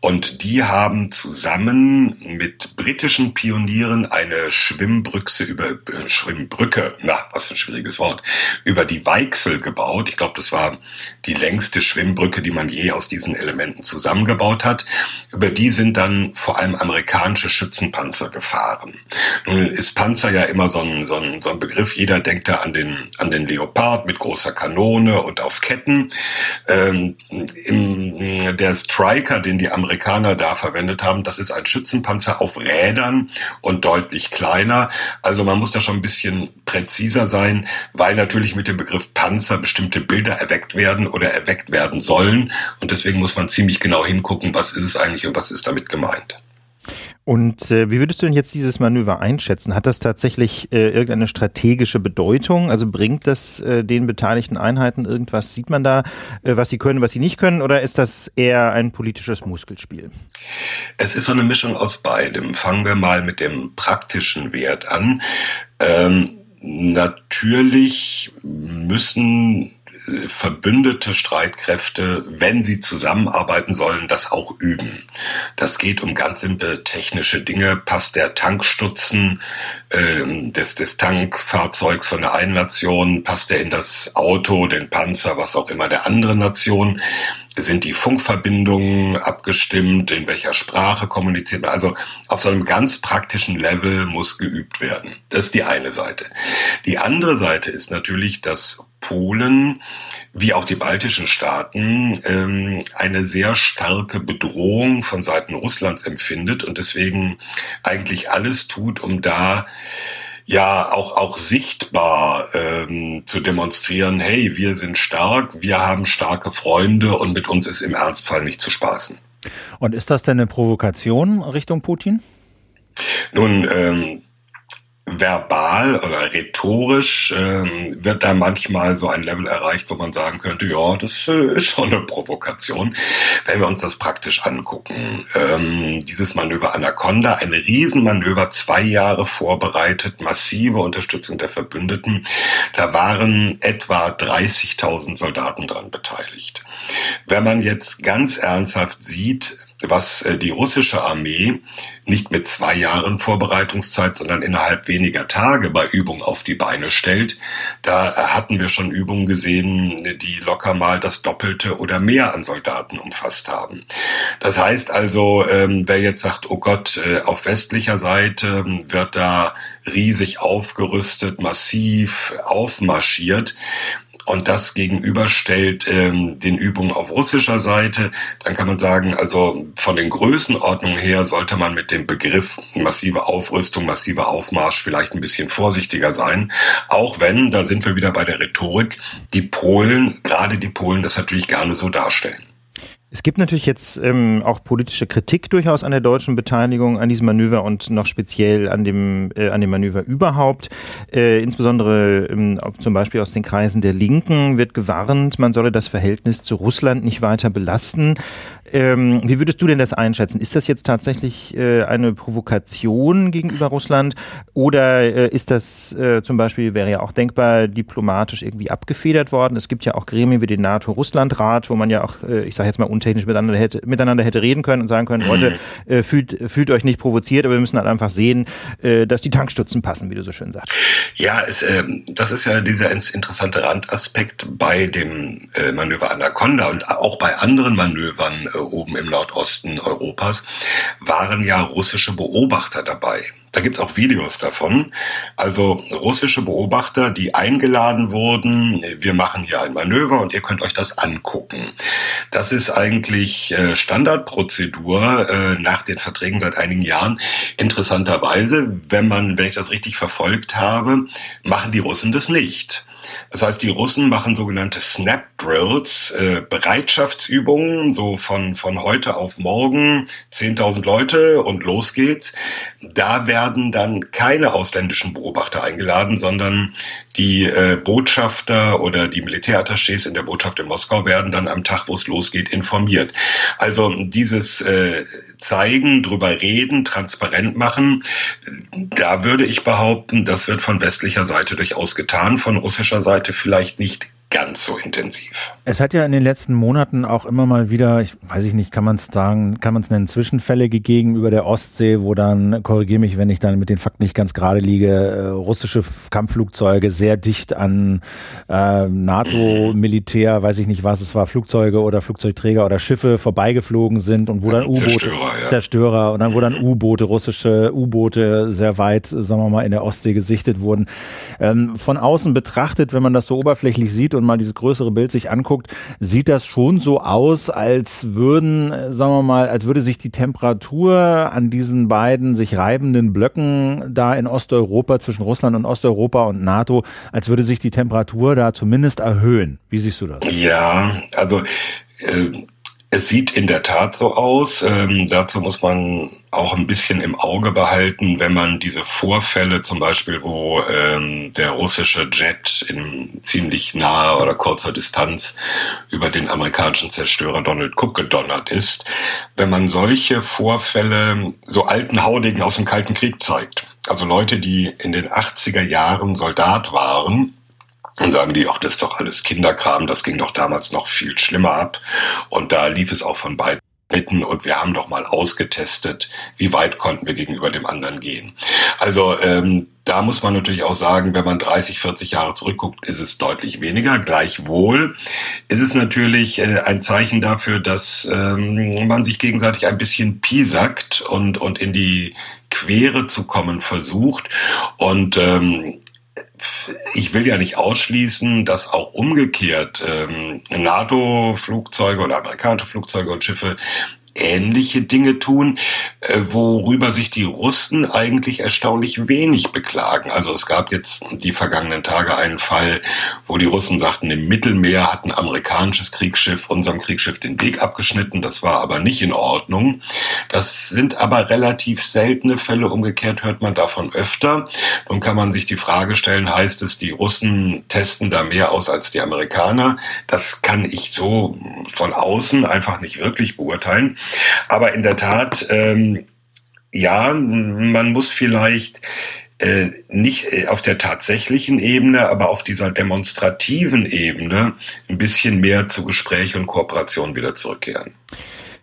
Und die haben zusammen mit britischen Pionieren eine Schwimmbrücke über äh, Schwimmbrücke, na, was für ein schwieriges Wort, über die Weichsel gebaut. Ich glaube, das war die längste Schwimmbrücke, die man je aus diesen Elementen zusammengebaut hat. Über die sind dann vor allem amerikanische Schützenpanzer gefahren. Nun ist Panzer ja immer so ein, so ein, so ein Begriff. Jeder denkt da an den, an den Leopard mit großer Kanone und auf Ketten. Ähm, im, der Striker, den die Amerikaner da verwendet haben, das ist ein Schützenpanzer auf Rädern und deutlich kleiner. Also man muss da schon ein bisschen präziser sein, weil natürlich mit dem Begriff Panzer bestimmte Bilder erweckt werden oder erweckt werden sollen. Und deswegen muss man ziemlich genau hingucken, was ist es eigentlich und was ist damit gemeint. Und äh, wie würdest du denn jetzt dieses Manöver einschätzen? Hat das tatsächlich äh, irgendeine strategische Bedeutung? Also bringt das äh, den beteiligten Einheiten irgendwas? Sieht man da, äh, was sie können, was sie nicht können? Oder ist das eher ein politisches Muskelspiel? Es ist so eine Mischung aus beidem. Fangen wir mal mit dem praktischen Wert an. Ähm, natürlich müssen verbündete Streitkräfte, wenn sie zusammenarbeiten sollen, das auch üben. Das geht um ganz simple technische Dinge. Passt der Tankstutzen äh, des, des Tankfahrzeugs von der einen Nation, passt der in das Auto, den Panzer, was auch immer der anderen Nation? Sind die Funkverbindungen abgestimmt? In welcher Sprache kommuniziert man? Also auf so einem ganz praktischen Level muss geübt werden. Das ist die eine Seite. Die andere Seite ist natürlich, dass Polen wie auch die baltischen Staaten ähm, eine sehr starke Bedrohung von Seiten Russlands empfindet und deswegen eigentlich alles tut, um da ja auch auch sichtbar ähm, zu demonstrieren, hey, wir sind stark, wir haben starke Freunde und mit uns ist im Ernstfall nicht zu spaßen. Und ist das denn eine Provokation Richtung Putin? Nun, ähm, verbal oder rhetorisch ähm, wird da manchmal so ein Level erreicht, wo man sagen könnte, ja, das äh, ist schon eine Provokation. Wenn wir uns das praktisch angucken, ähm, dieses Manöver Anaconda, ein Riesenmanöver, zwei Jahre vorbereitet, massive Unterstützung der Verbündeten, da waren etwa 30.000 Soldaten dran beteiligt. Wenn man jetzt ganz ernsthaft sieht, was äh, die russische Armee nicht mit zwei Jahren Vorbereitungszeit, sondern innerhalb weniger Tage bei Übungen auf die Beine stellt. Da äh, hatten wir schon Übungen gesehen, die locker mal das Doppelte oder mehr an Soldaten umfasst haben. Das heißt also, ähm, wer jetzt sagt, oh Gott, äh, auf westlicher Seite wird da riesig aufgerüstet, massiv aufmarschiert, und das gegenüberstellt ähm, den Übungen auf russischer Seite, dann kann man sagen, also von den Größenordnungen her sollte man mit dem Begriff massive Aufrüstung, massiver Aufmarsch vielleicht ein bisschen vorsichtiger sein. Auch wenn, da sind wir wieder bei der Rhetorik, die Polen, gerade die Polen, das natürlich gerne so darstellen. Es gibt natürlich jetzt ähm, auch politische Kritik durchaus an der deutschen Beteiligung an diesem Manöver und noch speziell an dem, äh, an dem Manöver überhaupt. Äh, insbesondere ähm, zum Beispiel aus den Kreisen der Linken wird gewarnt, man solle das Verhältnis zu Russland nicht weiter belasten. Ähm, wie würdest du denn das einschätzen? Ist das jetzt tatsächlich äh, eine Provokation gegenüber Russland oder äh, ist das äh, zum Beispiel, wäre ja auch denkbar, diplomatisch irgendwie abgefedert worden? Es gibt ja auch Gremien wie den NATO-Russland-Rat, wo man ja auch, äh, ich sage jetzt mal, untechnisch miteinander hätte, miteinander hätte reden können und sagen können, Leute, mhm. äh, fühlt, fühlt euch nicht provoziert, aber wir müssen halt einfach sehen, äh, dass die Tankstutzen passen, wie du so schön sagst. Ja, es, äh, das ist ja dieser interessante Randaspekt bei dem äh, Manöver Anaconda und auch bei anderen Manövern äh, oben im Nordosten Europas, waren ja russische Beobachter dabei. Da gibt's auch Videos davon. Also russische Beobachter, die eingeladen wurden, wir machen hier ein Manöver und ihr könnt euch das angucken. Das ist eigentlich äh, Standardprozedur äh, nach den Verträgen seit einigen Jahren. Interessanterweise, wenn man, wenn ich das richtig verfolgt habe, machen die Russen das nicht. Das heißt, die Russen machen sogenannte Snap Drills, äh, Bereitschaftsübungen, so von, von heute auf morgen, 10.000 Leute und los geht's. Da werden dann keine ausländischen Beobachter eingeladen, sondern die äh, Botschafter oder die Militärattachés in der Botschaft in Moskau werden dann am Tag, wo es losgeht, informiert. Also dieses äh, Zeigen, drüber reden, transparent machen, da würde ich behaupten, das wird von westlicher Seite durchaus getan, von russischer Seite vielleicht nicht ganz so intensiv. Es hat ja in den letzten Monaten auch immer mal wieder, ich weiß ich nicht, kann man es sagen, kann man es nennen, Zwischenfälle gegeben über der Ostsee, wo dann, korrigiere mich, wenn ich dann mit den Fakten nicht ganz gerade liege, äh, russische Kampfflugzeuge sehr dicht an äh, NATO-Militär, weiß ich nicht was, es war Flugzeuge oder Flugzeugträger oder Schiffe vorbeigeflogen sind und wo dann U-Boote, Zerstörer, ja. Zerstörer und dann wo dann U-Boote, russische U-Boote sehr weit, sagen wir mal, in der Ostsee gesichtet wurden. Ähm, von außen betrachtet, wenn man das so oberflächlich sieht und mal dieses größere Bild sich anguckt, sieht das schon so aus, als würden, sagen wir mal, als würde sich die Temperatur an diesen beiden sich reibenden Blöcken da in Osteuropa zwischen Russland und Osteuropa und NATO, als würde sich die Temperatur da zumindest erhöhen. Wie siehst du das? Ja, also äh, es sieht in der Tat so aus. Ähm, dazu muss man auch ein bisschen im Auge behalten, wenn man diese Vorfälle zum Beispiel, wo ähm, der russische Jet in ziemlich naher oder kurzer Distanz über den amerikanischen Zerstörer Donald Cook gedonnert ist, wenn man solche Vorfälle so alten Haudegen aus dem Kalten Krieg zeigt. Also Leute, die in den 80er Jahren Soldat waren, dann sagen die, ach, das ist doch alles Kinderkram, das ging doch damals noch viel schlimmer ab. Und da lief es auch von beiden Seiten und wir haben doch mal ausgetestet, wie weit konnten wir gegenüber dem anderen gehen. Also ähm, da muss man natürlich auch sagen, wenn man 30, 40 Jahre zurückguckt, ist es deutlich weniger. Gleichwohl ist es natürlich äh, ein Zeichen dafür, dass ähm, man sich gegenseitig ein bisschen piesackt und, und in die Quere zu kommen versucht. Und ähm, ich will ja nicht ausschließen, dass auch umgekehrt ähm, NATO-Flugzeuge oder amerikanische Flugzeuge und Schiffe ähnliche Dinge tun, äh, worüber sich die Russen eigentlich erstaunlich wenig beklagen. Also es gab jetzt die vergangenen Tage einen Fall, wo die Russen sagten, im Mittelmeer hat ein amerikanisches Kriegsschiff unserem Kriegsschiff den Weg abgeschnitten. Das war aber nicht in Ordnung. Das sind aber relativ seltene Fälle. Umgekehrt hört man davon öfter. Nun kann man sich die Frage stellen, heißt es, die Russen testen da mehr aus als die Amerikaner? Das kann ich so von außen einfach nicht wirklich beurteilen. Aber in der Tat, ähm, ja, man muss vielleicht äh, nicht äh, auf der tatsächlichen Ebene, aber auf dieser demonstrativen Ebene ein bisschen mehr zu Gespräch und Kooperation wieder zurückkehren.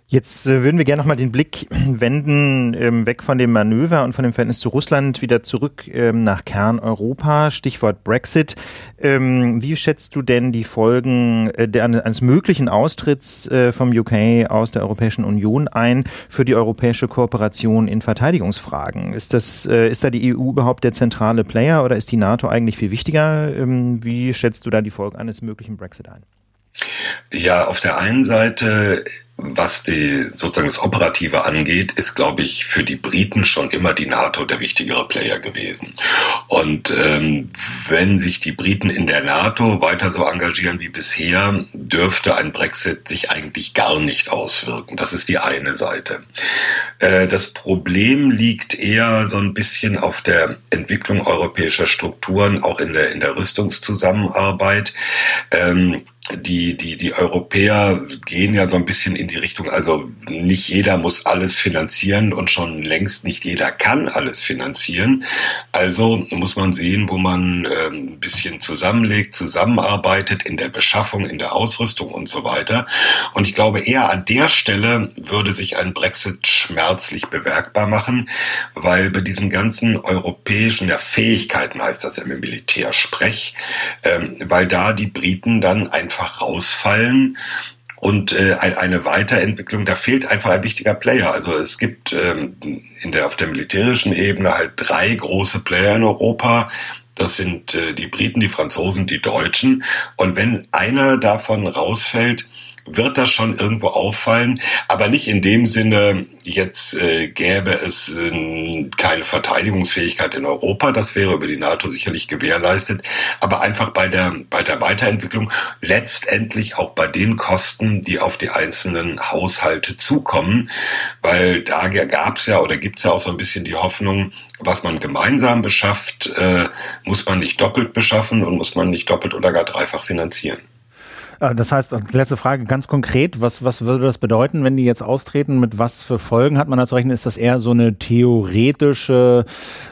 Jetzt äh, würden wir gerne nochmal den Blick wenden, ähm, weg von dem Manöver und von dem Verhältnis zu Russland, wieder zurück ähm, nach Kerneuropa, Stichwort Brexit. Ähm, wie schätzt du denn die Folgen äh, eines möglichen Austritts äh, vom UK aus der Europäischen Union ein für die europäische Kooperation in Verteidigungsfragen? Ist, das, ist da die EU überhaupt der zentrale Player oder ist die NATO eigentlich viel wichtiger? Ähm, wie schätzt du da die Folgen eines möglichen Brexit ein? Ja, auf der einen Seite was die sozusagen das Operative angeht, ist, glaube ich, für die Briten schon immer die NATO der wichtigere Player gewesen. Und ähm, wenn sich die Briten in der NATO weiter so engagieren wie bisher, dürfte ein Brexit sich eigentlich gar nicht auswirken. Das ist die eine Seite. Äh, das Problem liegt eher so ein bisschen auf der Entwicklung europäischer Strukturen, auch in der in der Rüstungszusammenarbeit. Ähm, die, die, die Europäer gehen ja so ein bisschen in die Richtung, also nicht jeder muss alles finanzieren und schon längst nicht jeder kann alles finanzieren. Also muss man sehen, wo man äh, ein bisschen zusammenlegt, zusammenarbeitet in der Beschaffung, in der Ausrüstung und so weiter. Und ich glaube, eher an der Stelle würde sich ein Brexit schmerzlich bewerkbar machen, weil bei diesen ganzen europäischen ja, Fähigkeiten heißt das im Militärsprech, ähm, weil da die Briten dann einfach einfach rausfallen und äh, eine Weiterentwicklung, da fehlt einfach ein wichtiger Player. Also es gibt ähm, in der auf der militärischen Ebene halt drei große Player in Europa. Das sind äh, die Briten, die Franzosen, die Deutschen. Und wenn einer davon rausfällt, wird das schon irgendwo auffallen, aber nicht in dem Sinne, jetzt äh, gäbe es äh, keine Verteidigungsfähigkeit in Europa, das wäre über die NATO sicherlich gewährleistet, aber einfach bei der, bei der Weiterentwicklung, letztendlich auch bei den Kosten, die auf die einzelnen Haushalte zukommen, weil da gab es ja oder gibt es ja auch so ein bisschen die Hoffnung, was man gemeinsam beschafft, äh, muss man nicht doppelt beschaffen und muss man nicht doppelt oder gar dreifach finanzieren. Äh, das heißt, letzte Frage ganz konkret, was, was würde das bedeuten, wenn die jetzt austreten? Mit was für Folgen hat man da zu rechnen? Ist das eher so eine theoretische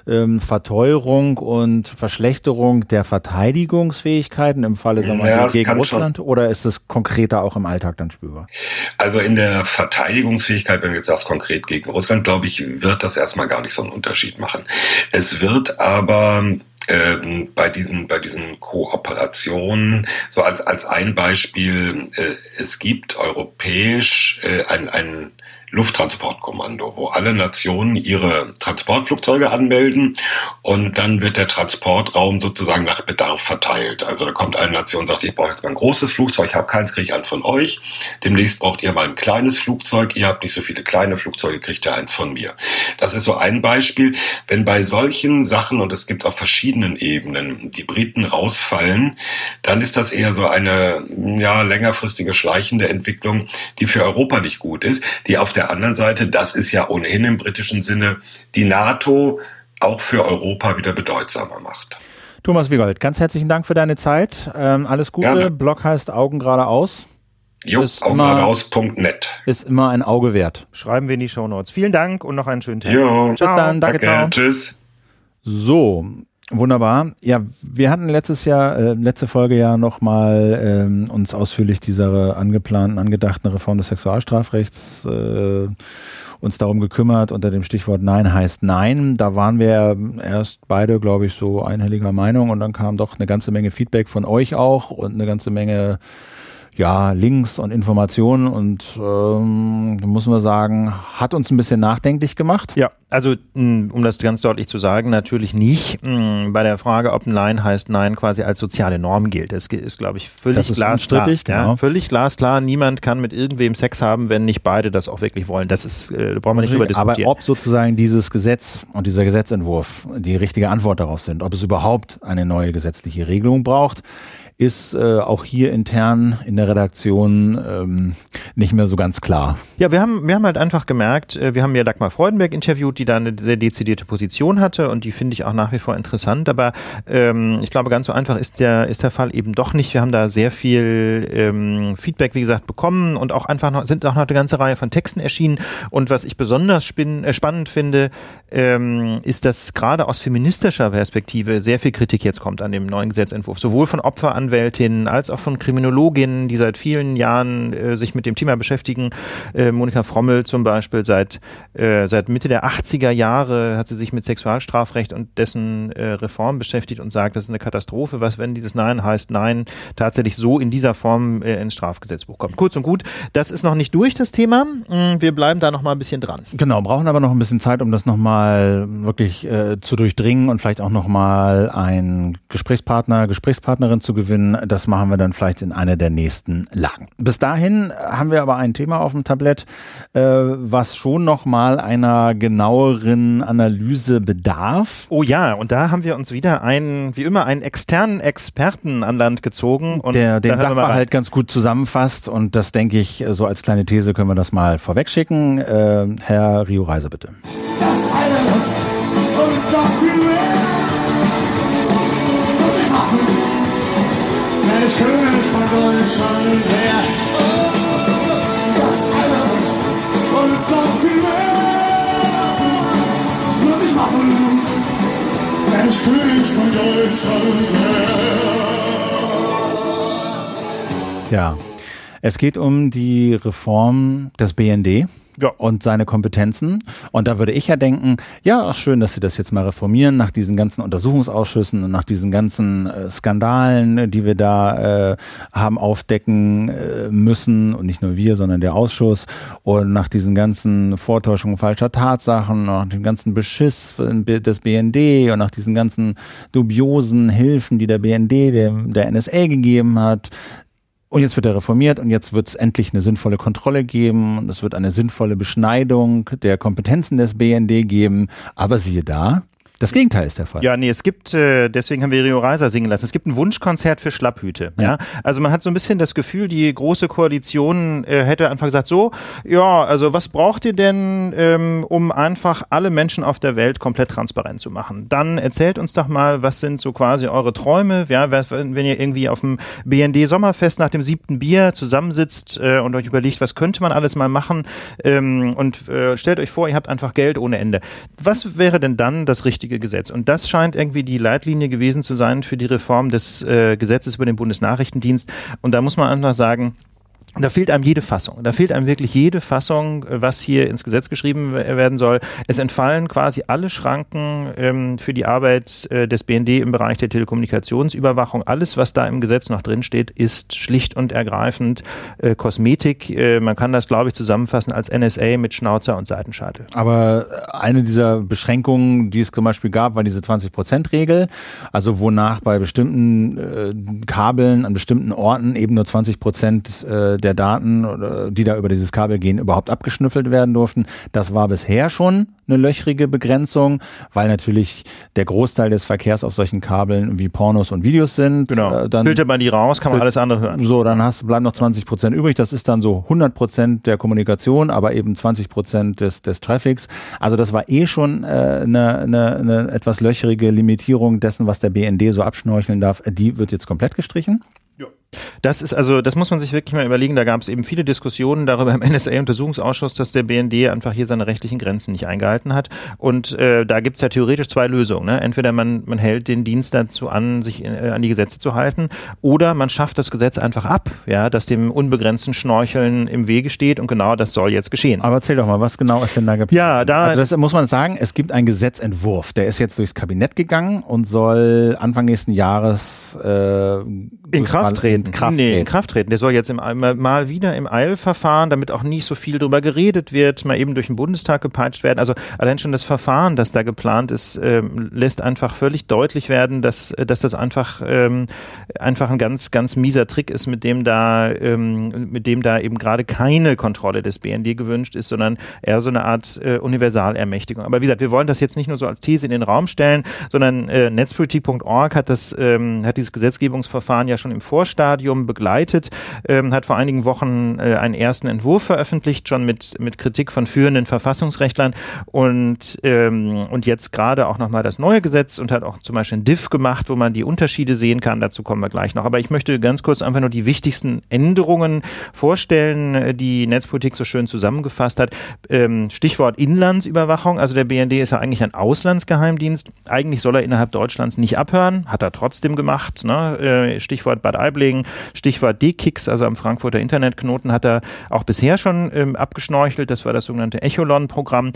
ähm, Verteuerung und Verschlechterung der Verteidigungsfähigkeiten im Falle sagen wir, ja, gegen Russland? Schon. Oder ist es konkreter auch im Alltag dann spürbar? Also in der Verteidigungsfähigkeit, wenn du jetzt sagst konkret gegen Russland, glaube ich, wird das erstmal gar nicht so einen Unterschied machen. Es wird aber ähm, bei diesen bei diesen Kooperationen so als als ein Beispiel äh, es gibt europäisch äh, ein ein Lufttransportkommando, wo alle Nationen ihre Transportflugzeuge anmelden und dann wird der Transportraum sozusagen nach Bedarf verteilt. Also da kommt eine Nation, sagt, ich brauche jetzt mal ein großes Flugzeug, ich habe keins, kriege ich eins von euch. Demnächst braucht ihr mal ein kleines Flugzeug, ihr habt nicht so viele kleine Flugzeuge, kriegt ihr eins von mir. Das ist so ein Beispiel. Wenn bei solchen Sachen, und es gibt auf verschiedenen Ebenen, die Briten rausfallen, dann ist das eher so eine ja, längerfristige schleichende Entwicklung, die für Europa nicht gut ist, die auf der der anderen Seite, das ist ja ohnehin im britischen Sinne, die NATO auch für Europa wieder bedeutsamer macht. Thomas Wiegold, ganz herzlichen Dank für deine Zeit. Ähm, alles Gute. Gerne. Blog heißt Augen geradeaus. Jo, augengeradeaus.net. Ist immer ein Auge wert. Schreiben wir in die Show Notes. Vielen Dank und noch einen schönen Tag. Jo. Bis dann, danke, danke ciao. Tschüss. So, Wunderbar. Ja, wir hatten letztes Jahr, äh, letzte Folge ja nochmal ähm, uns ausführlich dieser angeplanten, angedachten Reform des Sexualstrafrechts äh, uns darum gekümmert unter dem Stichwort Nein heißt Nein. Da waren wir erst beide, glaube ich, so einhelliger Meinung und dann kam doch eine ganze Menge Feedback von euch auch und eine ganze Menge ja, Links und Informationen und ähm, muss man sagen, hat uns ein bisschen nachdenklich gemacht. Ja, also um das ganz deutlich zu sagen, natürlich nicht bei der Frage, ob Nein heißt Nein quasi als soziale Norm gilt. Das ist, glaube ich, völlig glasklar. Genau. Ja, völlig glasklar. Niemand kann mit irgendwem Sex haben, wenn nicht beide das auch wirklich wollen. Das ist, äh, brauchen wir nicht drüber diskutieren. Aber ob sozusagen dieses Gesetz und dieser Gesetzentwurf die richtige Antwort darauf sind, ob es überhaupt eine neue gesetzliche Regelung braucht, ist äh, auch hier intern in der Redaktion ähm, nicht mehr so ganz klar. Ja, wir haben, wir haben halt einfach gemerkt, äh, wir haben ja Dagmar Freudenberg interviewt, die da eine sehr dezidierte Position hatte und die finde ich auch nach wie vor interessant, aber ähm, ich glaube, ganz so einfach ist der, ist der Fall eben doch nicht. Wir haben da sehr viel ähm, Feedback, wie gesagt, bekommen und auch einfach noch, sind auch noch eine ganze Reihe von Texten erschienen und was ich besonders spin, äh, spannend finde, ähm, ist, dass gerade aus feministischer Perspektive sehr viel Kritik jetzt kommt an dem neuen Gesetzentwurf, sowohl von Opfer an Rechtsanwältinnen als auch von Kriminologinnen, die seit vielen Jahren äh, sich mit dem Thema beschäftigen. Äh, Monika Frommel zum Beispiel seit, äh, seit Mitte der 80er Jahre hat sie sich mit Sexualstrafrecht und dessen äh, Reform beschäftigt und sagt, das ist eine Katastrophe, was wenn dieses Nein heißt Nein tatsächlich so in dieser Form äh, ins Strafgesetzbuch kommt. Kurz und gut, das ist noch nicht durch, das Thema. Mm, wir bleiben da noch mal ein bisschen dran. Genau, brauchen aber noch ein bisschen Zeit, um das noch mal wirklich äh, zu durchdringen und vielleicht auch noch mal einen Gesprächspartner, Gesprächspartnerin zu gewinnen gewinnen. Das machen wir dann vielleicht in einer der nächsten Lagen. Bis dahin haben wir aber ein Thema auf dem Tablett, äh, was schon noch mal einer genaueren Analyse bedarf. Oh ja, und da haben wir uns wieder einen, wie immer, einen externen Experten an Land gezogen. Und der den Sachverhalt ganz gut zusammenfasst. Und das denke ich, so als kleine These können wir das mal vorwegschicken. Äh, Herr Rio Reiser, bitte. Das alles und noch Ja, es geht um die Reform des BND ja. und seine Kompetenzen. Und da würde ich ja denken, ja, schön, dass sie das jetzt mal reformieren nach diesen ganzen Untersuchungsausschüssen und nach diesen ganzen äh, Skandalen, die wir da äh, haben aufdecken äh, müssen und nicht nur wir, sondern der Ausschuss und nach diesen ganzen Vortäuschungen falscher Tatsachen, nach dem ganzen Beschiss des BND und nach diesen ganzen dubiosen Hilfen, die der BND dem, der NSA gegeben hat, und jetzt wird er reformiert und jetzt wird es endlich eine sinnvolle Kontrolle geben und es wird eine sinnvolle Beschneidung der Kompetenzen des BND geben. Aber siehe da, Das Gegenteil ist der Fall. Ja, nee, es gibt, äh, deswegen haben wir Rio Reiser singen lassen, es gibt ein Wunschkonzert für Schlapphüte. Ja. ja? Also man hat so ein bisschen das Gefühl, die große Koalition äh, hätte einfach gesagt, so, ja, also was braucht ihr denn, ähm, um einfach alle Menschen auf der Welt komplett transparent zu machen? Dann erzählt uns doch mal, was sind so quasi eure Träume, ja, wenn ihr irgendwie auf dem BND Sommerfest nach dem siebten Bier zusammensitzt äh, und euch überlegt, was könnte man alles mal machen ähm, und äh, stellt euch vor, ihr habt einfach Geld ohne Ende. Was wäre denn dann das richtige richtige Gesetz. Und das scheint irgendwie die Leitlinie gewesen zu sein für die Reform des äh, Gesetzes über den Bundesnachrichtendienst. Und da muss man einfach sagen, da fehlt einem jede Fassung. Da fehlt einem wirklich jede Fassung, was hier ins Gesetz geschrieben werden soll. Es entfallen quasi alle Schranken ähm, für die Arbeit äh, des BND im Bereich der Telekommunikationsüberwachung. Alles, was da im Gesetz noch drin steht, ist schlicht und ergreifend äh, Kosmetik. Äh, man kann das, glaube ich, zusammenfassen als NSA mit Schnauzer und Seitenscheitel. Aber eine dieser Beschränkungen, die es zum Beispiel gab, war diese 20-Prozent-Regel. Also wonach bei bestimmten äh, Kabeln an bestimmten Orten eben nur 20 Prozent äh, der Daten, die da über dieses Kabel gehen, überhaupt abgeschnüffelt werden durften. Das war bisher schon eine löchrige Begrenzung, weil natürlich der Großteil des Verkehrs auf solchen Kabeln wie Pornos und Videos sind. Genau. Äh, dann filtert man die raus, kann man alles andere hören. So, dann hast, bleiben noch 20 Prozent übrig. Das ist dann so 100 Prozent der Kommunikation, aber eben 20 Prozent des, des Traffics. Also das war eh schon äh, eine, eine, eine etwas löchrige Limitierung dessen, was der BND so abschnorcheln darf. Die wird jetzt komplett gestrichen. Das ist also, das muss man sich wirklich mal überlegen. Da gab es eben viele Diskussionen darüber im NSA-Untersuchungsausschuss, dass der BND einfach hier seine rechtlichen Grenzen nicht eingehalten hat. Und äh, da gibt es ja theoretisch zwei Lösungen. Ne? Entweder man, man hält den Dienst dazu an, sich äh, an die Gesetze zu halten, oder man schafft das Gesetz einfach ab, ja, dass dem unbegrenzten Schnorcheln im Wege steht. Und genau das soll jetzt geschehen. Aber erzähl doch mal, was genau ist denn da geplant? Ja, da also das muss man sagen. Es gibt einen Gesetzentwurf, der ist jetzt durchs Kabinett gegangen und soll Anfang nächsten Jahres äh, in Kraft treten. In Kraft nee, in Kraft treten. Der soll jetzt im, mal wieder im Eilverfahren, damit auch nicht so viel drüber geredet wird, mal eben durch den Bundestag gepeitscht werden. Also allein schon das Verfahren, das da geplant ist, ähm, lässt einfach völlig deutlich werden, dass, dass das einfach, ähm, einfach ein ganz, ganz mieser Trick ist, mit dem da, ähm, mit dem da eben gerade keine Kontrolle des BND gewünscht ist, sondern eher so eine Art äh, Universalermächtigung. Aber wie gesagt, wir wollen das jetzt nicht nur so als These in den Raum stellen, sondern äh, netzpolitik.org hat das, ähm, hat dieses Gesetzgebungsverfahren ja schon im Vorstadium begleitet, ähm, hat vor einigen Wochen äh, einen ersten Entwurf veröffentlicht, schon mit, mit Kritik von führenden Verfassungsrechtlern und, ähm, und jetzt gerade auch nochmal das neue Gesetz und hat auch zum Beispiel ein Diff gemacht, wo man die Unterschiede sehen kann. Dazu kommen wir gleich noch. Aber ich möchte ganz kurz einfach nur die wichtigsten Änderungen vorstellen, äh, die Netzpolitik so schön zusammengefasst hat. Ähm, Stichwort Inlandsüberwachung. Also der BND ist ja eigentlich ein Auslandsgeheimdienst. Eigentlich soll er innerhalb Deutschlands nicht abhören, hat er trotzdem gemacht. Ne? Äh, Stichwort Bad Aiblingen, Stichwort D-Kicks, also am Frankfurter Internetknoten, hat er auch bisher schon ähm, abgeschnorchelt. Das war das sogenannte Echolon-Programm.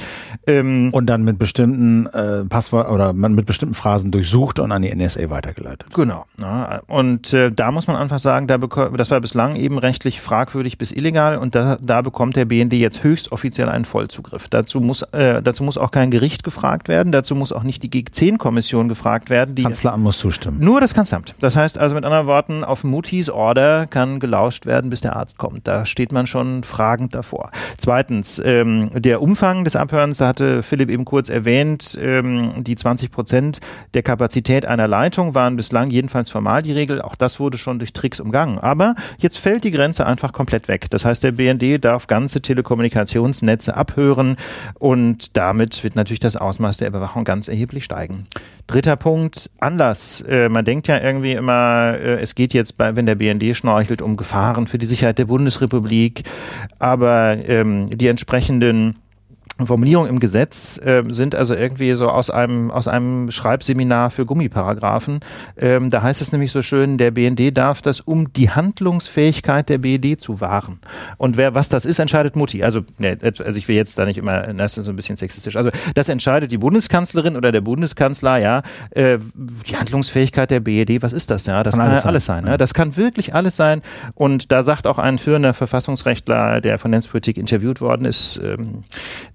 Ähm, und dann mit bestimmten äh, Passwort oder mit bestimmten Phrasen durchsucht und an die NSA weitergeleitet. Genau. Ja, und äh, da muss man einfach sagen, da das war bislang eben rechtlich fragwürdig bis illegal und da, da bekommt der BND jetzt höchst offiziell einen Vollzugriff. Dazu muss, äh, dazu muss auch kein Gericht gefragt werden, dazu muss auch nicht die G10-Kommission gefragt werden. Die Kanzleramt muss zustimmen. Nur das Kanzleramt. Das heißt also mit anderen Worten, auf Mutis Order kann gelauscht werden, bis der Arzt kommt. Da steht man schon fragend davor. Zweitens, ähm, der Umfang des Abhörens, da hatte Philipp eben kurz erwähnt, ähm, die 20 Prozent der Kapazität einer Leitung waren bislang jedenfalls formal die Regel. Auch das wurde schon durch Tricks umgangen. Aber jetzt fällt die Grenze einfach komplett weg. Das heißt, der BND darf ganze Telekommunikationsnetze abhören und damit wird natürlich das Ausmaß der Überwachung ganz erheblich steigen. Dritter Punkt, Anlass. Äh, man denkt ja irgendwie immer, äh, es geht jetzt bei, wenn der BND schnorchelt, um Gefahren für die Sicherheit der Bundesrepublik. Aber ähm, die entsprechenden Formulierungen im Gesetz äh, sind also irgendwie so aus einem, aus einem Schreibseminar für Gummiparagraphen. Ähm, da heißt es nämlich so schön, der BND darf das, um die Handlungsfähigkeit der BND zu wahren. Und wer, was das ist, entscheidet Mutti. Also, ne, also ich will jetzt da nicht immer, das ist so ein bisschen sexistisch. Also, das entscheidet die Bundeskanzlerin oder der Bundeskanzler, ja. Äh, die Handlungsfähigkeit der BND, was ist das? Ja, das kann, kann alles, alles sein. sein ja. Das kann wirklich alles sein. Und da sagt auch ein führender Verfassungsrechtler, der von Netzpolitik interviewt worden ist, ähm,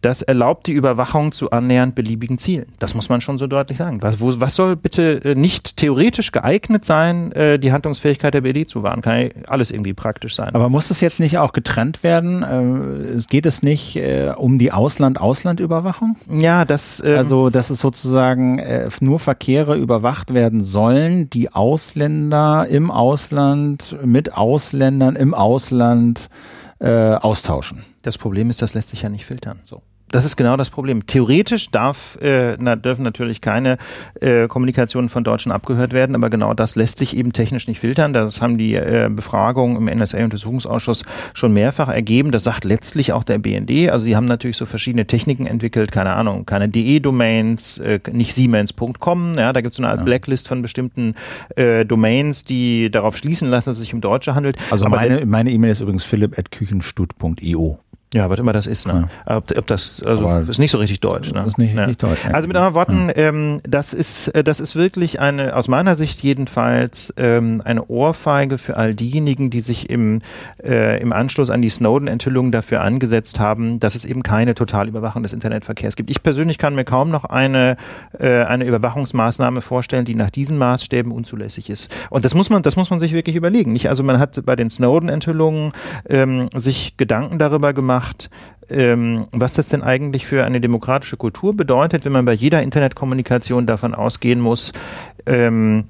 dass das erlaubt die Überwachung zu annähernd beliebigen Zielen. Das muss man schon so deutlich sagen. Was, wo, was soll bitte äh, nicht theoretisch geeignet sein, äh, die Handlungsfähigkeit der BD zu wahren? Kann ja alles irgendwie praktisch sein. Aber muss das jetzt nicht auch getrennt werden? Äh, geht es nicht um die Ausland-Ausland-Überwachung? Ja, das. Ähm also, dass es sozusagen nur Verkehre überwacht werden sollen, die Ausländer im Ausland mit Ausländern im Ausland äh, austauschen. Das Problem ist, das lässt sich ja nicht filtern. So. Das ist genau das Problem. Theoretisch darf, äh, na, dürfen natürlich keine äh, Kommunikationen von Deutschen abgehört werden, aber genau das lässt sich eben technisch nicht filtern. Das haben die äh, Befragungen im NSA-Untersuchungsausschuss schon mehrfach ergeben. Das sagt letztlich auch der BND. Also die haben natürlich so verschiedene Techniken entwickelt, keine Ahnung, keine DE-Domains, äh, nicht Siemens.com. Ja, da gibt es so eine Art ja. Blacklist von bestimmten äh, Domains, die darauf schließen lassen, dass es sich um Deutsche handelt. Also aber meine meine E-Mail ist übrigens philipp.küchenstut.io. Ja, was immer das ist. Ne? Ja. Ob, ob, das also Aber ist nicht so richtig deutsch. Ne? Ist nicht ja. richtig deutsch. Also mit anderen Worten, ja. ähm, das ist äh, das ist wirklich eine aus meiner Sicht jedenfalls ähm, eine Ohrfeige für all diejenigen, die sich im äh, im Anschluss an die Snowden-Enthüllungen dafür angesetzt haben, dass es eben keine Totalüberwachung des Internetverkehrs gibt. Ich persönlich kann mir kaum noch eine äh, eine Überwachungsmaßnahme vorstellen, die nach diesen Maßstäben unzulässig ist. Und das muss man das muss man sich wirklich überlegen. Nicht also man hat bei den Snowden-Enthüllungen ähm, sich Gedanken darüber gemacht gemacht, ähm, was das denn eigentlich für eine demokratische Kultur bedeutet, wenn man bei jeder Internetkommunikation davon ausgehen muss, ähm,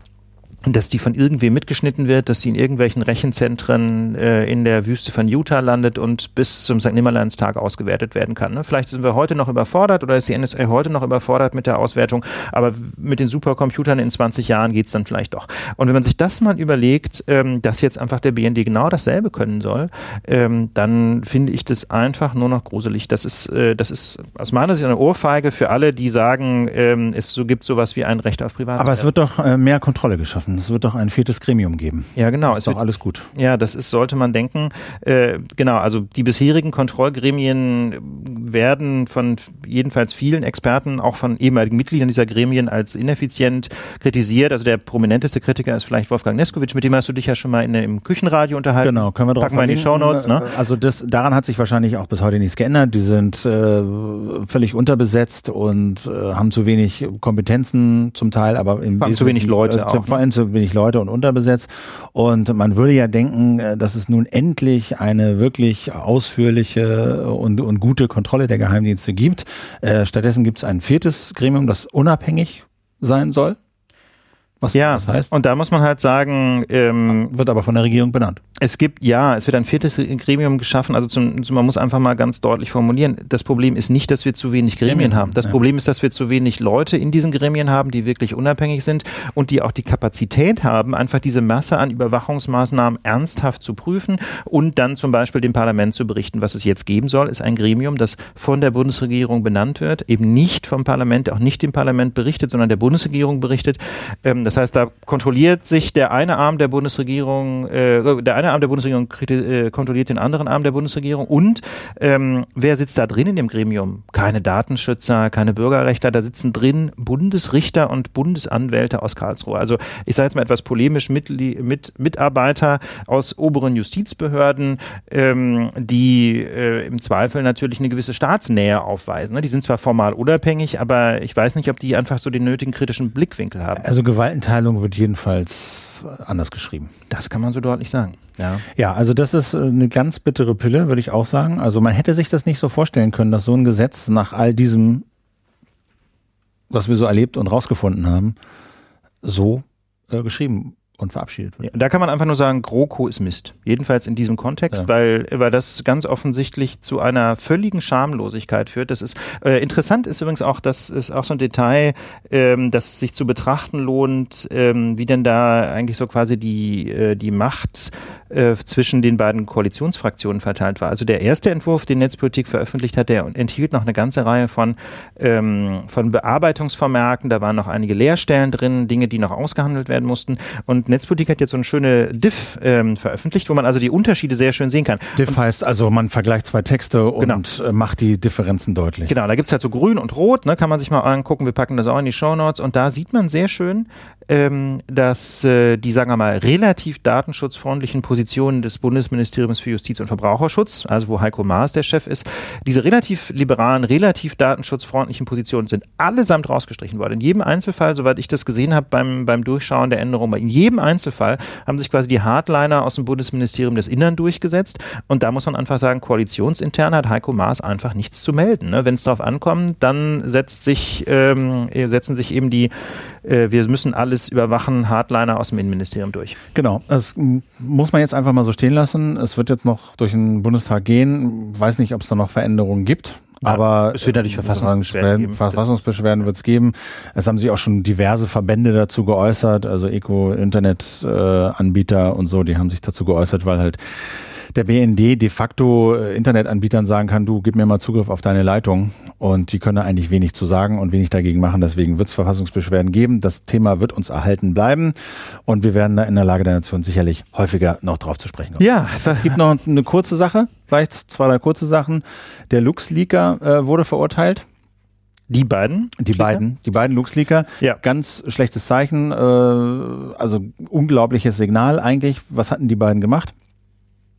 dass die von irgendwem mitgeschnitten wird, dass sie in irgendwelchen Rechenzentren äh, in der Wüste von Utah landet und bis zum St. Nimmerleinstag ausgewertet werden kann. Ne? Vielleicht sind wir heute noch überfordert oder ist die NSA heute noch überfordert mit der Auswertung, aber mit den Supercomputern in 20 Jahren geht's dann vielleicht doch. Und wenn man sich das mal überlegt, ähm, dass jetzt einfach der BND genau dasselbe können soll, ähm, dann finde ich das einfach nur noch gruselig. Das ist, äh, das ist aus meiner Sicht eine Ohrfeige für alle, die sagen, ähm, es so gibt sowas wie ein Recht auf Privatsphäre. Aber es wird doch äh, mehr Kontrolle geschaffen. Es wird doch ein viertes Gremium geben. Ja, genau. ist es doch wird, alles gut. Ja, das ist, sollte man denken. Äh, genau, also die bisherigen Kontrollgremien werden von jedenfalls vielen Experten, auch von ehemaligen Mitgliedern dieser Gremien als ineffizient kritisiert. Also der prominenteste Kritiker ist vielleicht Wolfgang Neskowitsch, mit dem hast du dich ja schon mal in, im Küchenradio unterhalten. Genau, können wir drauf Packen wir in die Shownotes. Ne? Also das, daran hat sich wahrscheinlich auch bis heute nichts geändert. Die sind äh, völlig unterbesetzt und äh, haben zu wenig Kompetenzen zum Teil, aber im zu wenig Leute äh, auch. Vor allem ne? Zu wenig Leute und unterbesetzt. Und man würde ja denken, äh, dass es nun endlich eine wirklich ausführliche und, und gute Kontrolle der Geheimdienste gibt. Äh, stattdessen gibt es ein viertes Gremium, das unabhängig sein soll. Was ja, das heißt? Und da muss man halt sagen, ähm, wird aber von der Regierung benannt. Es gibt, ja, es wird ein viertes Gremium geschaffen. Also zum, man muss einfach mal ganz deutlich formulieren. Das Problem ist nicht, dass wir zu wenig Gremien mhm. haben. Das ja. Problem ist, dass wir zu wenig Leute in diesen Gremien haben, die wirklich unabhängig sind und die auch die Kapazität haben, einfach diese Masse an Überwachungsmaßnahmen ernsthaft zu prüfen und dann zum Beispiel dem Parlament zu berichten. Was es jetzt geben soll, ist ein Gremium, das von der Bundesregierung benannt wird, eben nicht vom Parlament, auch nicht dem Parlament berichtet, sondern der Bundesregierung berichtet. Ähm, das heißt, da kontrolliert sich der eine Arm der Bundesregierung, äh, der eine Arm der Bundesregierung äh, kontrolliert den anderen Arm der Bundesregierung. Und ähm, wer sitzt da drin in dem Gremium? Keine Datenschützer, keine Bürgerrechtler, da sitzen drin Bundesrichter und Bundesanwälte aus Karlsruhe. Also ich sage jetzt mal etwas polemisch, mit, mit Mitarbeiter aus oberen Justizbehörden, ähm, die äh, im Zweifel natürlich eine gewisse Staatsnähe aufweisen. Ne? Die sind zwar formal unabhängig, aber ich weiß nicht, ob die einfach so den nötigen kritischen Blickwinkel haben. Also Gewaltenteilung wird jedenfalls anders geschrieben. Das kann man so deutlich sagen. Ja. ja, also das ist äh, eine ganz bittere Pille, würde ich auch sagen. Also man hätte sich das nicht so vorstellen können, dass so ein Gesetz nach all diesem, was wir so erlebt und rausgefunden haben, so äh, geschrieben und verabschiedet wird. Ja, da kann man einfach nur sagen, GroKo ist Mist. Jedenfalls in diesem Kontext, ja. weil, weil das ganz offensichtlich zu einer völligen Schamlosigkeit führt. Das ist äh, interessant ist übrigens auch, das ist auch so ein Detail, ähm, das sich zu betrachten lohnt, ähm, wie denn da eigentlich so quasi die, äh, die Macht äh, zwischen den beiden Koalitionsfraktionen verteilt war. Also der erste Entwurf, den Netzpolitik veröffentlicht hat, der enthielt noch eine ganze Reihe von, ähm, von Bearbeitungsvermerken. Da waren noch einige Leerstellen drin, Dinge, die noch ausgehandelt werden mussten. Und Netzpolitik hat jetzt so eine schöne Diff ähm, veröffentlicht, wo man also die Unterschiede sehr schön sehen kann. Diff und, heißt also, man vergleicht zwei Texte und genau. Äh, macht die Differenzen deutlich. Genau, da gibt's halt so grün und rot, ne, kann man sich mal angucken. Wir packen das auch in die Show Notes und da sieht man sehr schön, ähm, dass äh, die, sagen wir mal, relativ datenschutzfreundlichen Positionen des Bundesministeriums für Justiz und Verbraucherschutz, also wo Heiko Maas der Chef ist, diese relativ liberalen, relativ datenschutzfreundlichen Positionen sind allesamt rausgestrichen worden. In jedem Einzelfall, soweit ich das gesehen habe beim, beim Durchschauen der Änderungen, in jedem Einzelfall haben sich quasi die Hardliner aus dem Bundesministerium des Innern durchgesetzt. Und da muss man einfach sagen, koalitionsintern hat Heiko Maas einfach nichts zu melden. Ne? Wenn es darauf ankommt, dann setzt sich, ähm, setzen sich eben die äh, wir müssen alles überwachen, Hardliner aus dem Innenministerium durch. Genau, das muss man jetzt einfach mal so stehen lassen. Es wird jetzt noch durch den Bundestag gehen. Weiß nicht, ob es da noch Veränderungen gibt. Aber es wird natürlich Verfassungsbeschwerden geben. Verfassungsbeschwerden wird es geben. Es haben sich auch schon diverse Verbände dazu geäußert, also Eco-Internet-Anbieter äh, und so, die haben sich dazu geäußert, weil halt der BND de facto äh, Internetanbietern sagen kann, du gib mir mal Zugriff auf deine Leitung und die können eigentlich wenig zu sagen und wenig dagegen machen. Deswegen wird es Verfassungsbeschwerden geben. Das Thema wird uns erhalten bleiben und wir werden da in der Lage der Nation sicherlich häufiger noch drauf zu sprechen kommen. Ja, es gibt noch eine kurze Sache, vielleicht zwei, drei kurze Sachen. Der LuxLeaker äh, wurde verurteilt. Die beiden? Die Leaker? beiden, die beiden LuxLeaker. Ja. Ganz schlechtes Zeichen, äh, also unglaubliches Signal eigentlich. Was hatten die beiden gemacht?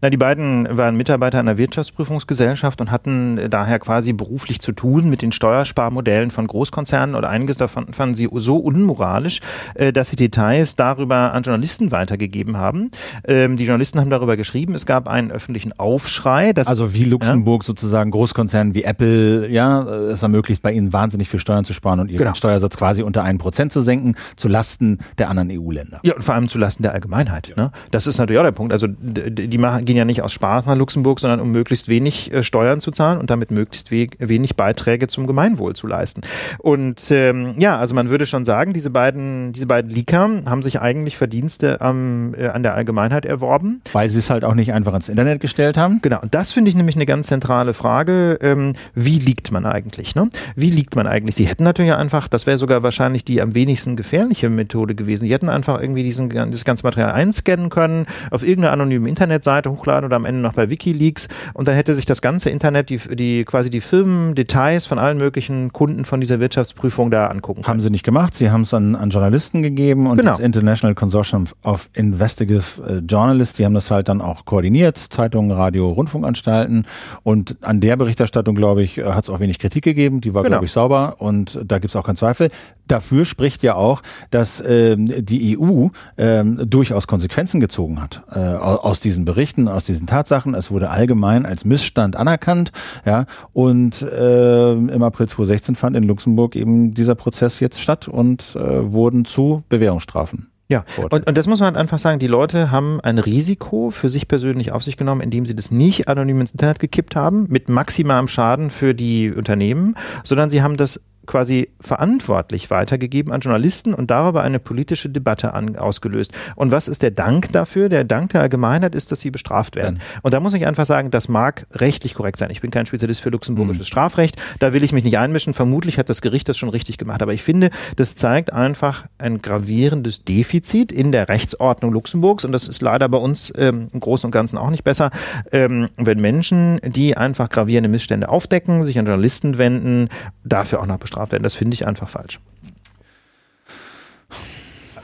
Na, die beiden waren Mitarbeiter einer Wirtschaftsprüfungsgesellschaft und hatten daher quasi beruflich zu tun mit den Steuersparmodellen von Großkonzernen oder einiges davon fanden sie so unmoralisch, äh, dass sie Details darüber an Journalisten weitergegeben haben. Ähm, die Journalisten haben darüber geschrieben, es gab einen öffentlichen Aufschrei. Dass, also wie Luxemburg ja? sozusagen Großkonzernen wie Apple, ja, es ermöglicht bei ihnen wahnsinnig viel Steuern zu sparen und ihren genau. Steuersatz quasi unter einen Prozent zu senken, zu Lasten der anderen EU-Länder. Ja, und vor allem zu Lasten der Allgemeinheit. Ja. Ne? Das ist natürlich auch der Punkt. Also die machen gehen ja nicht aus Spaß nach Luxemburg, sondern um möglichst wenig äh, Steuern zu zahlen und damit möglichst we wenig Beiträge zum Gemeinwohl zu leisten. Und ähm, ja, also man würde schon sagen, diese beiden, diese beiden Leaker haben sich eigentlich Verdienste am, äh, an der Allgemeinheit erworben. Weil sie es halt auch nicht einfach ins Internet gestellt haben. Genau, und das finde ich nämlich eine ganz zentrale Frage. Ähm, wie liegt man eigentlich? Ne? Wie liegt man eigentlich? Sie hätten natürlich einfach, das wäre sogar wahrscheinlich die am wenigsten gefährliche Methode gewesen. Sie hätten einfach irgendwie diesen, dieses ganze Material einscannen können, auf irgendeiner anonymen Internetseite hochladen oder am Ende noch bei Wikileaks und dann hätte sich das ganze Internet, die, die quasi die Firmen, Details von allen möglichen Kunden von dieser Wirtschaftsprüfung da angucken können. Haben sie nicht gemacht, sie haben es an, an Journalisten gegeben und genau. das International Consortium of Investigative äh, Journalists, die haben das halt dann auch koordiniert, Zeitungen, Radio, Rundfunkanstalten und an der Berichterstattung, glaube ich, hat es auch wenig Kritik gegeben, die war, genau. glaube ich, sauber und da gibt es auch keinen Zweifel. Dafür spricht ja auch, dass ähm, die EU ähm, durchaus Konsequenzen gezogen hat äh, aus diesen Berichten, aus diesen Tatsachen. Es wurde allgemein als Missstand anerkannt, ja. Und äh, im April 2016 fand in Luxemburg eben dieser Prozess jetzt statt und äh, wurden zu Bewährungsstrafen. Ja, und, und das muss man halt einfach sagen, die Leute haben ein Risiko für sich persönlich auf sich genommen, indem sie das nicht anonym ins Internet gekippt haben, mit maximalem Schaden für die Unternehmen, sondern sie haben das quasi verantwortlich weitergegeben an Journalisten und darüber eine politische Debatte an, ausgelöst. Und was ist der Dank dafür? Der Dank der Allgemeinheit ist, dass sie bestraft werden. Ja. Und da muss ich einfach sagen, das mag rechtlich korrekt sein. Ich bin kein Spezialist für luxemburgisches mhm. Strafrecht. Da will ich mich nicht einmischen. Vermutlich hat das Gericht das schon richtig gemacht. Aber ich finde, das zeigt einfach ein gravierendes Defizit in der Rechtsordnung Luxemburgs. Und das ist leider bei uns ähm, im Großen und Ganzen auch nicht besser, ähm, wenn Menschen, die einfach gravierende Missstände aufdecken, sich an Journalisten wenden, dafür auch noch bestraft bestraft werden. Das finde ich einfach falsch.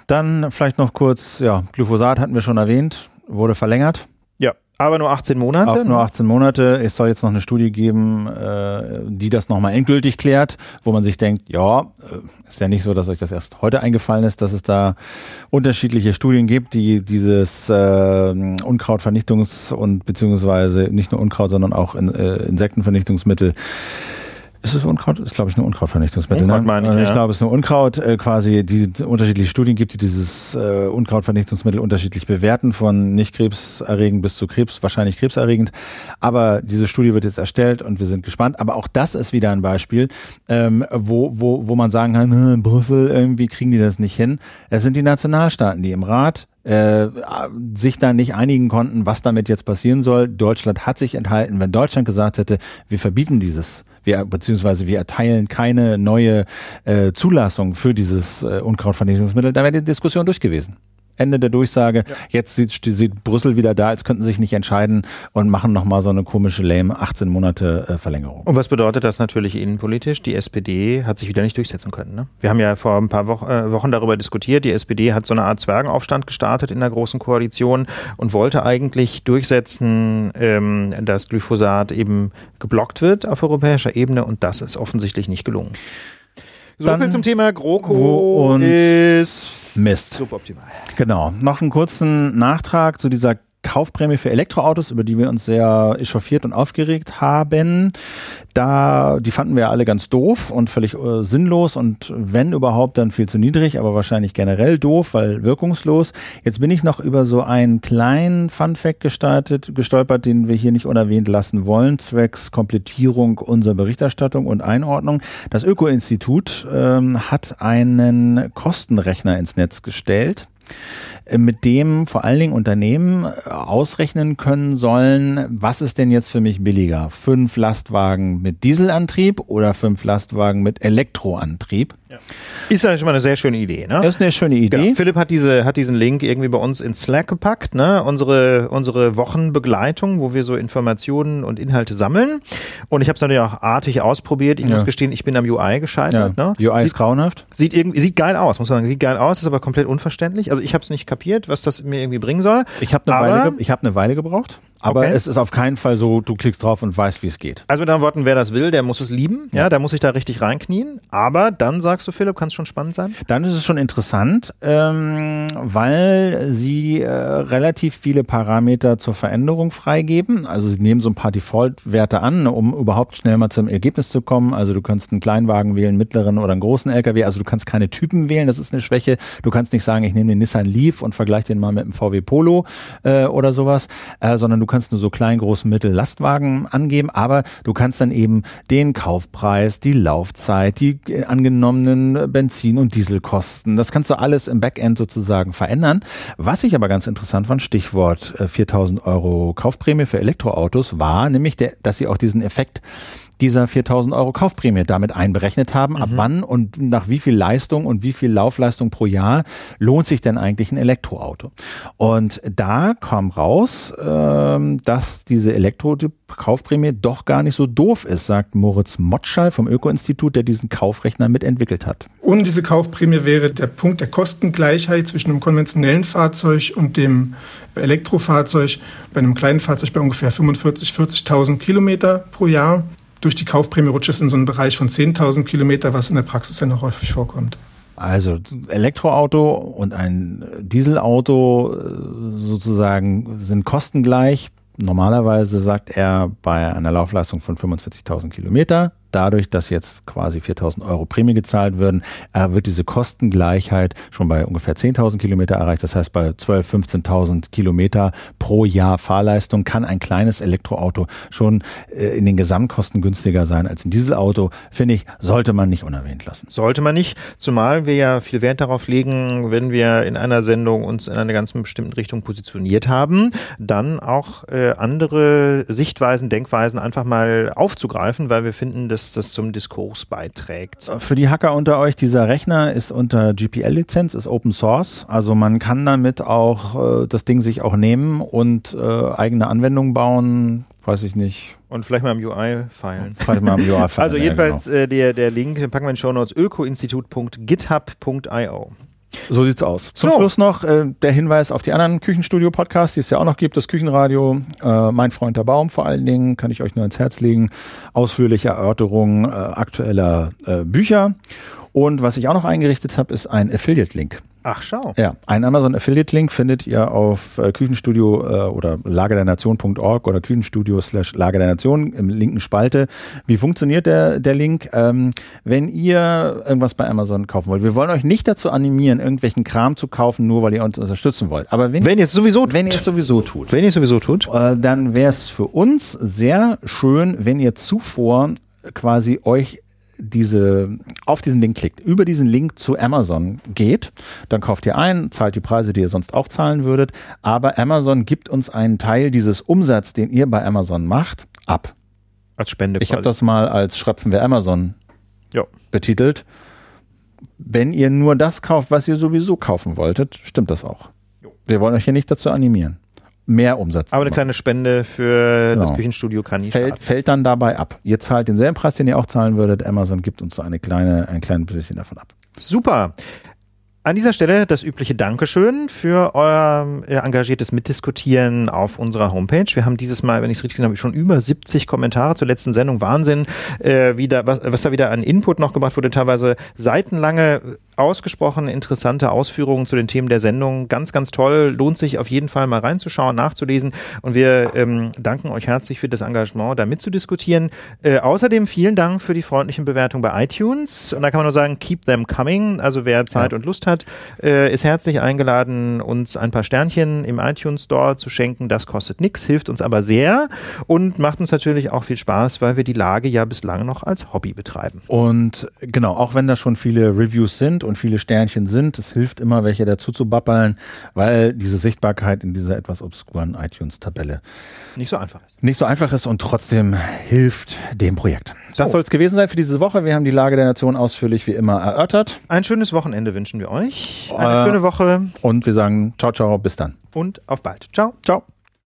Dann vielleicht noch kurz, ja, Glyphosat hatten wir schon erwähnt, wurde verlängert. Ja, aber nur 18 Monate. Auch nur 18 Monate. Es soll jetzt noch eine Studie geben, äh, die das nochmal endgültig klärt, wo man sich denkt, ja, äh, ist ja nicht so, dass euch das erst heute eingefallen ist, dass es da unterschiedliche Studien gibt, die dieses äh, Unkrautvernichtungs- und beziehungsweise nicht nur Unkraut, sondern auch in, Insektenvernichtungsmittel ist es Unkraut? Ist, glaube ich, nur Unkrautvernichtungsmittel. Unkraut, ne? ich, ja. ich glaube, es ist nur Unkraut, äh, quasi, die unterschiedliche Studien gibt, die dieses äh, Unkrautvernichtungsmittel unterschiedlich bewerten, von nicht krebserregend bis zu Krebs, wahrscheinlich krebserregend. Aber diese Studie wird jetzt erstellt und wir sind gespannt. Aber auch das ist wieder ein Beispiel, ähm, wo, wo, wo man sagen kann, in Brüssel, irgendwie kriegen die das nicht hin. Es sind die Nationalstaaten, die im Rat äh, sich da nicht einigen konnten, was damit jetzt passieren soll. Deutschland hat sich enthalten. Wenn Deutschland gesagt hätte, wir verbieten dieses wir beziehungsweise wir erteilen keine neue äh, Zulassung für dieses äh, Unkrautvernichtungsmittel, da wäre die Diskussion durch gewesen. Ende der Durchsage. Ja. Jetzt sieht, sieht Brüssel wieder da, als könnten sie sich nicht entscheiden und machen nochmal so eine komische lame 18 Monate äh, Verlängerung. Und was bedeutet das natürlich innenpolitisch? Die SPD hat sich wieder nicht durchsetzen können. Ne? Wir haben ja vor ein paar Wochen, äh, Wochen darüber diskutiert. Die SPD hat so eine Art Zwergenaufstand gestartet in der Großen Koalition und wollte eigentlich durchsetzen, ähm, dass Glyphosat eben geblockt wird auf europäischer Ebene und das ist offensichtlich nicht gelungen. So viel zum Thema GroKo und ist Mist. Suboptimal. Genau. Noch einen kurzen Nachtrag zu dieser Kaufprämie für Elektroautos, über die wir uns sehr echauffiert und aufgeregt haben. Da, die fanden wir alle ganz doof und völlig äh, sinnlos und wenn überhaupt dann viel zu niedrig, aber wahrscheinlich generell doof, weil wirkungslos. Jetzt bin ich noch über so einen kleinen Funfact gestartet, gestolpert, den wir hier nicht unerwähnt lassen wollen, zwecks Komplettierung unserer Berichterstattung und Einordnung. Das Öko-Institut ähm, hat einen Kostenrechner ins Netz gestellt mit dem vor allen Dingen Unternehmen äh, ausrechnen können sollen, was ist denn jetzt für mich billiger? Fünf Lastwagen mit Dieselantrieb oder fünf Lastwagen mit Elektroantrieb? Ja. Ist ja schon mal eine sehr schöne Idee, ne? Das ist eine schöne Idee. Genau. Philipp hat diese, hat diesen Link irgendwie bei uns in Slack gepackt, ne? Unsere, unsere Wochenbegleitung, wo wir so Informationen und Inhalte sammeln. Und ich habe es natürlich auch artig ausprobiert. Ich ja. muss gestehen, ich bin am UI gescheitert, ja. ne? UI sieht, ist grauenhaft. Sieht irgendwie, sieht geil aus, muss man sagen. Sieht geil aus, ist aber komplett unverständlich. Also ich habe es nicht kapiert, was das mir irgendwie bringen soll. Ich habe eine, Weile, ich hab eine Weile gebraucht. Aber okay. es ist auf keinen Fall so, du klickst drauf und weißt, wie es geht. Also mit anderen Worten, wer das will, der muss es lieben. Ja, ja der muss sich da richtig reinknien. Aber dann sagst du, Philipp, kann es schon spannend sein? Dann ist es schon interessant, ähm, weil sie äh, relativ viele Parameter zur Veränderung freigeben. Also sie nehmen so ein paar Default-Werte an, um überhaupt schnell mal zum Ergebnis zu kommen. Also du kannst einen Kleinwagen wählen, mittleren oder einen großen LKW. Also du kannst keine Typen wählen, das ist eine Schwäche. Du kannst nicht sagen, ich nehme den Nissan Leaf und vergleiche den mal mit dem VW Polo äh, oder sowas, äh, sondern du kannst nur so klein, groß, mittel Lastwagen angeben, aber du kannst dann eben den Kaufpreis, die Laufzeit, die äh, angenommenen Benzin- und Dieselkosten, das kannst du alles im Backend sozusagen verändern. Was ich aber ganz interessant fand, Stichwort 4000 äh, Euro Kaufprämie für Elektroautos, war nämlich, der, dass sie auch diesen Effekt dieser 4000 Euro Kaufprämie damit einberechnet haben. Mhm. Ab wann und nach wie viel Leistung und wie viel Laufleistung pro Jahr lohnt sich denn eigentlich ein Elektroauto? Und da kam raus, ähm, dass diese Elektro-Kaufprämie doch gar nicht so doof ist, sagt Moritz Motschall vom Öko-Institut, der diesen Kaufrechner mitentwickelt hat. Ohne diese Kaufprämie wäre der Punkt der Kostengleichheit zwischen einem konventionellen Fahrzeug und dem Elektrofahrzeug bei einem kleinen Fahrzeug bei ungefähr 45.000, 40.000 Kilometer pro Jahr durch die Kaufprämie rutscht es in so einen Bereich von 10.000 Kilometer, was in der Praxis ja noch häufig vorkommt. Also Elektroauto und ein Dieselauto äh, sozusagen sind kostengleich. Normalerweise sagt er bei einer Laufleistung von 45.000 Kilometer dadurch, dass jetzt quasi 4.000 Euro Prämie gezahlt würden, äh, wird diese Kostengleichheit schon bei ungefähr 10.000 Kilometer erreicht. Das heißt, bei 12.000, 15.000 Kilometer pro Jahr Fahrleistung kann ein kleines Elektroauto schon äh, in den Gesamtkosten günstiger sein als ein Dieselauto. Finde ich, sollte man nicht unerwähnt lassen. Sollte man nicht, zumal wir ja viel Wert darauf legen, wenn wir in einer Sendung uns in einer ganz bestimmten Richtung positioniert haben, dann auch äh, andere Sichtweisen, Denkweisen einfach mal aufzugreifen, weil wir finden, dass das zum Diskurs beiträgt. Für die Hacker unter euch, dieser Rechner ist unter GPL-Lizenz, ist Open Source. Also man kann damit auch äh, das Ding sich auch nehmen und äh, eigene Anwendungen bauen. Weiß ich nicht. Und vielleicht mal am UI feilen. Vielleicht mal am UI feilen. Also jedenfalls ja, genau. äh, der, der Link, den packen wir in den Show Notes, ökoinstitut.github.io. So sieht's aus. Zum so. Schluss noch äh, der Hinweis auf die anderen Küchenstudio-Podcasts, die es ja auch noch gibt. Das Küchenradio, äh, Mein Freund der Baum vor allen Dingen, kann ich euch nur ans Herz legen. Ausführliche Erörterungen äh, aktueller äh, Bücher. Und was ich auch noch eingerichtet habe, ist ein Affiliate-Link. Ach, schau. Ja, ein Amazon Affiliate Link findet ihr auf äh, Küchenstudio äh, oder lagerdernation.org oder Küchenstudio slash Lager der Nation im linken Spalte. Wie funktioniert der, der Link? Ähm, wenn ihr irgendwas bei Amazon kaufen wollt, wir wollen euch nicht dazu animieren, irgendwelchen Kram zu kaufen, nur weil ihr uns unterstützen wollt. Aber wenn, wenn ihr es sowieso tut. Wenn ihr es sowieso tut. Wenn ihr es sowieso tut. Äh, dann wäre es für uns sehr schön, wenn ihr zuvor quasi euch diese, auf diesen Link klickt, über diesen Link zu Amazon geht, dann kauft ihr ein, zahlt die Preise, die ihr sonst auch zahlen würdet, aber Amazon gibt uns einen Teil dieses Umsatz, den ihr bei Amazon macht, ab. Als Spende. Ich habe das mal als Schröpfen wir Amazon jo. betitelt. Wenn ihr nur das kauft, was ihr sowieso kaufen wolltet, stimmt das auch. Wir wollen euch hier nicht dazu animieren. Mehr Umsatz. Aber eine kleine Spende für Genau. das Küchenstudio kann nicht fällt, fällt dann dabei ab. Ihr zahlt denselben Preis, den ihr auch zahlen würdet. Amazon gibt uns so eine kleine, ein kleines bisschen davon ab. Super. An dieser Stelle das übliche Dankeschön für euer äh, engagiertes Mitdiskutieren auf unserer Homepage. Wir haben dieses Mal, wenn ich es richtig gesehen habe, schon über 70 Kommentare zur letzten Sendung. Wahnsinn, äh, wieder, was, was da wieder an Input noch gemacht wurde. Teilweise seitenlange, ausgesprochen interessante Ausführungen zu den Themen der Sendung. Ganz, ganz toll. Lohnt sich auf jeden Fall mal reinzuschauen, nachzulesen. Und wir ähm, danken euch herzlich für das Engagement, da mitzudiskutieren. Äh, außerdem vielen Dank für die freundlichen Bewertungen bei iTunes. Und da kann man nur sagen, keep them coming. Also wer Zeit Ja. und Lust hat, äh, ist herzlich eingeladen, uns ein paar Sternchen im iTunes Store zu schenken. Das kostet nichts, hilft uns aber sehr und macht uns natürlich auch viel Spaß, weil wir die Lage ja bislang noch als Hobby betreiben. Und genau, auch wenn da schon viele Reviews sind und viele Sternchen sind, es hilft immer, welche dazu zu babbeln, weil diese Sichtbarkeit in dieser etwas obskuren iTunes-Tabelle Nicht so einfach ist. nicht so einfach ist und trotzdem hilft dem Projekt. Das So. soll es gewesen sein für diese Woche. Wir haben die Lage der Nation ausführlich wie immer erörtert Ein schönes Wochenende wünschen wir euch. Eine Äh, schöne Woche und wir sagen ciao, ciao, bis dann. und auf bald. Ciao. Ciao.